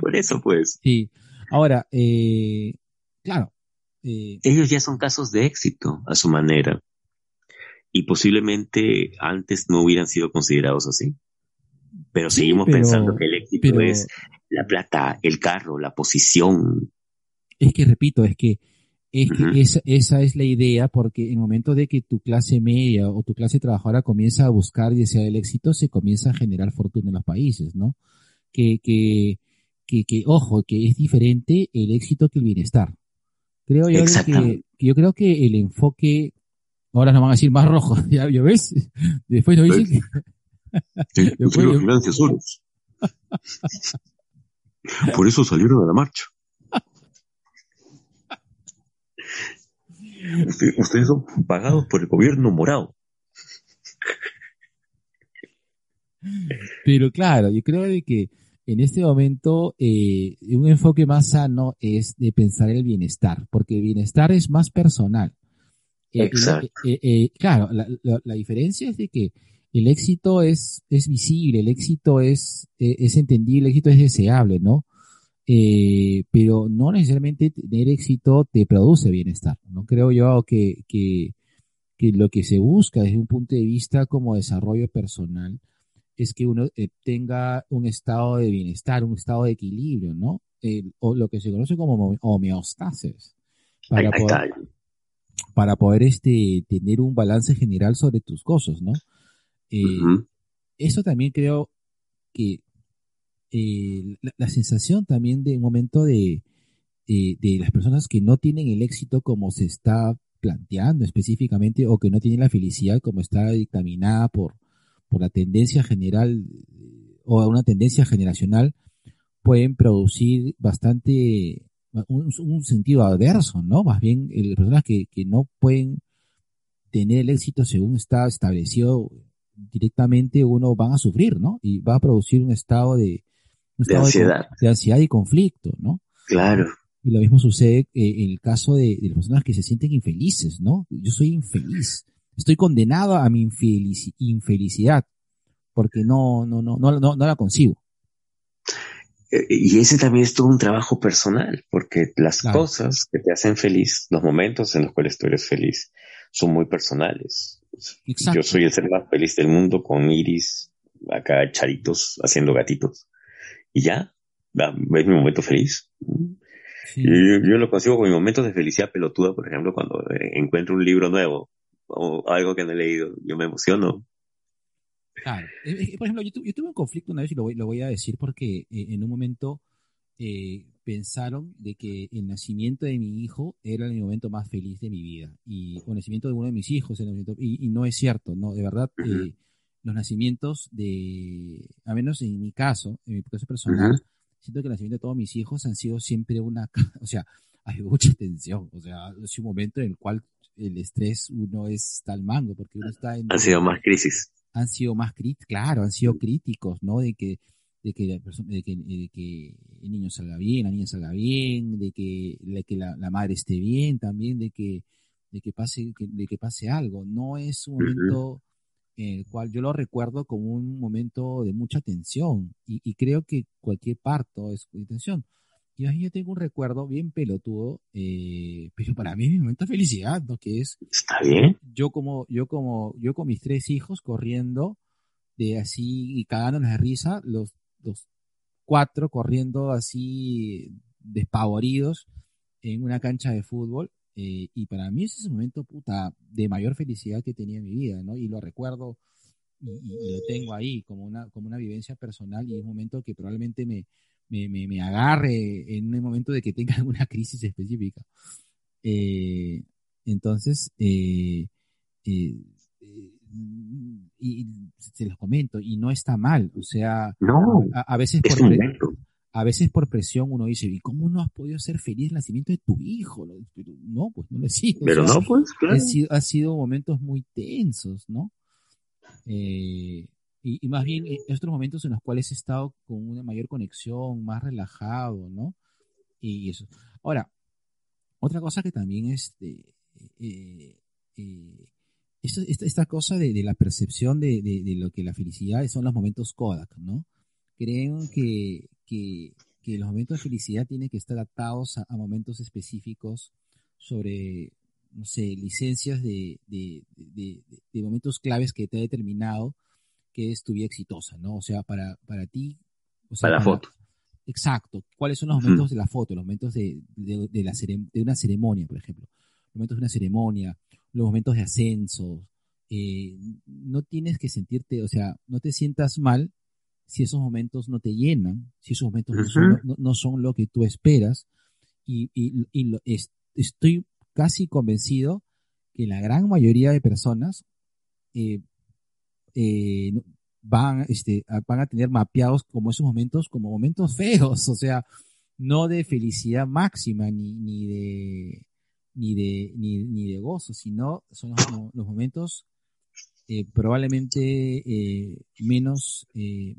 Speaker 3: Por eso pues,
Speaker 2: Sí. Ahora, eh, claro, eh,
Speaker 3: ellos ya son casos de éxito a su manera. Y posiblemente antes no hubieran sido considerados así. Pero
Speaker 2: Sí,
Speaker 3: seguimos
Speaker 2: pero-
Speaker 3: pensando que el éxito
Speaker 2: pero
Speaker 3: es la plata, el carro, la posición.
Speaker 2: es que repito, es que, es que esa, esa es la idea, porque en el momento de que tu clase media o tu clase trabajadora comienza a buscar y desear el éxito, se comienza a generar fortuna en los países, ¿no? Que, que, que, que, ojo, que es diferente el éxito que el bienestar. Creo yo que yo creo que el enfoque, ahora nos van a decir más rojo, <laughs> ¿ya, ¿ya ves? Después nos dicen que, <laughs> Después yo-
Speaker 3: ganancias solos. Por eso salieron a la marcha. Usted- <laughs> Ustedes son pagados por el gobierno morado.
Speaker 2: Pero claro, yo creo de que en este momento eh, un enfoque más sano es de pensar el bienestar, porque el bienestar es más personal. Eh,
Speaker 3: Exacto.
Speaker 2: eh, eh, claro, la, la- la diferencia es de que el éxito es, es visible, el éxito es, eh, es entendible, el éxito es deseable, ¿no? Eh, pero no necesariamente tener éxito te produce bienestar. No creo yo que, que, que lo que se busca desde un punto de vista como desarrollo personal es que uno eh, tenga un estado de bienestar, un estado de equilibrio, ¿no? O lo que se conoce como homeostasis. Para poder. Para poder este, tener un balance general sobre tus cosas, ¿no? Eh. Eso también creo que eh, la, la sensación también de un momento de, de, de las personas que no tienen el éxito como se está planteando específicamente o que no tienen la felicidad como está dictaminada por, por la tendencia general eh, o una tendencia generacional pueden producir bastante un, un sentido adverso, ¿no? Más bien, eh, personas que, que no pueden tener el éxito según está establecido directamente, uno van a sufrir, ¿no? Y va a producir un estado de, un
Speaker 3: De
Speaker 2: estado
Speaker 3: ansiedad.
Speaker 2: de ansiedad y conflicto, ¿no?
Speaker 3: Claro.
Speaker 2: Y lo mismo sucede eh, en el caso de, de las personas que se sienten infelices, ¿no? Yo soy infeliz. Estoy condenado a mi infelici- infelicidad porque no, no, no, no, no, no la concibo.
Speaker 3: Eh, Y ese también es todo un trabajo personal, porque las
Speaker 2: Claro.
Speaker 3: cosas que te hacen feliz, los momentos en los cuales tú eres feliz, son muy personales.
Speaker 2: Exacto.
Speaker 3: Yo soy el ser más feliz del mundo con Iris, acá charitos, haciendo gatitos. Y ya, es mi momento feliz.
Speaker 2: Sí.
Speaker 3: Y yo, yo lo consigo con mis momentos de felicidad pelotuda, por ejemplo, cuando eh, encuentro un libro nuevo o algo que no he leído, yo me emociono.
Speaker 2: Claro. Eh, eh, Por ejemplo, yo, yo tuve un conflicto una vez y lo voy, lo voy a decir porque eh, en un momento eh, pensaron de que el nacimiento de mi hijo era el momento más feliz de mi vida y o el nacimiento de uno de mis hijos el momento- y, y no es cierto, no, de verdad eh, los nacimientos de, a menos en mi caso, en mi caso personal, siento que el nacimiento de todos mis hijos han sido siempre una, <laughs> o sea, hay mucha tensión, o sea, es un momento en el cual el estrés uno es tal mango, porque uno está en...
Speaker 3: Han sido más crisis.
Speaker 2: Han sido más críticos, claro, han sido críticos, ¿no? De que, de que, la persona, de que, de que el niño salga bien, la niña salga bien, de que, de que la, la madre esté bien también, de que, de que pase, de que pase algo. No es un momento en el cual yo lo recuerdo como un momento de mucha tensión y, y creo que cualquier parto es de tensión. Y ahí yo tengo un recuerdo bien pelotudo, eh, pero para mí es mi momento de felicidad, ¿no? Que es
Speaker 3: ¿Está bien?
Speaker 2: yo como, yo como, yo con mis tres hijos corriendo de así y cagándonos de risa, los, los cuatro corriendo así despavoridos en una cancha de fútbol. eh, y para mí ese es el momento puta de mayor felicidad que tenía en mi vida, ¿no? Y lo recuerdo y, y- y lo tengo ahí como una, como una vivencia personal y es un momento que probablemente me, me, me, me agarre en un momento de que tenga <laughs> alguna crisis específica. Eh, entonces, eh, eh, eh, y, se los comento, y no está mal, o sea,
Speaker 3: No,
Speaker 2: a, a veces
Speaker 3: es
Speaker 2: por a veces por presión uno dice, ¿y cómo no has podido ser feliz el nacimiento de tu hijo? No, pues no lo he sido. o
Speaker 3: Pero
Speaker 2: sea,
Speaker 3: no, pues, claro.
Speaker 2: ha sido, ha sido momentos muy tensos, ¿no? Eh, y, y más bien eh, estos momentos en los cuales he estado con una mayor conexión, más relajado, ¿no? Y eso. Ahora, otra cosa que también es eh, eh, esta, esta cosa de, de la percepción de, de- de lo que la felicidad son los momentos Kodak, ¿no? Creen que, que, que los momentos de felicidad tienen que estar atados a, a momentos específicos sobre, no sé, licencias de momentos claves que te ha determinado que es tu vida exitosa, ¿no? O sea, para, para ti... O sea,
Speaker 3: Para la foto.
Speaker 2: Exacto. ¿Cuáles son los momentos de la foto? Los momentos de, de, de la de una ceremonia, por ejemplo. Los momentos de una ceremonia, los momentos de ascenso. Eh, no tienes que sentirte, o sea, no te sientas mal si esos momentos no te llenan, si esos momentos no, son, no- no son lo que tú esperas. Y, y- y lo- es- estoy casi convencido que la gran mayoría de personas eh, eh, van, este, a- van a tener mapeados como esos momentos como momentos feos, o sea, no de felicidad máxima ni, ni de ni de ni, ni de gozo, sino son los, mo- los momentos eh, probablemente eh, menos eh,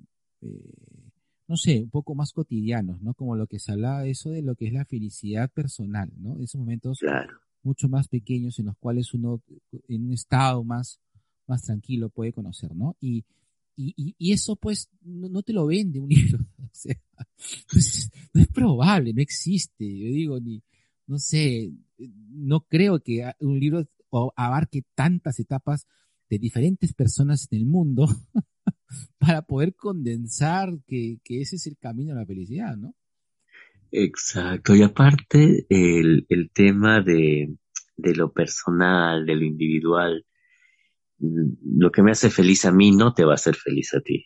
Speaker 2: no sé, un poco más cotidianos, ¿no? Como lo que se hablaba eso de lo que es la felicidad personal, ¿no? Esos momentos
Speaker 3: Claro.
Speaker 2: mucho más pequeños en los cuales uno en un estado más, más tranquilo puede conocer, ¿no? Y, y, y- eso pues no, te lo vende un <laughs> libro, o sea, no es, no es probable, no existe, yo digo, ni, no sé, no creo que un libro abarque tantas etapas de diferentes personas en el mundo <laughs> para poder condensar que, ese es el camino a la felicidad, ¿no?
Speaker 3: Exacto. Y aparte, el, el tema de, de lo personal, de lo individual, lo que me hace feliz a mí no te va a hacer feliz a ti.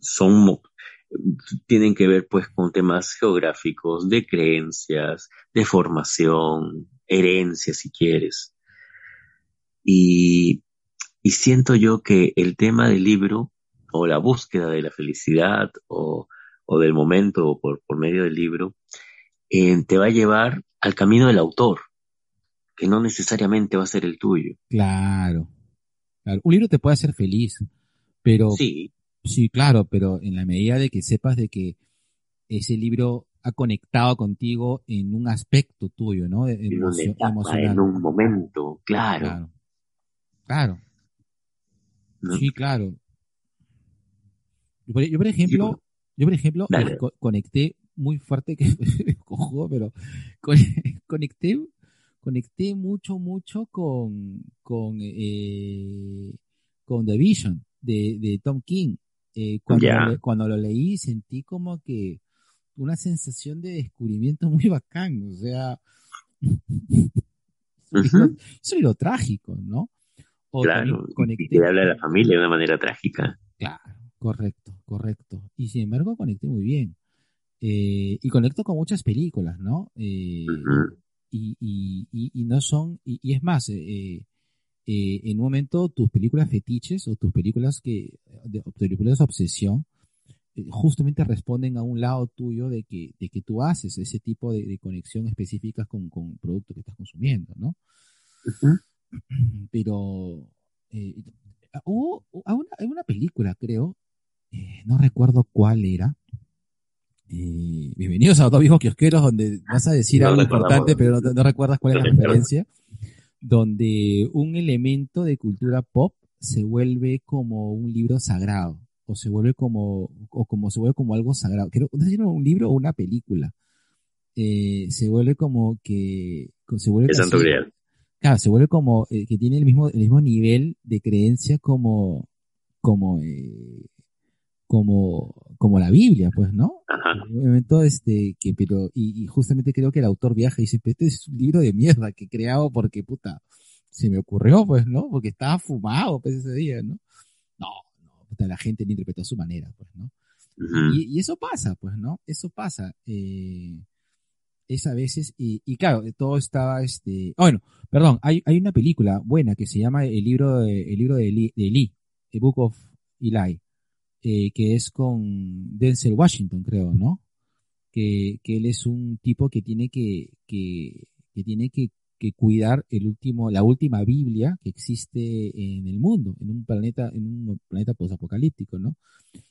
Speaker 3: Son, tienen que ver pues con temas geográficos, de creencias, de formación, herencia si quieres. Y, y siento yo que el tema del libro o la búsqueda de la felicidad o, o del momento o por, por medio del libro eh, te va a llevar al camino del autor, que no necesariamente va a ser el tuyo.
Speaker 2: Claro, claro. Un libro te puede hacer feliz, pero
Speaker 3: Sí,
Speaker 2: Sí, claro, pero en la medida de que sepas de que ese libro ha conectado contigo en un aspecto tuyo, ¿no? E- emocio-
Speaker 3: etapa,
Speaker 2: emocional.
Speaker 3: en un momento, claro.
Speaker 2: Claro. Claro,
Speaker 3: ¿no?
Speaker 2: sí, claro. Yo, por, yo, por ejemplo, yo, por ejemplo, eh, co- conecté muy fuerte que <laughs> cojo, pero con- <laughs> conecté, conecté mucho, mucho con, con, eh, con The Vision de, de Tom King. Eh, cuando, lo, cuando lo leí sentí como que una sensación de descubrimiento <laughs> muy bacán, o sea, <laughs> eso es lo trágico, ¿no? O
Speaker 3: Claro, y
Speaker 2: conecté,
Speaker 3: te habla de la familia de una manera trágica.
Speaker 2: Claro, correcto, correcto. Y sin embargo conecté muy bien. Eh, y conecto con muchas películas, ¿no? Eh. Y, y, y, y no son, y, y es más, eh, eh, en un momento tus películas fetiches o tus películas que, de, películas de obsesión, eh, justamente responden a un lado tuyo de que, de que tú haces ese tipo de, de conexión específicas con, con el producto que estás consumiendo, ¿no? <clears throat> Pero eh, hubo hubo una, hay una película, creo, eh, no recuerdo cuál era. Eh, bienvenidos a Dos Viejos Kiosqueros, donde vas a decir
Speaker 3: No
Speaker 2: algo importante, pero no, no recuerdas cuál es la <laughs> referencia. Donde un elemento de cultura pop se vuelve como un libro sagrado, o se vuelve como, o como se vuelve como algo sagrado. Creo, no sé si era un libro o una película. Eh, se vuelve como que, se vuelve
Speaker 3: Grial.
Speaker 2: Claro, se vuelve como eh, que tiene el mismo, el mismo nivel de creencia como, como, eh, como, como la Biblia, pues, ¿no?
Speaker 3: Ajá.
Speaker 2: Momento, este, que, pero, y, y justamente creo que el autor viaja y dice, "Pero este es un libro de mierda que he creado porque, puta, se me ocurrió, pues, ¿no? Porque estaba fumado, pues, ese día, ¿no? No, no, puta, la gente lo interpretó a su manera, pues, ¿no? Y, y eso pasa, pues, ¿no? Eso pasa. Eh, es a veces, y, y claro, todo estaba, este, ah, bueno, perdón, hay, hay una película buena que se llama El libro de, el libro de Eli, de Eli, The Book of Eli, eh, que es con Denzel Washington, creo, ¿no? Que, que él es un tipo que tiene que, que, que tiene que, que cuidar el último, la última Biblia que existe en el mundo, en un planeta, en un planeta posapocalíptico, ¿no?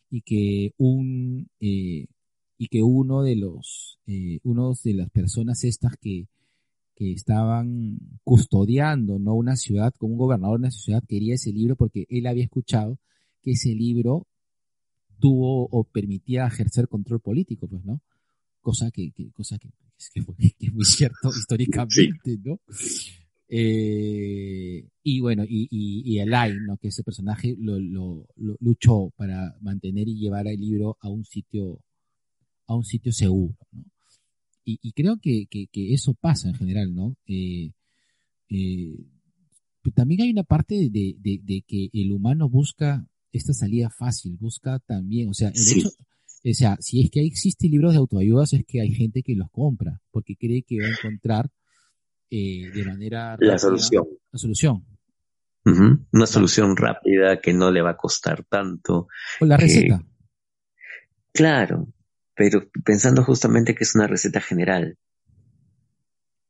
Speaker 2: y que un eh, y que uno de los eh, uno de las personas estas que, que estaban custodiando no una ciudad como un gobernador de una ciudad quería ese libro porque él había escuchado que ese libro tuvo o permitía ejercer control político pues no cosa que, que- cosa que, es que <laughs> que es muy cierto <laughs> históricamente no eh, y bueno, y, y, y Eli, ¿no? que ese personaje lo, lo, lo luchó para mantener y llevar el libro a un sitio, a un sitio seguro, ¿no? Y, y creo que, que, que eso pasa en general, ¿no? Eh, eh, también hay una parte de, de, de que el humano busca esta salida fácil, busca también, o sea, el
Speaker 3: Sí.
Speaker 2: hecho, o sea, si es que existen libros de autoayudas es que hay gente que los compra, porque cree que va a encontrar eh, de manera rápida
Speaker 3: La solución.
Speaker 2: la solución.
Speaker 3: Una solución rápida que no le va a costar tanto.
Speaker 2: O la
Speaker 3: Que-
Speaker 2: receta.
Speaker 3: Claro, pero pensando justamente que es una receta general.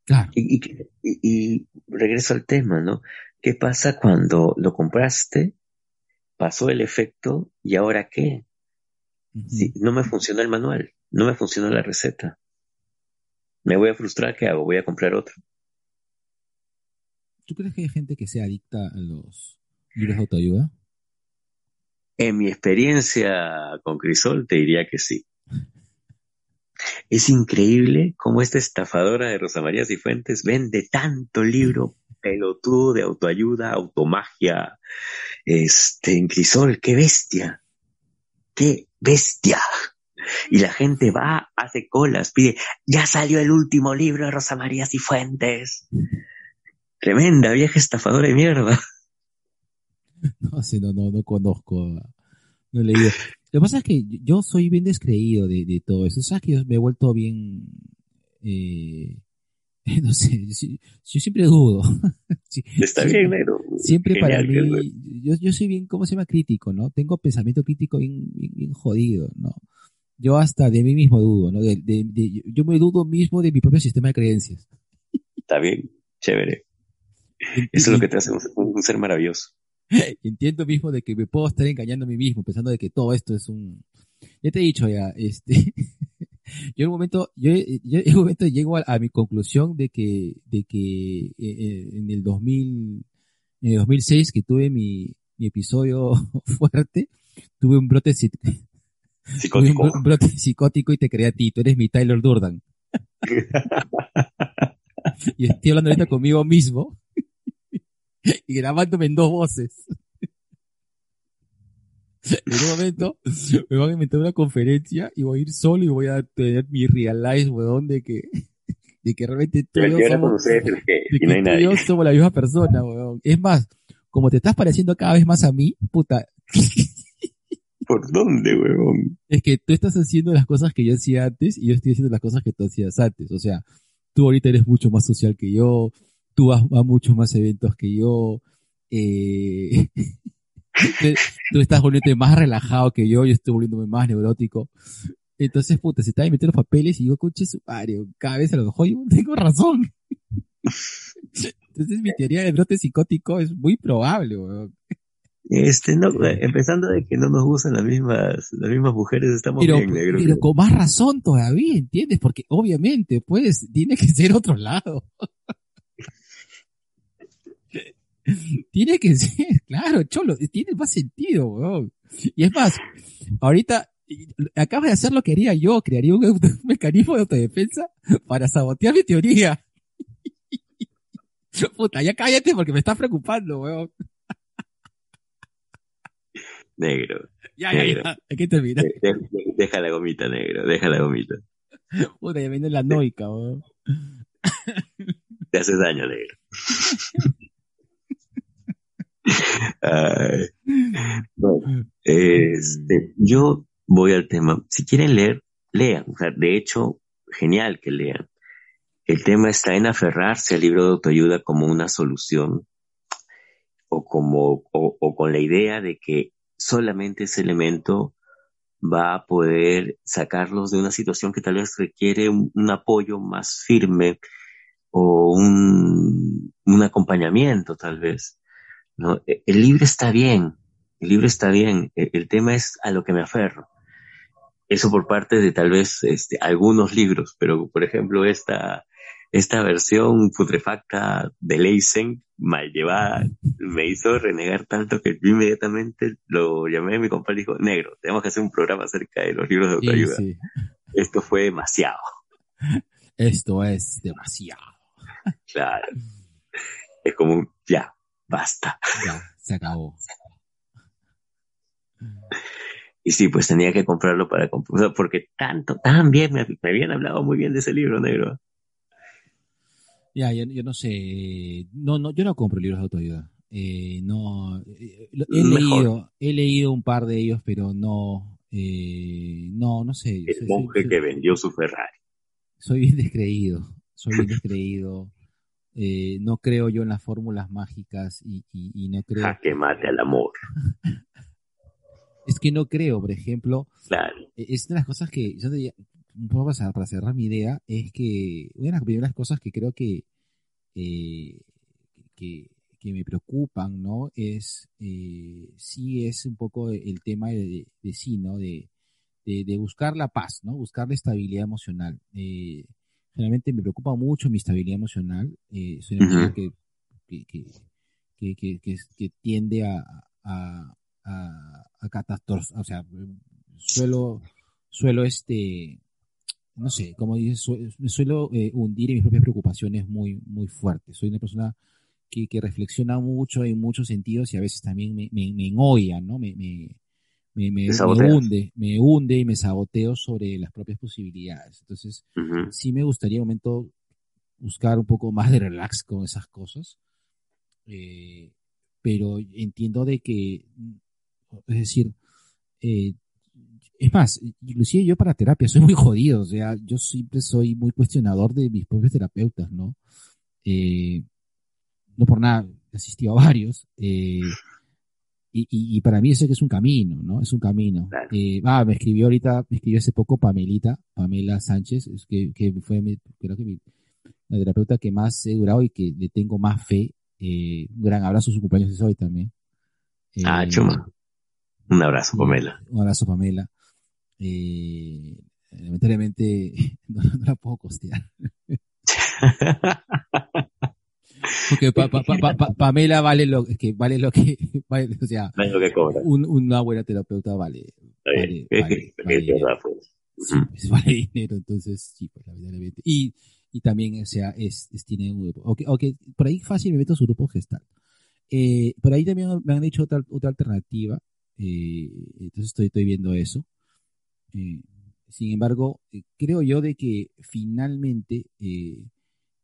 Speaker 2: Claro.
Speaker 3: Y- y regreso al tema, ¿no? ¿Qué pasa cuando lo compraste, pasó el efecto y ahora qué? Si no me funcionó el manual, no me funcionó la receta. Me voy a frustrar, ¿qué hago? Voy a comprar otro.
Speaker 2: ¿Tú crees que hay gente que sea adicta a los libros de autoayuda?
Speaker 3: En mi experiencia con Crisol te diría que sí. Es increíble cómo esta estafadora de Rosa María Cifuentes vende tanto libro pelotudo de autoayuda, automagia, este, en Crisol, qué bestia, qué bestia. Y la gente va, hace colas, pide, ya salió el último libro de Rosa María Cifuentes. Tremenda vieja estafadora de mierda. <laughs>
Speaker 2: No sé, no, no, no conozco. No he leído. Lo que pasa es que yo soy bien descreído de, de todo eso. Sabes que yo me he vuelto bien, eh, <laughs> no sé, yo, siempre dudo. <laughs>
Speaker 3: Está
Speaker 2: siempre-
Speaker 3: bien, negro.
Speaker 2: Siempre para mí, yo, yo soy bien, ¿cómo se llama? Crítico, ¿no? Tengo pensamiento crítico bien, bien, bien jodido, ¿no? Yo hasta de mí mismo dudo, ¿no? De, de- de- yo me dudo mismo de mi propio sistema de creencias.
Speaker 3: Está bien, chévere. Eso es lo que te hace un, un ser maravilloso. <laughs>
Speaker 2: Entiendo mismo de que me puedo estar engañando a mí mismo, pensando de que todo esto es un... Ya te he dicho ya, este... yo en un momento, yo, yo en un momento llego a, a mi conclusión de que, de que eh, eh, en el 2000, en el 2006 que tuve mi, mi episodio <laughs> fuerte, tuve un brote, <laughs> un,
Speaker 3: Psicótico.
Speaker 2: bro- un brote psicótico y te creé a ti, tú eres mi Tyler Durden. <laughs> Y estoy hablando ahorita conmigo mismo y grabándome en dos voces. En un momento me van a inventar una conferencia y voy a ir solo y voy a tener mi realize, weón, de que, <laughs> de que realmente tú y yo somos,
Speaker 3: ustedes es el que,
Speaker 2: de
Speaker 3: y
Speaker 2: que
Speaker 3: no hay
Speaker 2: tú y yo
Speaker 3: nadie.
Speaker 2: somos la misma persona, weón. Es más, como te estás pareciendo cada vez más a mí, puta, <laughs>
Speaker 3: ¿Por dónde, huevón?
Speaker 2: es que tú estás haciendo las cosas que yo hacía antes y yo estoy haciendo las cosas que tú hacías antes. O sea, tú ahorita eres mucho más social que yo, tú vas a muchos más eventos que yo, eh, <laughs> <laughs> tú, tú estás volviéndote más relajado que yo, yo estoy volviéndome más neurótico. Entonces, puta, se está metiendo los papeles y yo, conche su madre, cada vez a lo mejor yo tengo razón. <laughs> Entonces mi teoría de brote psicótico es muy probable, weón.
Speaker 3: Este, no, empezando de que no nos gustan las mismas, las mismas mujeres, estamos
Speaker 2: Pero,
Speaker 3: bien, negro.
Speaker 2: pero con más razón todavía, ¿entiendes? Porque obviamente, pues, tiene que ser otro lado. <laughs> tiene que ser, <laughs> claro, cholo, tiene más sentido, weón. Y es más, ahorita acabas de hacer lo que haría yo, crearía un, <laughs> un mecanismo de autodefensa para sabotear mi teoría. Puta, ya cállate porque me estás preocupando, weón.
Speaker 3: Negro.
Speaker 2: Ya, ya,
Speaker 3: Negro.
Speaker 2: ya. Hay que terminar.
Speaker 3: De- de- deja la gomita, negro, deja la gomita.
Speaker 2: Puta, ya viene la noica, weón.
Speaker 3: Te haces daño, negro. Bueno, este, yo voy al tema. Si quieren leer, lean. O sea, de hecho, genial que lean. El tema está en aferrarse al libro de autoayuda como una solución o como o, o con la idea de que solamente ese elemento va a poder sacarlos de una situación que tal vez requiere un, un apoyo más firme o un, un acompañamiento tal vez. ¿No? E- El libro está bien, el libro está bien, el, el tema es a lo que me aferro. Eso por parte de tal vez este, algunos libros, pero por ejemplo esta, esta versión putrefacta de Leisen, mal llevada, me hizo renegar tanto que yo inmediatamente lo llamé a mi compadre y dijo, negro, tenemos que hacer un programa acerca de los libros de
Speaker 2: Sí,
Speaker 3: autoayuda.
Speaker 2: sí.
Speaker 3: Esto fue demasiado,
Speaker 2: Esto es demasiado.
Speaker 3: claro. Es como un, ya, basta.
Speaker 2: Ya, se acabó.
Speaker 3: Y sí, pues tenía que comprarlo para comprar, porque tanto, tan bien, me, me habían hablado muy bien de ese libro, negro.
Speaker 2: Ya, yo, yo no sé. No, no, yo no compro libros de autoayuda. Eh, no, eh, he
Speaker 3: Mejor.
Speaker 2: leído, he leído un par de ellos, pero no, eh, no, no sé.
Speaker 3: El
Speaker 2: Soy-
Speaker 3: monje
Speaker 2: soy-
Speaker 3: que vendió su Ferrari.
Speaker 2: soy bien descreído, soy bien descreído. Eh, no creo yo en las fórmulas mágicas y, y, y no creo.
Speaker 3: Jaque mate al amor. <laughs>
Speaker 2: Es que no creo, por ejemplo,
Speaker 3: Claro.
Speaker 2: eh, es de las cosas que, yo te- un poco para, para cerrar mi idea, es que una de las primeras cosas que creo que, eh, que, que me preocupan, ¿no? Es, eh, sí es un poco el tema de, de sí, ¿no? De, de, de buscar la paz, ¿no? Buscar la estabilidad emocional. Eh, me preocupa mucho mi estabilidad emocional. Eh, soy una persona que, que, que, que, tiende a, a, a, a o sea, suelo, suelo este, no sé, como dices, suelo eh, hundir en mis propias preocupaciones muy, muy fuertes. Soy una persona que, que reflexiona mucho en muchos sentidos y a veces también me, me, me ¿no? Me, me, me, me, hunde, me hunde y me saboteo sobre las propias posibilidades. Entonces, sí me gustaría un momento buscar un poco más de relax con esas cosas. Eh, pero entiendo de que, es decir, eh, es más, inclusive yo para terapia soy muy jodido, o sea, yo siempre soy muy cuestionador de mis propios terapeutas, ¿no? Eh, no por nada, he asistido a varios, eh, y, y, y para mí eso que es un camino, ¿no? Es un camino.
Speaker 3: Claro.
Speaker 2: Eh, ah, me escribió ahorita, me escribió hace poco Pamelita, Pamela Sánchez, es que, que fue mi, creo que mi, la terapeuta que más he durado y que le tengo más fe. Eh, un gran abrazo, su cumpleaños es hoy también. Eh,
Speaker 3: Ah, chuma. Un abrazo, Pamela.
Speaker 2: Un abrazo, Pamela. Eh, lamentablemente <laughs> no, no la puedo costear. <laughs> Porque pa- pa- pa- pa- Pamela vale lo que vale lo que <laughs> vale, o sea,
Speaker 3: lo que cobra.
Speaker 2: un- una buena terapeuta vale vale, vale, vale,
Speaker 3: pues.
Speaker 2: sí, pues, vale dinero, entonces sí, pues lamentablemente. Y, y también, o sea, es, es- tiene un grupo. Ok, ok, por ahí fácil me meto su grupo gestal. Eh, por ahí también me han dicho otra, otra alternativa, eh, entonces estoy, estoy viendo eso. Eh, sin embargo, eh, creo yo de que finalmente eh,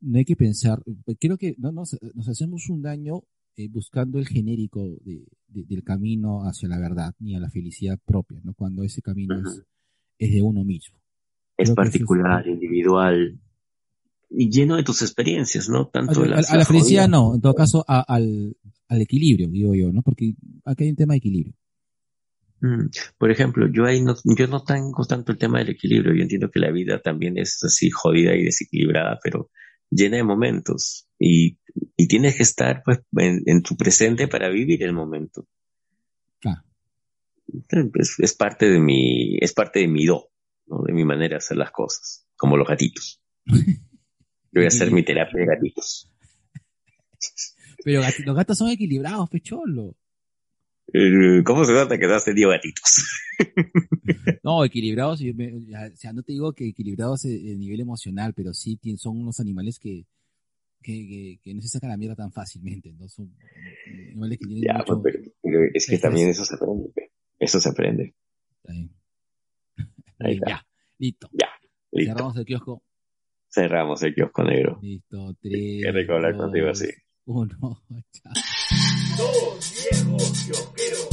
Speaker 2: no hay que pensar, creo que no nos, nos hacemos un daño eh, buscando el genérico de, de- del camino hacia la verdad ni a la felicidad propia, ¿no? Cuando ese camino es, de uno mismo.
Speaker 3: Es
Speaker 2: Creo
Speaker 3: particular, individual y lleno de tus experiencias, ¿no?
Speaker 2: A,
Speaker 3: Tanto
Speaker 2: a-
Speaker 3: las,
Speaker 2: a la felicidad no, en todo caso a- al, al equilibrio, digo yo, ¿no? Porque acá hay un tema de equilibrio.
Speaker 3: Mm, Por ejemplo, yo ahí no, yo no tengo tanto el tema del equilibrio. Yo entiendo que la vida también es así jodida y desequilibrada, pero llena de momentos. Y, y tienes que estar pues en, en tu presente para vivir el momento.
Speaker 2: Claro.
Speaker 3: Es, es parte de mi, es parte de mi do, ¿no? de mi manera de hacer las cosas, como los gatitos. <laughs> Yo voy a hacer mi terapia de gatitos.
Speaker 2: Pero los gatos son equilibrados, pecholo.
Speaker 3: Eh, ¿Cómo se nota que no has tenido gatitos? <laughs>
Speaker 2: No, equilibrados, yo me- ya- o sea, no te digo que equilibrados a nivel emocional, pero sí son unos animales que, que, que, que no se sacan la mierda tan fácilmente, ¿no? Son animales que tienen
Speaker 3: Ya,
Speaker 2: mucho...
Speaker 3: pues, pero, pero es que también
Speaker 2: es.
Speaker 3: eso se aprende. Eso se aprende. <laughs> Ahí está.
Speaker 2: ya, listo.
Speaker 3: Listo.
Speaker 2: Cerramos el kiosco.
Speaker 3: Cerramos el kiosco negro.
Speaker 2: Listo, tres.
Speaker 3: Qué rico hablar contigo así.
Speaker 2: Uno, <laughs> chao.
Speaker 1: Dos viejos kiosqueros